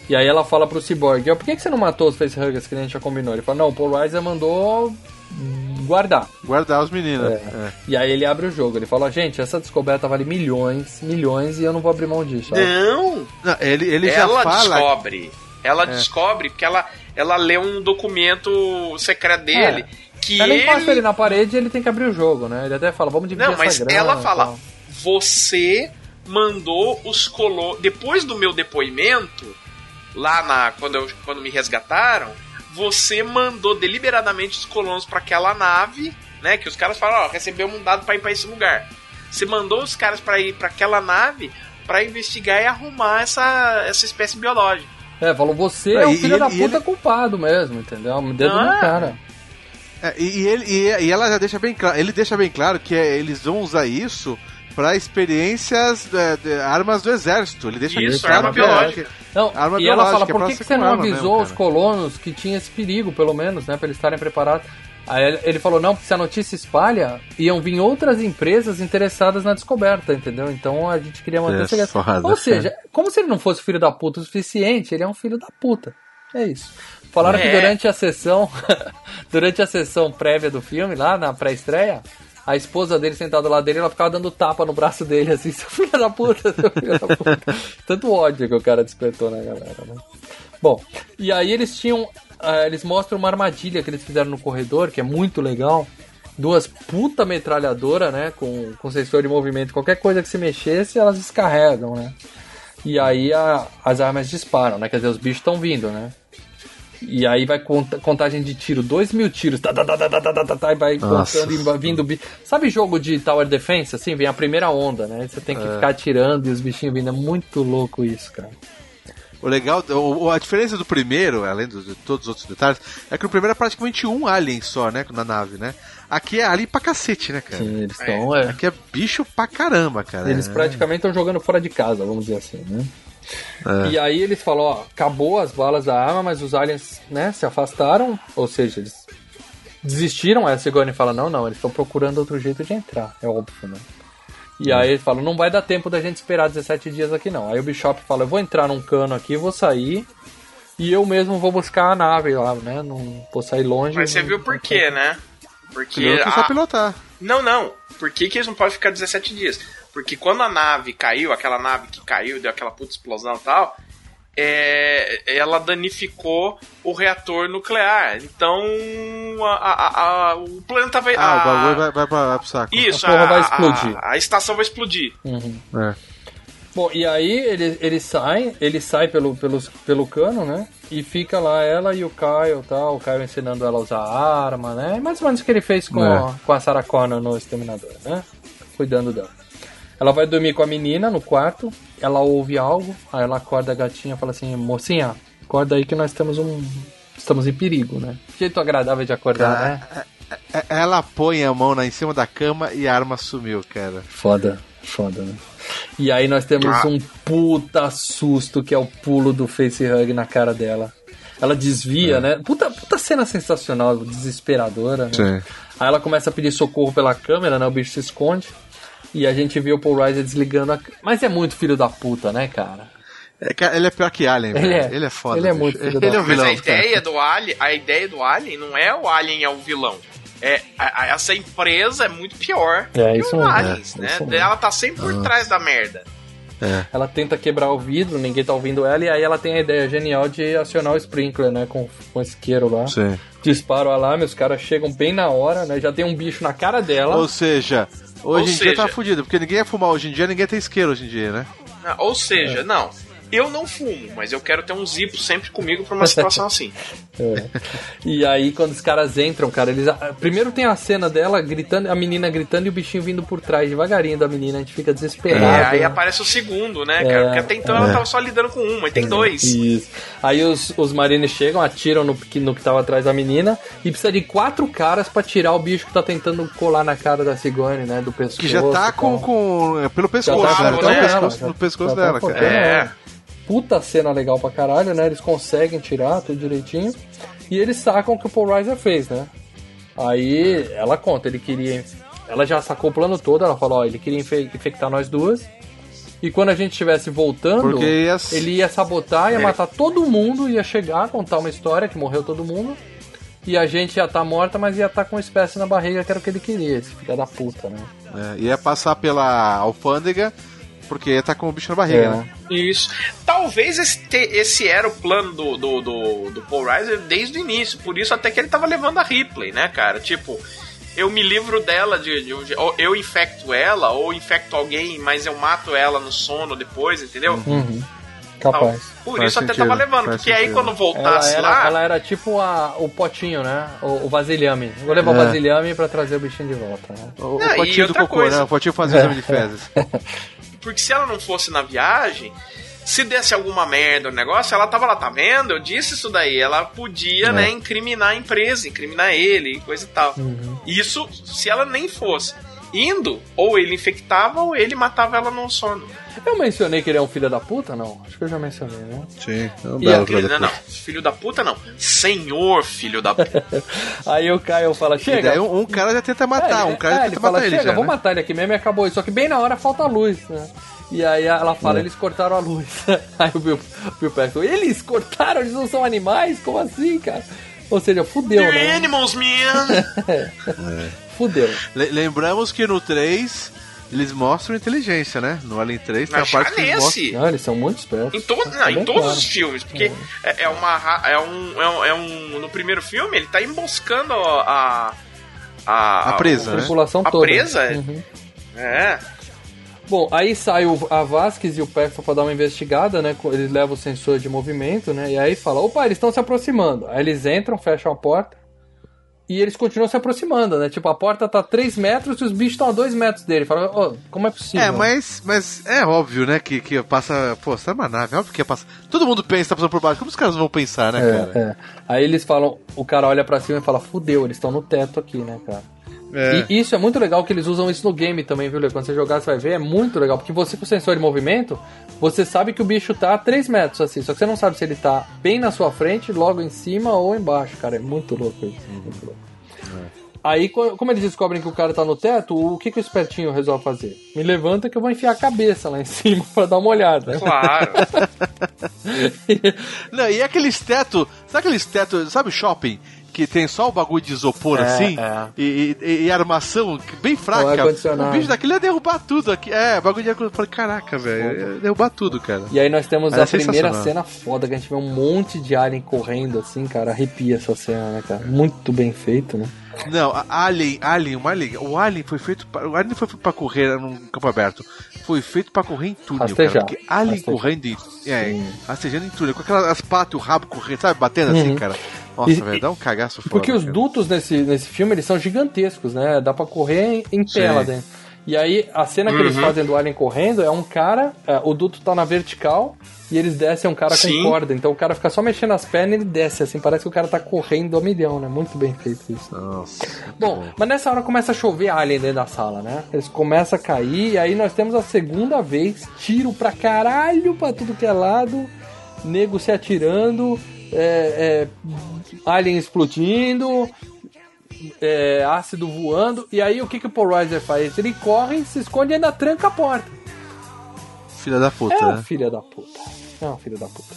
E aí ela fala pro Cyborg, ó, por que, que você não matou os facehuggers que a gente já combinou? Ele fala, não, o Paul Reiser mandou guardar. Guardar os meninos. É. E aí ele abre o jogo, ele fala, gente, essa descoberta vale milhões, milhões e eu não vou abrir mão disso. sabe? Não! Não, ele, ele já ela fala. descobre. Ela É. descobre porque ela, ela lê um documento secreto dele. Que ela ele... encosta ele na parede e ele tem que abrir o jogo, né? Ele até fala, vamos dividir Não, essa mas grana ela fala: tal. você mandou os colonos. Depois do meu depoimento, lá na. Quando, eu, quando me resgataram, você mandou deliberadamente os colonos para aquela nave, né? Que os caras falam, ó, recebeu um dado para ir para esse lugar. Você mandou os caras para ir para aquela nave para investigar e arrumar essa, essa espécie biológica. É, falou, você Não, é o filho e da ele- puta ele- culpado mesmo, entendeu? Um dedo Ah. no cara. É, e, e ele, e, e ela já deixa bem claro, ele deixa bem claro que é, eles vão usar isso para experiências é, de armas do exército. Ele deixa Isso, arma que é- biológica. que- Não, arma e ela fala, é por que, ser que você não avisou mesmo, os cara?" colonos que tinha esse perigo, pelo menos, né? Pra eles estarem preparados. Aí ele- falou, não, porque se a notícia espalha, iam vir outras empresas interessadas na descoberta, entendeu? Então a gente queria manter É o segredo. Ou seja, como se ele não fosse filho da puta o suficiente, ele é um filho da puta. É isso. Falaram que É. durante a sessão, durante a sessão prévia do filme, lá na pré-estreia, a esposa dele sentada lá dele, ela ficava dando tapa no braço dele, assim, seu filho da puta, seu filho da puta. Tanto ódio que o cara despertou na galera, né? Bom, e aí eles tinham. ah, eles mostram uma armadilha que eles fizeram no corredor, que é muito legal. Duas puta metralhadora, né? Com, com sensor de movimento. Qualquer coisa que se mexesse, elas descarregam, né? E aí a- as armas disparam, né? Quer dizer, os bichos estão vindo, né? E aí vai conta- contagem de tiro, dois mil tiros, tá, tá, tá, tá, tá, tá, tá, tá, e vai Nossa. contando e vai vindo bicho. Sabe jogo de Tower Defense, assim? Vem a primeira onda, né? Você tem que É. ficar atirando e os bichinhos vindo. É muito louco isso, cara. O legal, o- a diferença do primeiro, além de todos os outros detalhes, é que o primeiro é praticamente um alien só, né? Na nave, né? Aqui é alien pra cacete, né, cara? Sim, eles estão. É. Aqui é bicho pra caramba, cara. Eles É. praticamente estão jogando fora de casa, vamos dizer assim, né? É. E aí eles falam, ó, acabou as balas da arma, mas os aliens, né, se afastaram, ou seja, eles desistiram. Aí a Sigourney fala, não, não, eles estão procurando outro jeito de entrar, é óbvio, né? E aí ele fala, não vai dar tempo da gente esperar 17 dias aqui não. Aí o Bishop fala, eu vou entrar num cano aqui, vou sair e eu mesmo vou buscar a nave lá, né? Não vou sair longe. Mas você não- viu por quê, né? Porque. Piloto a- só pilotar. Não, não. Por que, que eles não podem ficar 17 dias? Porque quando a nave caiu, aquela nave que caiu, deu aquela puta explosão e tal, é, ela danificou o reator nuclear. Então a- a- a- o planeta vai. Ah, o bagulho vai, vai, pra- vai pro saco. Isso, A porra a, vai explodir. A, estação vai explodir. Uhum. É. Bom, e aí ele, ele sai, ele sai pelo, pelo, pelo cano, né? E fica lá ela e o Kyle tal, o Kyle ensinando ela a usar a arma, né? Mais ou menos o que ele fez com, É. a, com a Sarah Connor no Exterminador, né? Cuidando dela. Ela vai dormir com a menina no quarto, ela ouve algo, aí ela acorda a gatinha e fala assim, mocinha, acorda aí que nós temos um. Estamos em perigo, né? Jeito agradável de acordar, né? É- Ela põe a mão na, em cima da cama e a arma sumiu, cara. Foda, foda, né? E aí nós temos Ah. um puta susto que é o pulo do facehug na cara dela. Ela desvia, né? Puta, puta cena sensacional, desesperadora, né? Sim. Aí ela começa a pedir socorro pela câmera, né? O bicho se esconde. E a gente vê o Paul Reiser desligando a... Mas é muito filho da puta, né, cara? É, cara, ele é pior que Alien, Ele velho. é. Ele é foda. Ele é muito filho da Ele é o puta. vilão. Mas a ideia do Alien, a ideia do Alien não é o Alien é o vilão. É, a- a- essa empresa é muito pior É, que isso mesmo. aliens, É, né? isso mesmo. Ela tá sempre por Ah. trás da merda. Ela tenta quebrar o vidro, ninguém tá ouvindo ela, e aí ela tem a ideia genial de acionar o sprinkler, né? Com, com o isqueiro lá. Sim. Dispara o alarme, os caras chegam bem na hora, né? Já tem um bicho na cara dela. Ou seja, hoje Ou em dia seja- tá fudido, porque ninguém ia fumar hoje em dia, ninguém tem isqueiro hoje em dia, né? Ah, Ou seja, É. não, eu não fumo, mas eu quero ter um zipo sempre comigo pra uma situação assim. É. E aí, quando os caras entram, cara, eles. Primeiro tem a cena dela gritando, a menina gritando e o bichinho vindo por trás, devagarinho da menina, a gente fica desesperado. É, aí né? aparece o segundo, né, É, cara? Porque até então é. ela tava só lidando com uma, e tem dois. Isso. Aí os, os marines chegam, atiram no, que- no que tava atrás da menina e precisa de quatro caras pra tirar o bicho que tá tentando colar na cara da Sigourney, né? Do pescoço. Que já tá com, com. é, Pelo pescoço, Já tá né? Tá no pescoço, no pescoço já tá dela, cara. ela. Puta cena legal pra caralho, né? Eles conseguem tirar tudo direitinho. E eles sacam o que o Paul Reiser fez, né? Aí ela conta, ele queria. Ela já sacou o plano todo, ela falou, ó, ele queria infe- infectar nós duas. E quando a gente estivesse voltando, ia- ele ia sabotar, ia Ele- matar todo mundo, ia chegar, contar uma história que morreu todo mundo. E a gente ia estar morta, mas ia estar com uma espécie na barriga, que era o que ele queria, esse filho da puta, né? É, ia passar pela alfândega, porque tá com o bicho na barriga, É. né? Isso. Talvez esse, te- esse era o plano do, do, do, do Paul Reiser desde o início. Por isso até que ele tava levando a Ripley, né, cara? Tipo, eu me livro dela de, de um eu infecto ela, ou infecto alguém, mas eu mato ela no sono depois, entendeu? Uhum. Capaz. Por isso até tava levando, porque aí quando voltasse ela era, lá. ela era tipo a- o potinho, né? O, o vasilhame. Vou levar o É. vasilhame pra trazer o bichinho de volta. Né? O, o Não, e potinho do cocô, coisa. né? O potinho fazia o exame de fezes. Porque se ela não fosse na viagem, se desse alguma merda o negócio, ela tava lá, tá vendo? Eu disse isso daí. Ela podia, É. né, incriminar a empresa, incriminar ele e coisa e tal. Uhum. Isso se ela nem fosse. Indo, ou ele infectava ou ele matava ela no sono. Eu mencionei que ele é um filho da puta, não? Acho que eu já mencionei, né? Sim, é um E belo aquele, filho da não, puta. não, filho da puta não. Senhor filho da puta. Aí o Caio fala, E chega. daí um, um cara já tenta matar, É, um cara é, já ele tenta fala, matar ele chega, já, vou né? matar ele aqui mesmo e acabou. Só que bem na hora falta a luz, né? E aí ela fala, É. eles cortaram a luz. Aí o Bill, Bill Paxton, eles cortaram? Eles não são animais? Como assim, cara? Ou seja, fudeu, The né? animals, man! Fudeu. Le- lembramos que no 3 eles mostram inteligência, né? No Alien 3 tem a parte que eles nesse. mostram... Não, eles são muito espertos. Em, to não, Tá em bem todos claro. os filmes, porque é, é uma é um, é um é um no primeiro filme ele tá emboscando a a, A presa, A né? tripulação a toda. presa. Uhum. É. Bom, aí sai o, a Vasquez e o Paxton pra dar uma investigada, né? Eles levam o sensor de movimento, né? E aí fala, opa, eles estão se aproximando. Aí eles entram, fecham a porta. E eles continuam se aproximando, né? Tipo, a porta tá a 3 metros e os bichos estão a 2 metros dele. Fala, ô, como é possível? É, mas, mas é óbvio, né, que, que passa... Pô, você é uma nave, é óbvio que ia passar... Todo mundo pensa tá passando por baixo, como os caras vão pensar, né, cara? É, é. Aí eles falam, o cara olha pra cima e fala, fudeu, eles estão no teto aqui, né, cara? É. E isso é muito legal que eles usam isso no game também, viu, Lê? Quando você jogar, você vai ver, é muito legal. Porque você com o sensor de movimento, você sabe que o bicho tá a 3 metros, assim. Só que você não sabe se ele tá bem na sua frente, logo em cima ou embaixo, cara. É muito louco isso. Muito louco. Aí, co- como eles descobrem que o cara tá no teto, o que, que o espertinho resolve fazer? Me levanta que eu vou enfiar a cabeça lá em cima pra dar uma olhada. Claro. Não, e aqueles teto, sabe aqueles teto, sabe shopping? Que tem só o bagulho de isopor É, assim é. E, e- e armação bem fraca. O bicho daquele ia derrubar tudo aqui. É, bagulho de. Eu Falei, caraca, velho, ia derrubar tudo, cara. E aí nós temos Mas a é primeira cena foda, que a gente vê um monte de alien correndo assim, cara. Arrepia essa cena, né, cara? Muito bem feito, né? Não, Alien, Alien, o Alien, o Alien foi feito pra, o Alien foi feito pra correr num campo aberto. Foi feito pra correr em túnel, Rastejar. cara. Porque Alien Rastejar. correndo em, é, rastejando em túnel, com aquelas as patas e o rabo correndo, sabe, batendo assim, Uhum. cara. Nossa, E- velho, dá um cagaço foda. Porque os cara. dutos nesse, nesse filme, eles são gigantescos, né? Dá pra correr em, em pé lá dentro. E aí, a cena que eles Uhum. fazem do alien correndo é um cara, é, o duto tá na vertical e eles descem um cara Sim. com corda. Então o cara fica só mexendo as pernas e ele desce, assim, parece que o cara tá correndo a milhão, né? Muito bem feito isso. Nossa. Bom, mas nessa hora começa a chover alien dentro da sala, né? Eles começam a cair, e aí nós temos a segunda vez, tiro pra caralho pra tudo que é lado, nego se atirando, é, é, alien explodindo, é, ácido voando, e aí o que, que o Paul Reiser faz? Ele corre, se esconde e ainda tranca a porta. Filha da puta, é um né? filho da puta. É um filho da puta.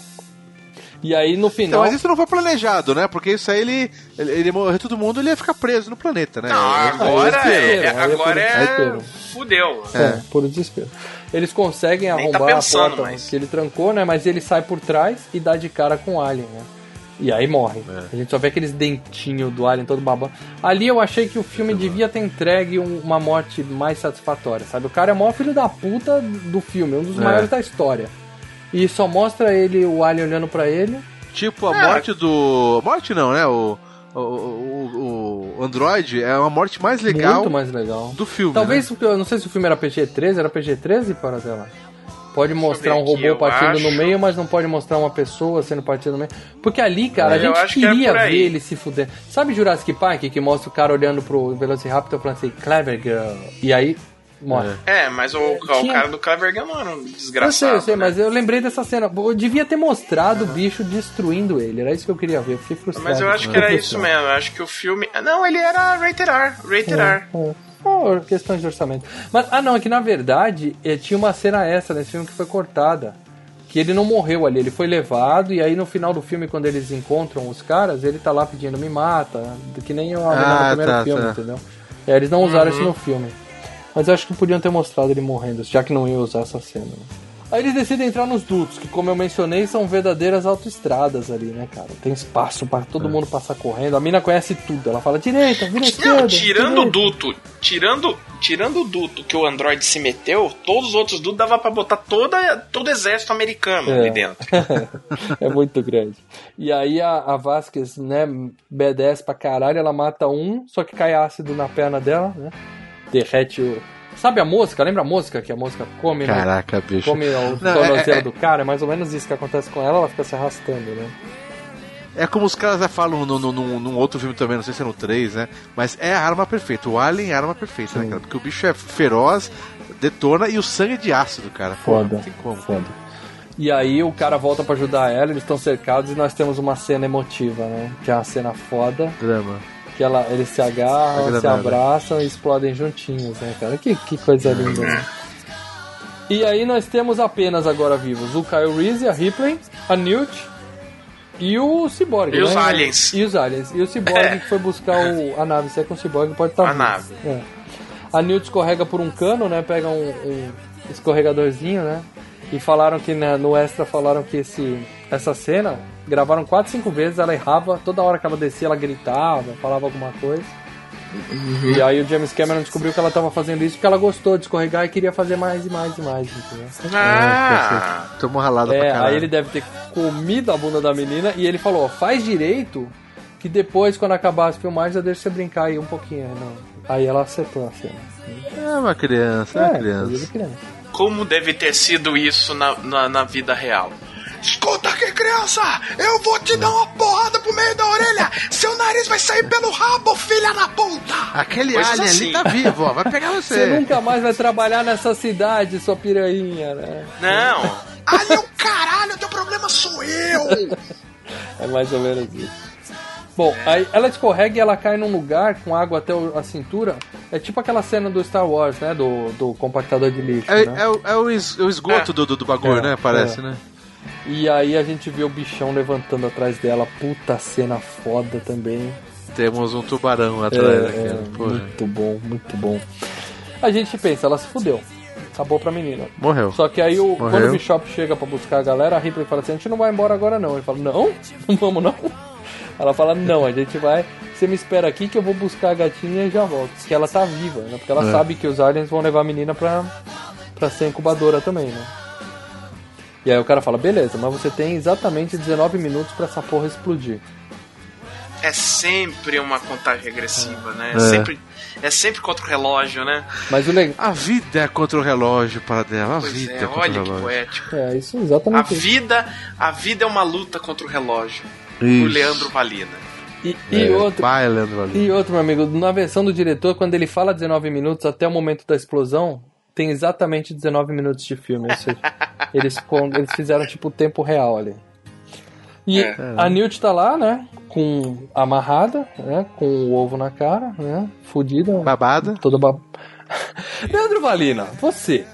E aí no Então, final. mas isso não foi planejado, né? Porque isso aí ele, ele, ele morrer todo mundo, ele ia ficar preso no planeta, né? Não, agora é é, desespero, aí é agora é, desespero. fudeu. É, por desespero. Eles conseguem Nem tá arrombar pensando a porta mais. que ele trancou, né? Mas ele sai por trás e dá de cara com o Alien, né? E aí morre. É. A gente só vê aqueles dentinhos do Alien todo babando. Ali eu achei que o filme devia ter entregue um- uma morte mais satisfatória, sabe? O cara é o maior filho da puta do filme, um dos É. maiores da história. E só mostra ele, o Alien olhando pra ele. Tipo, a É. morte do. Morte não, né? O, o, o, o Android é uma morte mais legal Muito mais legal. do filme. Talvez, né? eu não sei se o filme era PG-13, era PG-13 para dela. Pode mostrar um robô partindo no acho. meio, mas não pode mostrar uma pessoa sendo partida no meio. Porque ali, cara, É, eu a gente que é queria por aí. ver ele se fuder. Sabe Jurassic Park, que mostra o cara olhando pro Velociraptor falando assim, Clever Girl, e aí morre. É, mas o, o Tinha- cara do Clever Gun não era um Eu sei, desgraçado. eu sei, né? mas eu lembrei dessa cena. Eu devia ter mostrado o bicho destruindo ele. Era isso que eu queria ver. Eu fiquei frustrado. Mas eu acho que era isso mesmo. Eu acho que o filme. Ah, Não, ele era rated R. Rated R. É, é. Oh, questões de orçamento. Mas, ah, não, é que na verdade eh, tinha uma cena extra nesse filme que foi cortada. Que ele não morreu ali, ele foi levado, e aí no final do filme, quando eles encontram os caras, ele tá lá pedindo me mata, que nem eu havia Ah, no primeiro tá, filme, tá. entendeu? É, eles não usaram Uhum. isso no filme. Mas eu acho que podiam ter mostrado ele morrendo, já que não ia usar essa cena. né? Aí eles decidem entrar nos dutos, que como eu mencionei, são verdadeiras autoestradas ali, né, cara? Tem espaço para É. todo mundo passar correndo. A mina conhece tudo. Ela fala direita, vira esquerda. Não, tirando o direita. duto, tirando, tirando o duto que o Android se meteu, todos os outros dutos dava pra botar toda, todo o exército americano É. ali dentro. é muito grande. E aí a, a Vasquez, né, B10 pra caralho, ela mata um, só que cai ácido na perna dela, né? Derrete o. Sabe a mosca? Lembra a mosca que a mosca come? né? Caraca, bicho. Come o Não, tornozelo é- é- do cara, é mais ou menos isso que acontece com ela, ela fica se arrastando, né? É como os caras já falam num, num, num- num outro filme também, não sei se é no 3, né? Mas é a arma perfeita. O Alien é a arma perfeita, né, cara? Porque o bicho é feroz, detona e o sangue é de ácido, cara. Pô, Foda. Não tem como. Foda. E aí o cara volta pra ajudar ela, eles estão cercados e nós temos uma cena emotiva, né? Que é uma cena foda. Drama. Que ela, eles se agarram, se abraçam e explodem juntinhos, né, cara? Que, que coisa linda, né? E aí nós temos apenas agora vivos o Kyle Reese, a Ripley, a Newt e o Cyborg. E os né? aliens. E os aliens. E o Cyborg É. que foi buscar o, a nave. Se é com o Cyborg, pode estar A nave. É. A Newt escorrega por um cano, né? Pega um, um escorregadorzinho, né? E falaram que né, no extra falaram que esse, essa cena gravaram 4, 5 vezes, ela errava, toda hora que ela descia ela gritava, falava alguma coisa. E aí o James Cameron descobriu que ela tava fazendo isso porque ela gostou de escorregar e queria fazer mais e mais e mais, entendeu? Ah! Tomou ralada pra É, caralho. aí ele deve ter comido a bunda da menina e ele falou, faz direito que depois, quando acabar as filmagens, eu deixo você brincar aí um pouquinho. Não. Aí ela acertou a cena. É uma criança, é uma É, criança. coisa de criança. Como deve ter sido isso na, na, na vida real? Escuta aqui, criança! Eu vou te dar uma porrada pro meio da orelha! Seu nariz vai sair pelo rabo, filha da puta! Aquele Coisas alien assim. ali tá vivo, ó. Vai pegar você. Você nunca mais vai trabalhar nessa cidade, sua piranha, né? Não. Ali é o caralho, teu problema sou eu! É mais ou menos isso. Bom, aí ela escorrega e ela cai num lugar com água até a cintura. É tipo aquela cena do Star Wars, né? Do, do compactador de lixo. É, né? é o, é o es- o esgoto do, do, do bagulho, É, né? Parece, é. né? E aí a gente vê o bichão levantando atrás dela. Puta cena foda também. Temos um tubarão atrás É, aqui. é, né? Porra. muito bom, muito bom. A gente pensa, ela se fudeu. Acabou pra menina. Morreu. Só que aí, o, Morreu. quando o Bishop chega pra buscar a galera, a Ripley fala assim: a gente não vai embora agora não. Ele fala: não, não vamos não. Ela fala: não, a gente vai. Você me espera aqui que eu vou buscar a gatinha e já volto. Que ela tá viva, né? Porque ela É. sabe que os aliens vão levar a menina pra, pra ser incubadora também, né? E aí o cara fala: beleza, mas você tem exatamente 19 minutos pra essa porra explodir. É sempre uma contagem regressiva, né? É, É. sempre, é sempre contra o relógio, né? Mas o legal. A vida é contra o relógio para dela. A Pois vida é, é, contra olha o que poético. É, isso A exatamente. isso. vida, a vida é uma luta contra o relógio. Isso. Leandro Valina. E, e É, outro. vai, Leandro Valina. E outro, meu amigo, na versão do diretor, quando ele fala 19 minutos até o momento da explosão, tem exatamente 19 minutos de filme. Ou seja, eles, eles fizeram tipo o tempo real ali. E É. a Newt tá lá, né? Com amarrada, né? Com o ovo na cara, né? Fudida. Babada. Toda bab... Leandro Valina, você.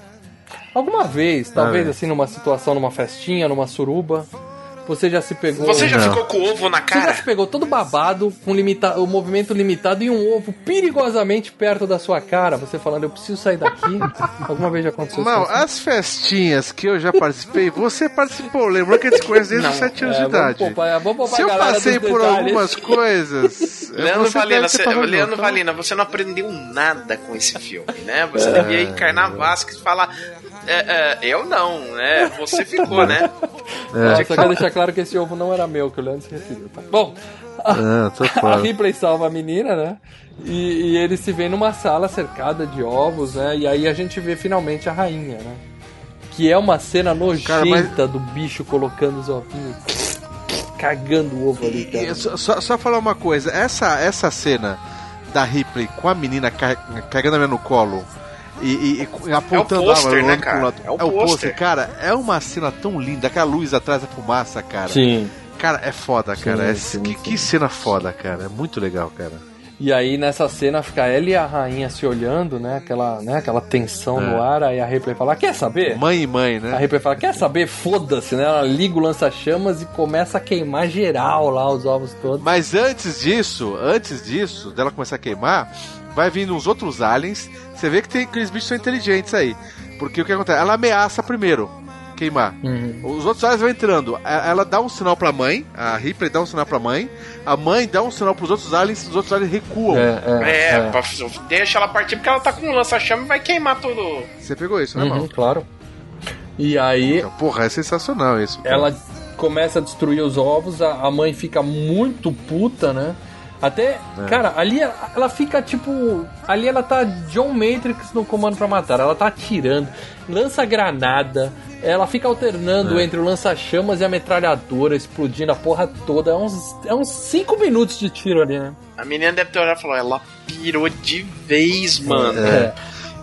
Alguma vez, talvez Ah, é. assim, numa situação, numa festinha, numa suruba, você já se pegou. Você já Não. ficou com o ovo na Você já cara? se pegou todo babado, com limita o movimento limitado e um ovo perigosamente perto da sua cara, você falando, eu preciso sair daqui? Alguma vez já aconteceu Não, isso? assim? as festinhas que eu já participei, você participou. Lembrou que a gente se conhece desde os 7 anos É, de idade. poupar- poupar Se eu passei por detalhes. algumas coisas. Leandro você Valina, você- Leandro. Valina, você não aprendeu nada com esse filme, né? Você É. devia encarnar Vasquez e falar. é, é, eu não, né? Você ficou, né? É. Só quero deixar claro que esse ovo não era meu, que o Leandro se referiu. Tá? Bom, tô a fora. Ripley salva a menina, né? E, e ele se vê numa sala cercada de ovos, né? E aí a gente vê finalmente a rainha, né? Que é uma cena nojenta Cara, mas- do bicho colocando os ovinhos, cagando o ovo ali, cara. E só, só, só falar uma coisa, essa, essa cena da Ripley com a menina ca- cagando a menina no colo e, e- e apontando É o pôster, a arma né, cara? lado. É o É o pôster. cara, é uma cena tão linda, aquela luz atrás da fumaça, cara. Sim. Cara, é foda, cara. Sim, É- sim, que, sim. que cena foda, cara. É muito legal, cara. E aí nessa cena fica ela e a rainha se olhando, né? Aquela, né? Aquela tensão É. no ar, aí a Ripley fala, quer saber? Mãe e mãe, A né? Ripley fala, quer saber? Foda-se, né? Ela liga o lança-chamas e começa a queimar geral lá os ovos todos. Mas antes disso, antes disso, dela começar a queimar, vai vindo uns outros aliens. Você vê que tem aqueles bichos são inteligentes aí. Porque o que acontece? Ela ameaça primeiro queimar. Uhum. Os outros aliens vão entrando. A- Ela dá um sinal pra mãe, a Ripley dá um sinal pra mãe, a mãe dá um sinal pros outros aliens, os outros aliens recuam. É, pra- deixa ela partir porque ela tá com um lança-chama e vai queimar tudo. Você pegou isso, né, Uhum, mal? claro. E aí Porra, é sensacional isso. ela começa a destruir os ovos, a, a mãe fica muito puta, né? Até, É. cara, ali ela, ela fica tipo. Ali ela tá John Matrix no comando pra matar. Ela tá atirando, lança granada, ela fica alternando É. entre o lança-chamas e a metralhadora, explodindo a porra toda. É uns 5 é uns cinco minutos de tiro ali, né? A menina deve ter olhado e falou, ela pirou de vez, mano. É.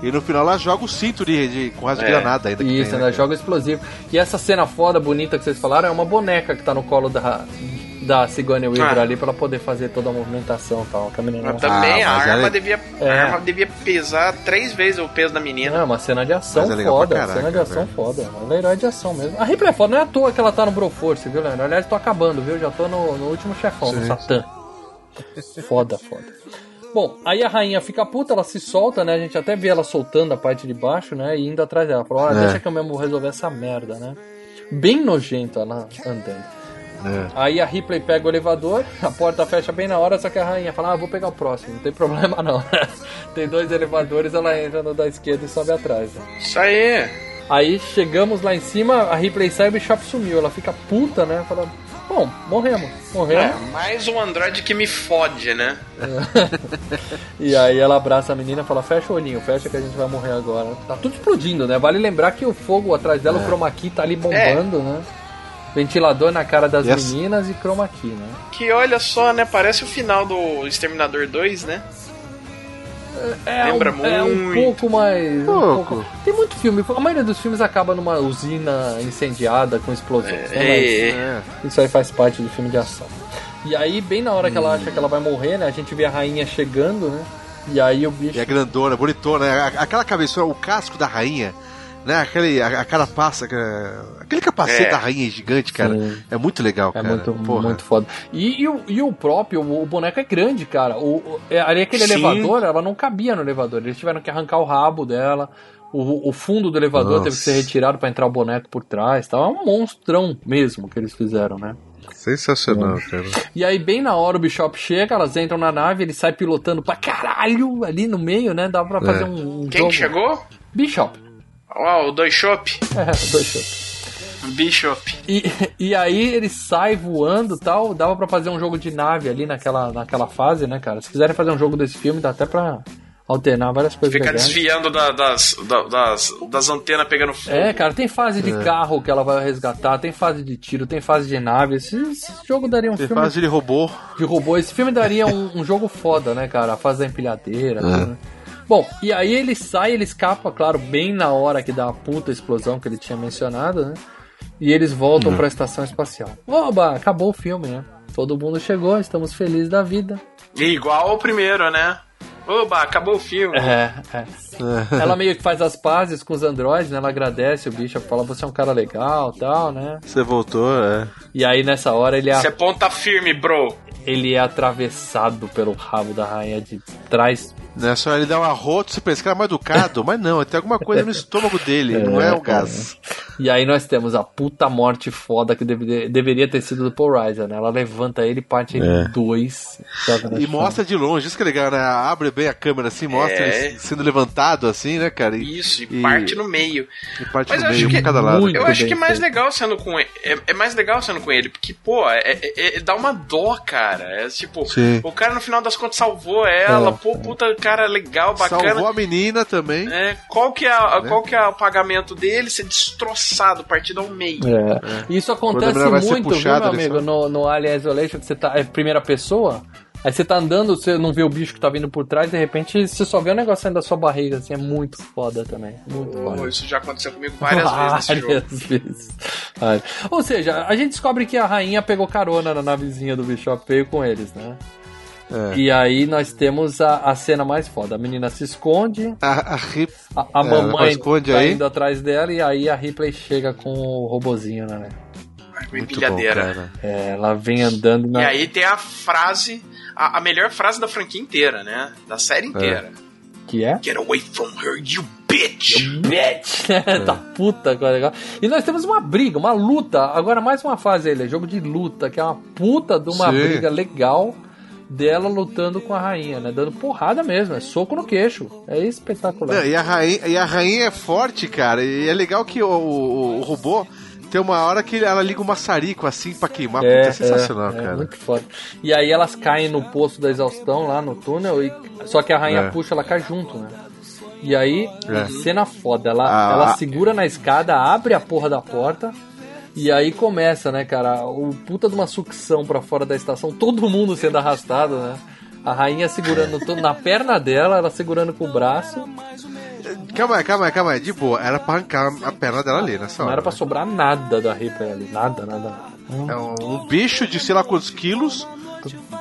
E no final ela joga o cinto de, de com de É. granada ainda. que Isso, tem, né? né? Joga explosivo. E essa cena foda, bonita que vocês falaram, é uma boneca que tá no colo da, da Sigourney Weaver Ah. ali pra ela poder fazer toda a movimentação e tal. Que a menina Mas também Ah, a mas arma, ela- devia, É. a arma devia pesar três vezes o peso da menina. É uma cena de ação é foda. caraca, cena de ação velho. foda. Ela é herói de ação mesmo. A Ripley é foda, não é à toa que ela tá no Broforce, viu, Leandro? Aliás, tô acabando, viu? Já tô no, no último chefão, no. Satã. Foda, foda. Bom, aí a rainha fica puta, ela se solta, né? A gente até vê ela soltando a parte de baixo, né? E indo atrás dela. Olha, É. deixa que eu mesmo vou resolver essa merda, né? Bem nojento ela andando. É. Aí a Ripley pega o elevador, a porta fecha bem na hora, só que a rainha fala, ah, vou pegar o próximo, não tem problema não. tem dois elevadores, ela entra no da esquerda e sobe atrás. né? Isso aí. Aí chegamos lá em cima, a Ripley sai e o Bishop sumiu. Ela fica puta, né? Fala, bom, morremos, É, morremos. mais um Android que me fode, né? E aí ela abraça a menina e fala, fecha o olhinho, fecha que a gente vai morrer agora. Tá tudo explodindo, né? Vale lembrar que o fogo atrás dela, o chroma key tá ali bombando, né? Ventilador na cara das Yes. meninas e chroma key, né? Que olha só, né? Parece o final do Exterminador 2, né? É Lembra um, É um muito. pouco mais. um Pouco. pouco- Tem muito filme. A maioria dos filmes acaba numa usina incendiada com explosões. né? É, Mas, Isso aí faz parte do filme de ação. E aí, bem na hora que ela acha que ela vai morrer, né? A gente vê a rainha chegando, né? E aí o bicho. E é grandona, bonitona, né? A- Aquela cabeçona, o casco da rainha, né? Aquele, a, a carapaça, que- aquele capacete É. da rainha gigante, cara. Sim. É muito legal, É cara. muito, Porra. muito foda. E, e o, e o próprio, o, o boneco é grande, cara. O, o- é, ali aquele Sim. elevador, ela não cabia no elevador. Eles tiveram que arrancar o rabo dela. O, o fundo do elevador Nossa. teve que ser retirado pra entrar o boneco por trás. Tá? É um monstrão mesmo que eles fizeram, né? Sensacional, cara. E aí, bem na hora, o Bishop chega, elas entram na nave, ele sai pilotando pra caralho ali no meio, né? Dá pra fazer É. um, um Quem jogo. que chegou? Bishop. Ó, o Dois Shop. É, dois shows. Bishop. E, e aí ele sai voando e tal. Dava pra fazer um jogo de nave ali naquela, naquela fase, né, cara? Se quiserem fazer um jogo desse filme, dá até pra alternar várias coisas Fica legais. desviando da- das, da- das, das antenas pegando fogo. É, cara, tem fase de É. carro que ela vai resgatar, tem fase de tiro, tem fase de nave. Esse, esse jogo daria um Tem filme. fase de robô. de robô. Esse filme daria um, um jogo foda, né, cara? A fase da empilhadeira. É. tudo, né? Bom, e aí ele sai, ele escapa, claro, bem na hora que dá a puta explosão que ele tinha mencionado, né? E eles voltam Uhum. pra estação espacial. Oba, acabou o filme, né? Todo mundo chegou, estamos felizes da vida. E igual ao primeiro, né? Oba, acabou o filme. É, é. Ela meio que faz as pazes com os androides, né? Ela agradece o bicho, fala, você é um cara legal tal, né? Você voltou, é. E aí nessa hora ele é, Você ponta firme, bro. ele é atravessado pelo rabo da rainha de trás Né, só ele dá um arroto, você pensa que era mal educado, mas não, tem alguma coisa no estômago dele, não é o gás. E aí nós temos a puta morte foda que deve- deveria ter sido do Paul Reiser, né? Ela levanta ele, parte ele É. em dois. E mostra de longe, isso que é legal, né? Abre bem a câmera assim, mostra É. ele sendo levantado assim, né, cara? E, Isso, e, parte no meio. e parte Mas no eu meio, acho um que, cada lado. eu acho que é mais legal sendo com ele. É, é mais legal sendo com ele, porque, pô, é, é- é- dá uma dó, cara. É tipo, Sim. o cara no final das contas salvou ela, É, pô, puta cara legal, bacana. Salvou a menina também. É, qual que é, a- Né? qual que é o pagamento dele? Ser destroçado, partido ao meio. É. Isso acontece muito, viu, puxada, meu amigo, no, no Alien Isolation, que você tá. É primeira pessoa. Aí você tá andando, você não vê o bicho que tá vindo por trás, de repente você só vê o negócio saindo da sua barriga, assim, é muito foda também. Muito Pô, foda. isso já aconteceu comigo várias vezes nesse jogo. Várias vezes. Várias. Ou seja, a gente descobre que a rainha pegou carona na navezinha do Bishop, veio com eles, né? É. E aí nós temos a, a cena mais foda. A menina se esconde, A, a, Rip- a, a É, mamãe esconde tá aí. indo atrás dela e aí a Ripley chega com o robozinho, né? Muito empilhadeira. bom, cara. É, ela vem andando na. E aí tem a frase, a, a melhor frase da franquia inteira, né? Da série inteira. Que é? Get away from her, you bitch! Bitch! tá puta, que legal. E nós temos uma briga, uma luta. Agora mais uma fase aí, é jogo de luta, que é uma puta de uma Sim. briga legal dela lutando com a rainha, né? Dando porrada mesmo, é soco no queixo. É espetacular. Não, e, a rainha, e a rainha é forte, cara. E é legal que o, o- o robô tem uma hora que ela liga um maçarico assim pra queimar. Puta, é, sensacional, é, é cara. muito foda. E aí elas caem no poço da exaustão lá no túnel, e... só que a rainha É. puxa, ela cai junto, né? E aí, É. cena foda, ela, Ah, ela segura na escada, abre a porra da porta. E aí começa, né, cara, o puta de uma sucção pra fora da estação, todo mundo sendo arrastado, né? A rainha segurando na perna dela, ela segurando com o braço. Calma aí, calma aí, calma aí. De boa, era pra arrancar a perna dela ali nessa Não hora. era pra sobrar nada da Reaper ali, nada, nada. nada. É um, um bicho de sei lá quantos quilos,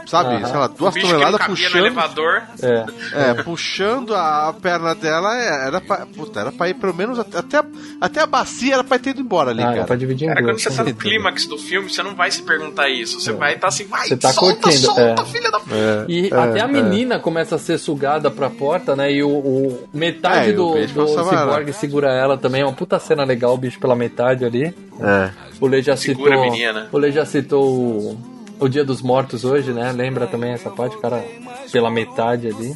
sabe? Aham. Sei lá, duas O bicho que não toneladas puxando. elevador. É. É, puxando a perna dela, é, era pra, puta, era pra ir pelo menos até, até, a- até a bacia, era pra ter ido embora ali, Ah, era cara. pra dividir em Cara, quando você tá no clímax do filme, você não vai se perguntar isso. Você vai estar assim, vai, Você tá solta, curtindo, solta, é. filha da... É, E é, até a é. menina começa a ser sugada pra porta, né? E o, o- metade É, e o do, do segura ela também. É uma puta cena legal, o bicho pela metade ali. É. O Lê já Segura citou. a menina. O Lê já citou o, o Dia dos Mortos hoje, né? Lembra também essa parte, o cara pela metade ali.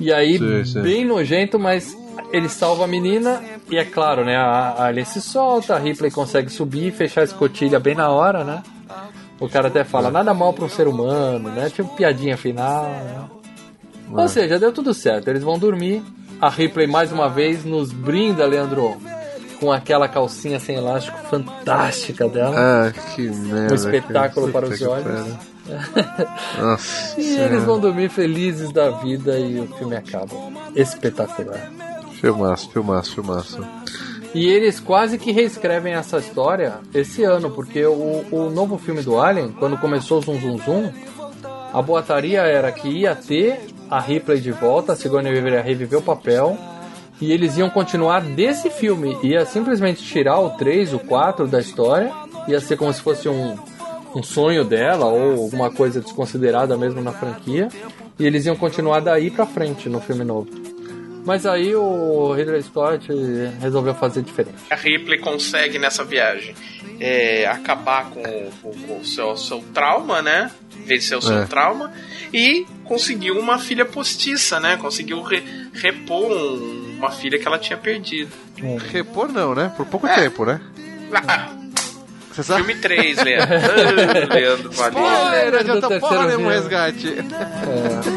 E aí, Sim, sim. bem nojento, mas ele salva a menina. E é claro, né? A, Alien se solta, a Ripley consegue subir e fechar a escotilha bem na hora, né? O cara até fala, nada mal pra um ser humano, né? Tipo piadinha final, né? Ou seja, deu tudo certo. Eles vão dormir. A Ripley mais uma vez nos brinda, Leandro, com aquela calcinha sem elástico fantástica dela. Ah, que merda. um espetáculo cara. para os que olhos. Nossa. E Senhora. eles vão dormir felizes da vida e o filme acaba. Espetacular. Filmaço, filmaço, filmaço. E eles quase que reescrevem essa história esse ano, porque o, o novo filme do Alien, quando começou o Zum Zum Zum, a boataria era que ia ter a Ripley de volta, a Sigourney Weaver ia reviver o papel, e eles iam continuar desse filme, ia simplesmente tirar o 3, o 4 da história, ia ser como se fosse um, um sonho dela, ou alguma coisa desconsiderada mesmo na franquia, e eles iam continuar daí pra frente no filme novo. Mas aí o Ridley Scott resolveu fazer diferente. A Ripley consegue nessa viagem é, acabar com, com, com o seu, seu trauma, né? Vencer o seu É. trauma e conseguiu uma filha postiça, né? Conseguiu re- repor um- uma filha que ela tinha perdido. Repor não, né? Por pouco É. tempo, né? Ah, Você sabe? filme 3, Leandro. Ah, Leandro Valente. Spoiler, adianta porra nenhum resgate. Sou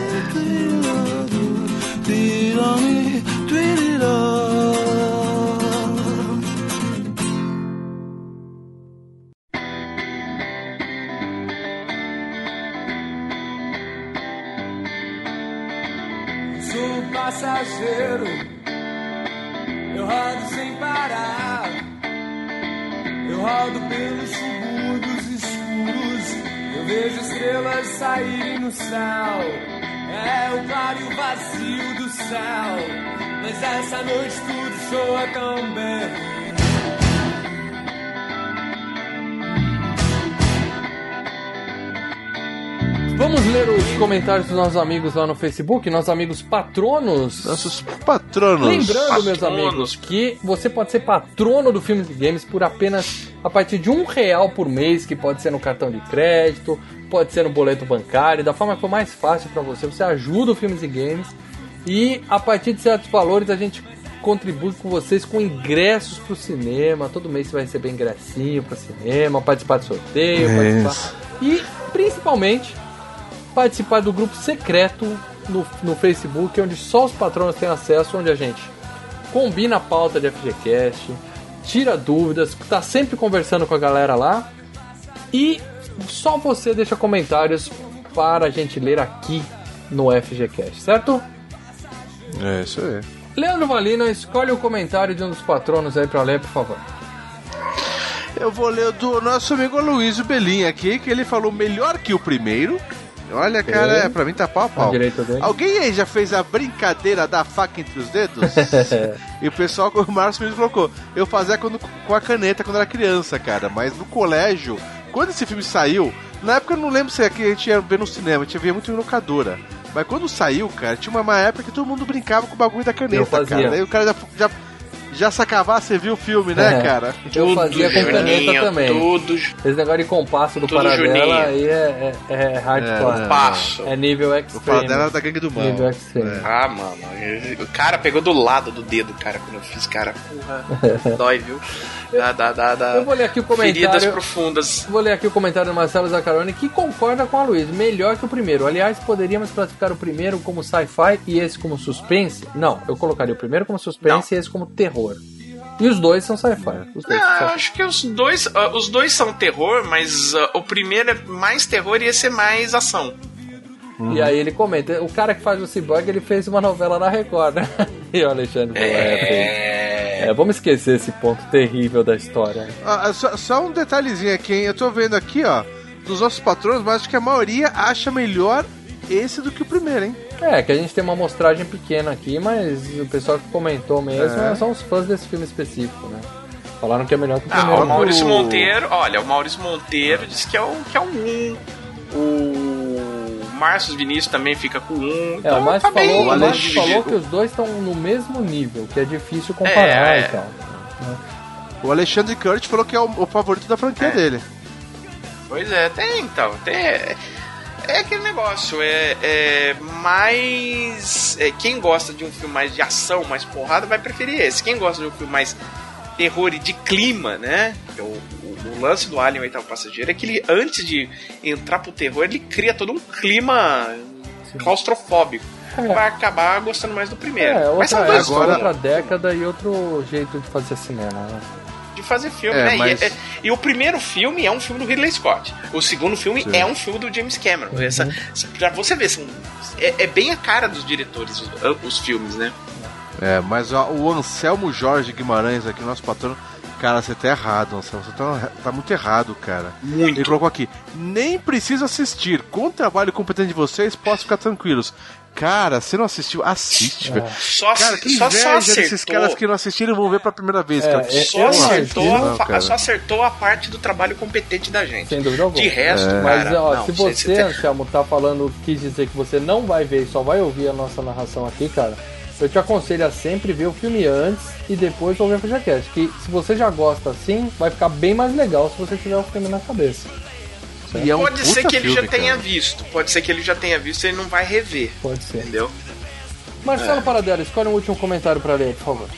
comentários dos nossos amigos lá no Facebook, nossos amigos patronos. Nossos patronos. Lembrando, meus Patronos. amigos, que você pode ser patrono do Filmes e Games por apenas a partir de um real por mês, que pode ser no cartão de crédito, pode ser no boleto bancário, da forma que for mais fácil para você. Você ajuda o Filmes e Games e a partir de certos valores a gente contribui com vocês com ingressos pro cinema. Todo mês você vai receber ingressinho pro cinema, participar de sorteio, Isso. participar. E principalmente participar do grupo secreto no, no Facebook, onde só os patronos têm acesso, onde a gente combina a pauta de FGCast, tira dúvidas, tá sempre conversando com a galera lá. E só você deixa comentários para a gente ler aqui no FGCast, certo? É, isso aí. Leandro Valina, escolhe o comentário de um dos patronos aí para ler, por favor. Eu vou ler o do nosso amigo Luiz Belinha aqui, que ele falou melhor que o primeiro. Olha, cara, é, pra mim tá pau a pau. A. Alguém aí já fez a brincadeira da faca entre os dedos? e o pessoal, o Márcio mesmo colocou, eu fazia quando, com a caneta quando era criança, cara, mas no colégio, quando esse filme saiu, na época eu não lembro se é que a gente ia ver no cinema, a gente via muito em locadora. Mas quando saiu, cara, tinha uma, uma época que todo mundo brincava com o bagulho da caneta, cara. Daí o cara já, já, já sacava, você viu o filme, né, É. cara? Eu fazia com caneta também. Tudo, Esse negócio de compasso do Tudo Paradela Juninho. aí é, é, é hardcore. É, Passo. É nível O extreme. Paradela era da gangue do mal. Nível extreme. Ah, mano. O cara pegou do lado do dedo, cara, quando eu fiz, cara. Porra. Dói, viu? Dá, dá, dá, dá. Eu vou ler aqui o comentário. Feridas profundas. Vou ler aqui o comentário do Marcelo Zaccaroni que concorda com a Luiz. Melhor que o primeiro. Aliás, poderíamos classificar o primeiro como sci-fi e esse como suspense? Não, eu colocaria o primeiro como suspense e esse como terror. E os dois são sci-fi. Os dois Não, são eu sci-fi. acho que os dois, ah, os dois são terror, mas ah, o primeiro é mais terror e esse é mais ação. E aí ele comenta, o cara que faz o Cyborg, ele fez uma novela na Record, né? E o Alexandre falou, é, fez. É, vamos esquecer esse ponto terrível da história. Ah, ah, só, só um detalhezinho aqui, hein? Eu tô vendo aqui, ó, dos nossos patronos, mas acho que a maioria acha melhor esse do que o primeiro, hein? É, que a gente tem uma amostragem pequena aqui, mas o pessoal que comentou mesmo É. são os fãs desse filme específico, né? Falaram que é melhor que o Ah, primeiro. o Maurício o- Monteiro, olha, o Maurício Monteiro disse que é o que é um. O Márcio Vinícius também fica com um. É, Então, o Márcio tá bem falou, o Márcio dividido. falou que os dois estão no mesmo nível, que é difícil comparar É, e é. tal. O Alexandre Kurt falou que é o, o favorito da franquia É. dele. Pois é, tem então. Tem, é, é aquele negócio, é, é mais. é, quem gosta de um filme mais de ação, mais porrada, vai preferir esse. Quem gosta de um filme mais terror e de clima, né? que é O, o- o lance do Alien Oitavo Passageiro é que ele, antes de entrar pro terror, ele cria todo um clima claustrofóbico. Vai acabar gostando mais do primeiro. É, Mas outra, são dois filmes outra década e outro jeito de fazer cinema. Né? de fazer filme, É, né? E mas- é- e, o primeiro filme é um filme do Ridley Scott. O segundo filme Sim. é um filme do James Cameron. Uhum. Essa, pra você ver, são, é, é bem a cara dos diretores os, os filmes, né? É, mas ó, o Anselmo Jorge Guimarães aqui, nosso patrono, cara, você tá errado, Anselmo. Você tá, tá muito errado, cara. Muito. Ele colocou aqui, nem precisa assistir. Com o trabalho competente de vocês, posso ficar tranquilos. Cara, você não assistiu? Assiste, velho. Só, Cara, que só, inveja só desses acertou. caras que não assistiram vão ver pela primeira vez, cara. Só Eu acertou, fa- cara. só acertou a parte do trabalho competente da gente. Sem dúvida alguma. De resto, É. Mas, cara, ó, não, se você- você, Anselmo, tá falando, quis dizer que você não vai ver e só vai ouvir a nossa narração aqui, cara, eu te aconselho a sempre ver o filme antes e depois ouvir o FGCast. Que se você já gosta assim, vai ficar bem mais legal se você tiver o filme na cabeça. E é um pode ser que ele filme, já tenha cara. visto. Pode ser que ele já tenha visto e ele não vai rever. Pode ser. Entendeu? Marcelo É. Paradela, escolhe um último comentário pra ler, por favor.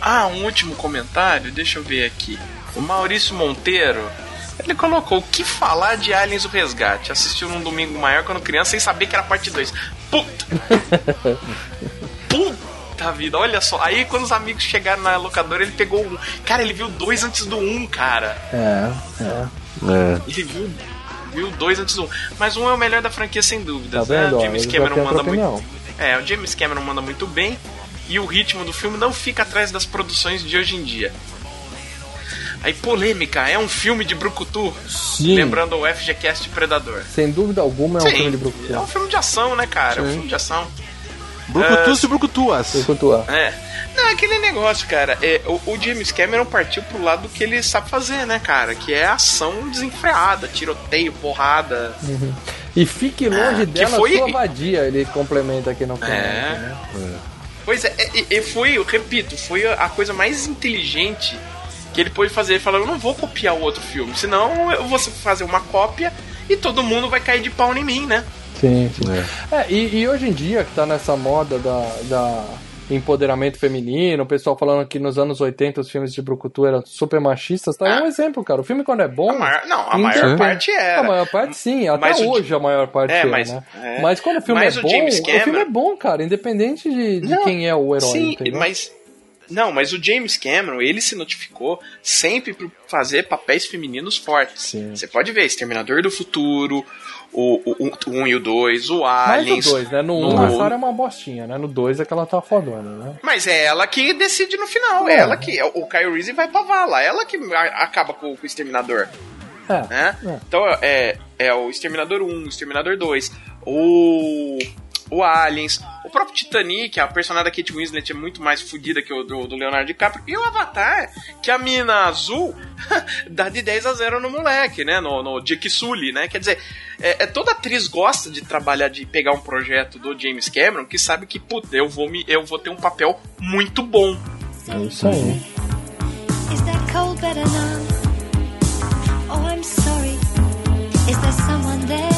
Ah, um último comentário, deixa eu ver aqui. O Maurício Monteiro, ele colocou o que falar de Aliens o Resgate. Assistiu num domingo maior quando criança sem saber que era parte 2. Puta! Puta vida, olha só. Aí quando os amigos chegaram na locadora, ele pegou um. Cara, ele viu dois antes do um, cara. É, é. É. Ele viu. Viu dois antes do um. Mas um é o melhor da franquia, sem Tá dúvidas. vendo? né? James Cameron manda muito. É, o James Cameron manda muito bem e o ritmo do filme não fica atrás das produções de hoje em dia. Aí, polêmica, é um filme de Brucutu? Sim. Lembrando o FGCast Predador. Sem dúvida alguma é um Sim, filme de Brucutu. É um filme de ação, né, cara? É um Sim. filme de ação. Brucutus e Brucutuas. Brucutua. É. Não, é aquele negócio, cara. É, o, o James Cameron partiu pro lado que ele sabe fazer, né, cara? Que é ação desenfreada, tiroteio, porrada. Uhum. E fique longe Ah, que dela foi- sua vadia, ele complementa aqui no final. É. né? Pois é, e, e foi, eu repito, foi a coisa mais inteligente que ele pôde fazer. Ele falou: eu não vou copiar o outro filme, senão eu vou fazer uma cópia e todo mundo vai cair de pau em mim, né? Sim, sim. É, e, e hoje em dia, que tá nessa moda da, da empoderamento feminino, o pessoal falando que nos anos 80 os filmes de Brucutu eram super machistas, tá aí um exemplo, cara. O filme quando é bom. A maior- não, a maior parte era. A maior parte sim, até Mas o- hoje a maior parte É, é, mas- né? é. Mas quando o filme Mas é o bom, James o filme Cameron- é bom, cara, independente de, de Não, quem é o herói. Sim, entendeu? mas. Não, mas o James Cameron, ele se notificou sempre por fazer papéis femininos fortes. Você pode ver, Exterminador do Futuro, o 1 o, o um e o 2, o Aliens. no 2, né? No 1 um, a Sarah é uma bostinha, né? No 2 é que ela tá fodona, né? Mas é ela que decide no final. É. Ela que. O Kyle Reese vai pra vala. Ela que acaba com, o Exterminador. É. Né? Então é, é o Exterminador 1, o Exterminador 2, o. O Aliens, o próprio Titanic, a personagem da Kate Winslet é muito mais fodida que o do, do Leonardo DiCaprio, e o Avatar, que a mina azul dá de 10 a 0 no moleque, né? No, no Jake Sully, né? Quer dizer, é, é- toda atriz gosta de trabalhar, de pegar um projeto do James Cameron que sabe que, puta, eu vou, me, eu vou ter um papel muito bom. É isso aí. Is that cold better now? Oh, I'm sorry. Is there someone there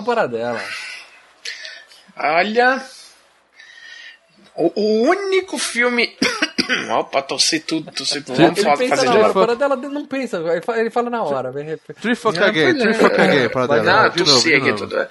bela ou dela? Olha. O, o único filme. Opa, torci tudo, torci tudo. Vamos ele falar, fazer hora, para dela não pensa, ele fala, ele fala na hora. Trifoca gay, trifoca gay, para dela. Não, é. torci aqui tudo.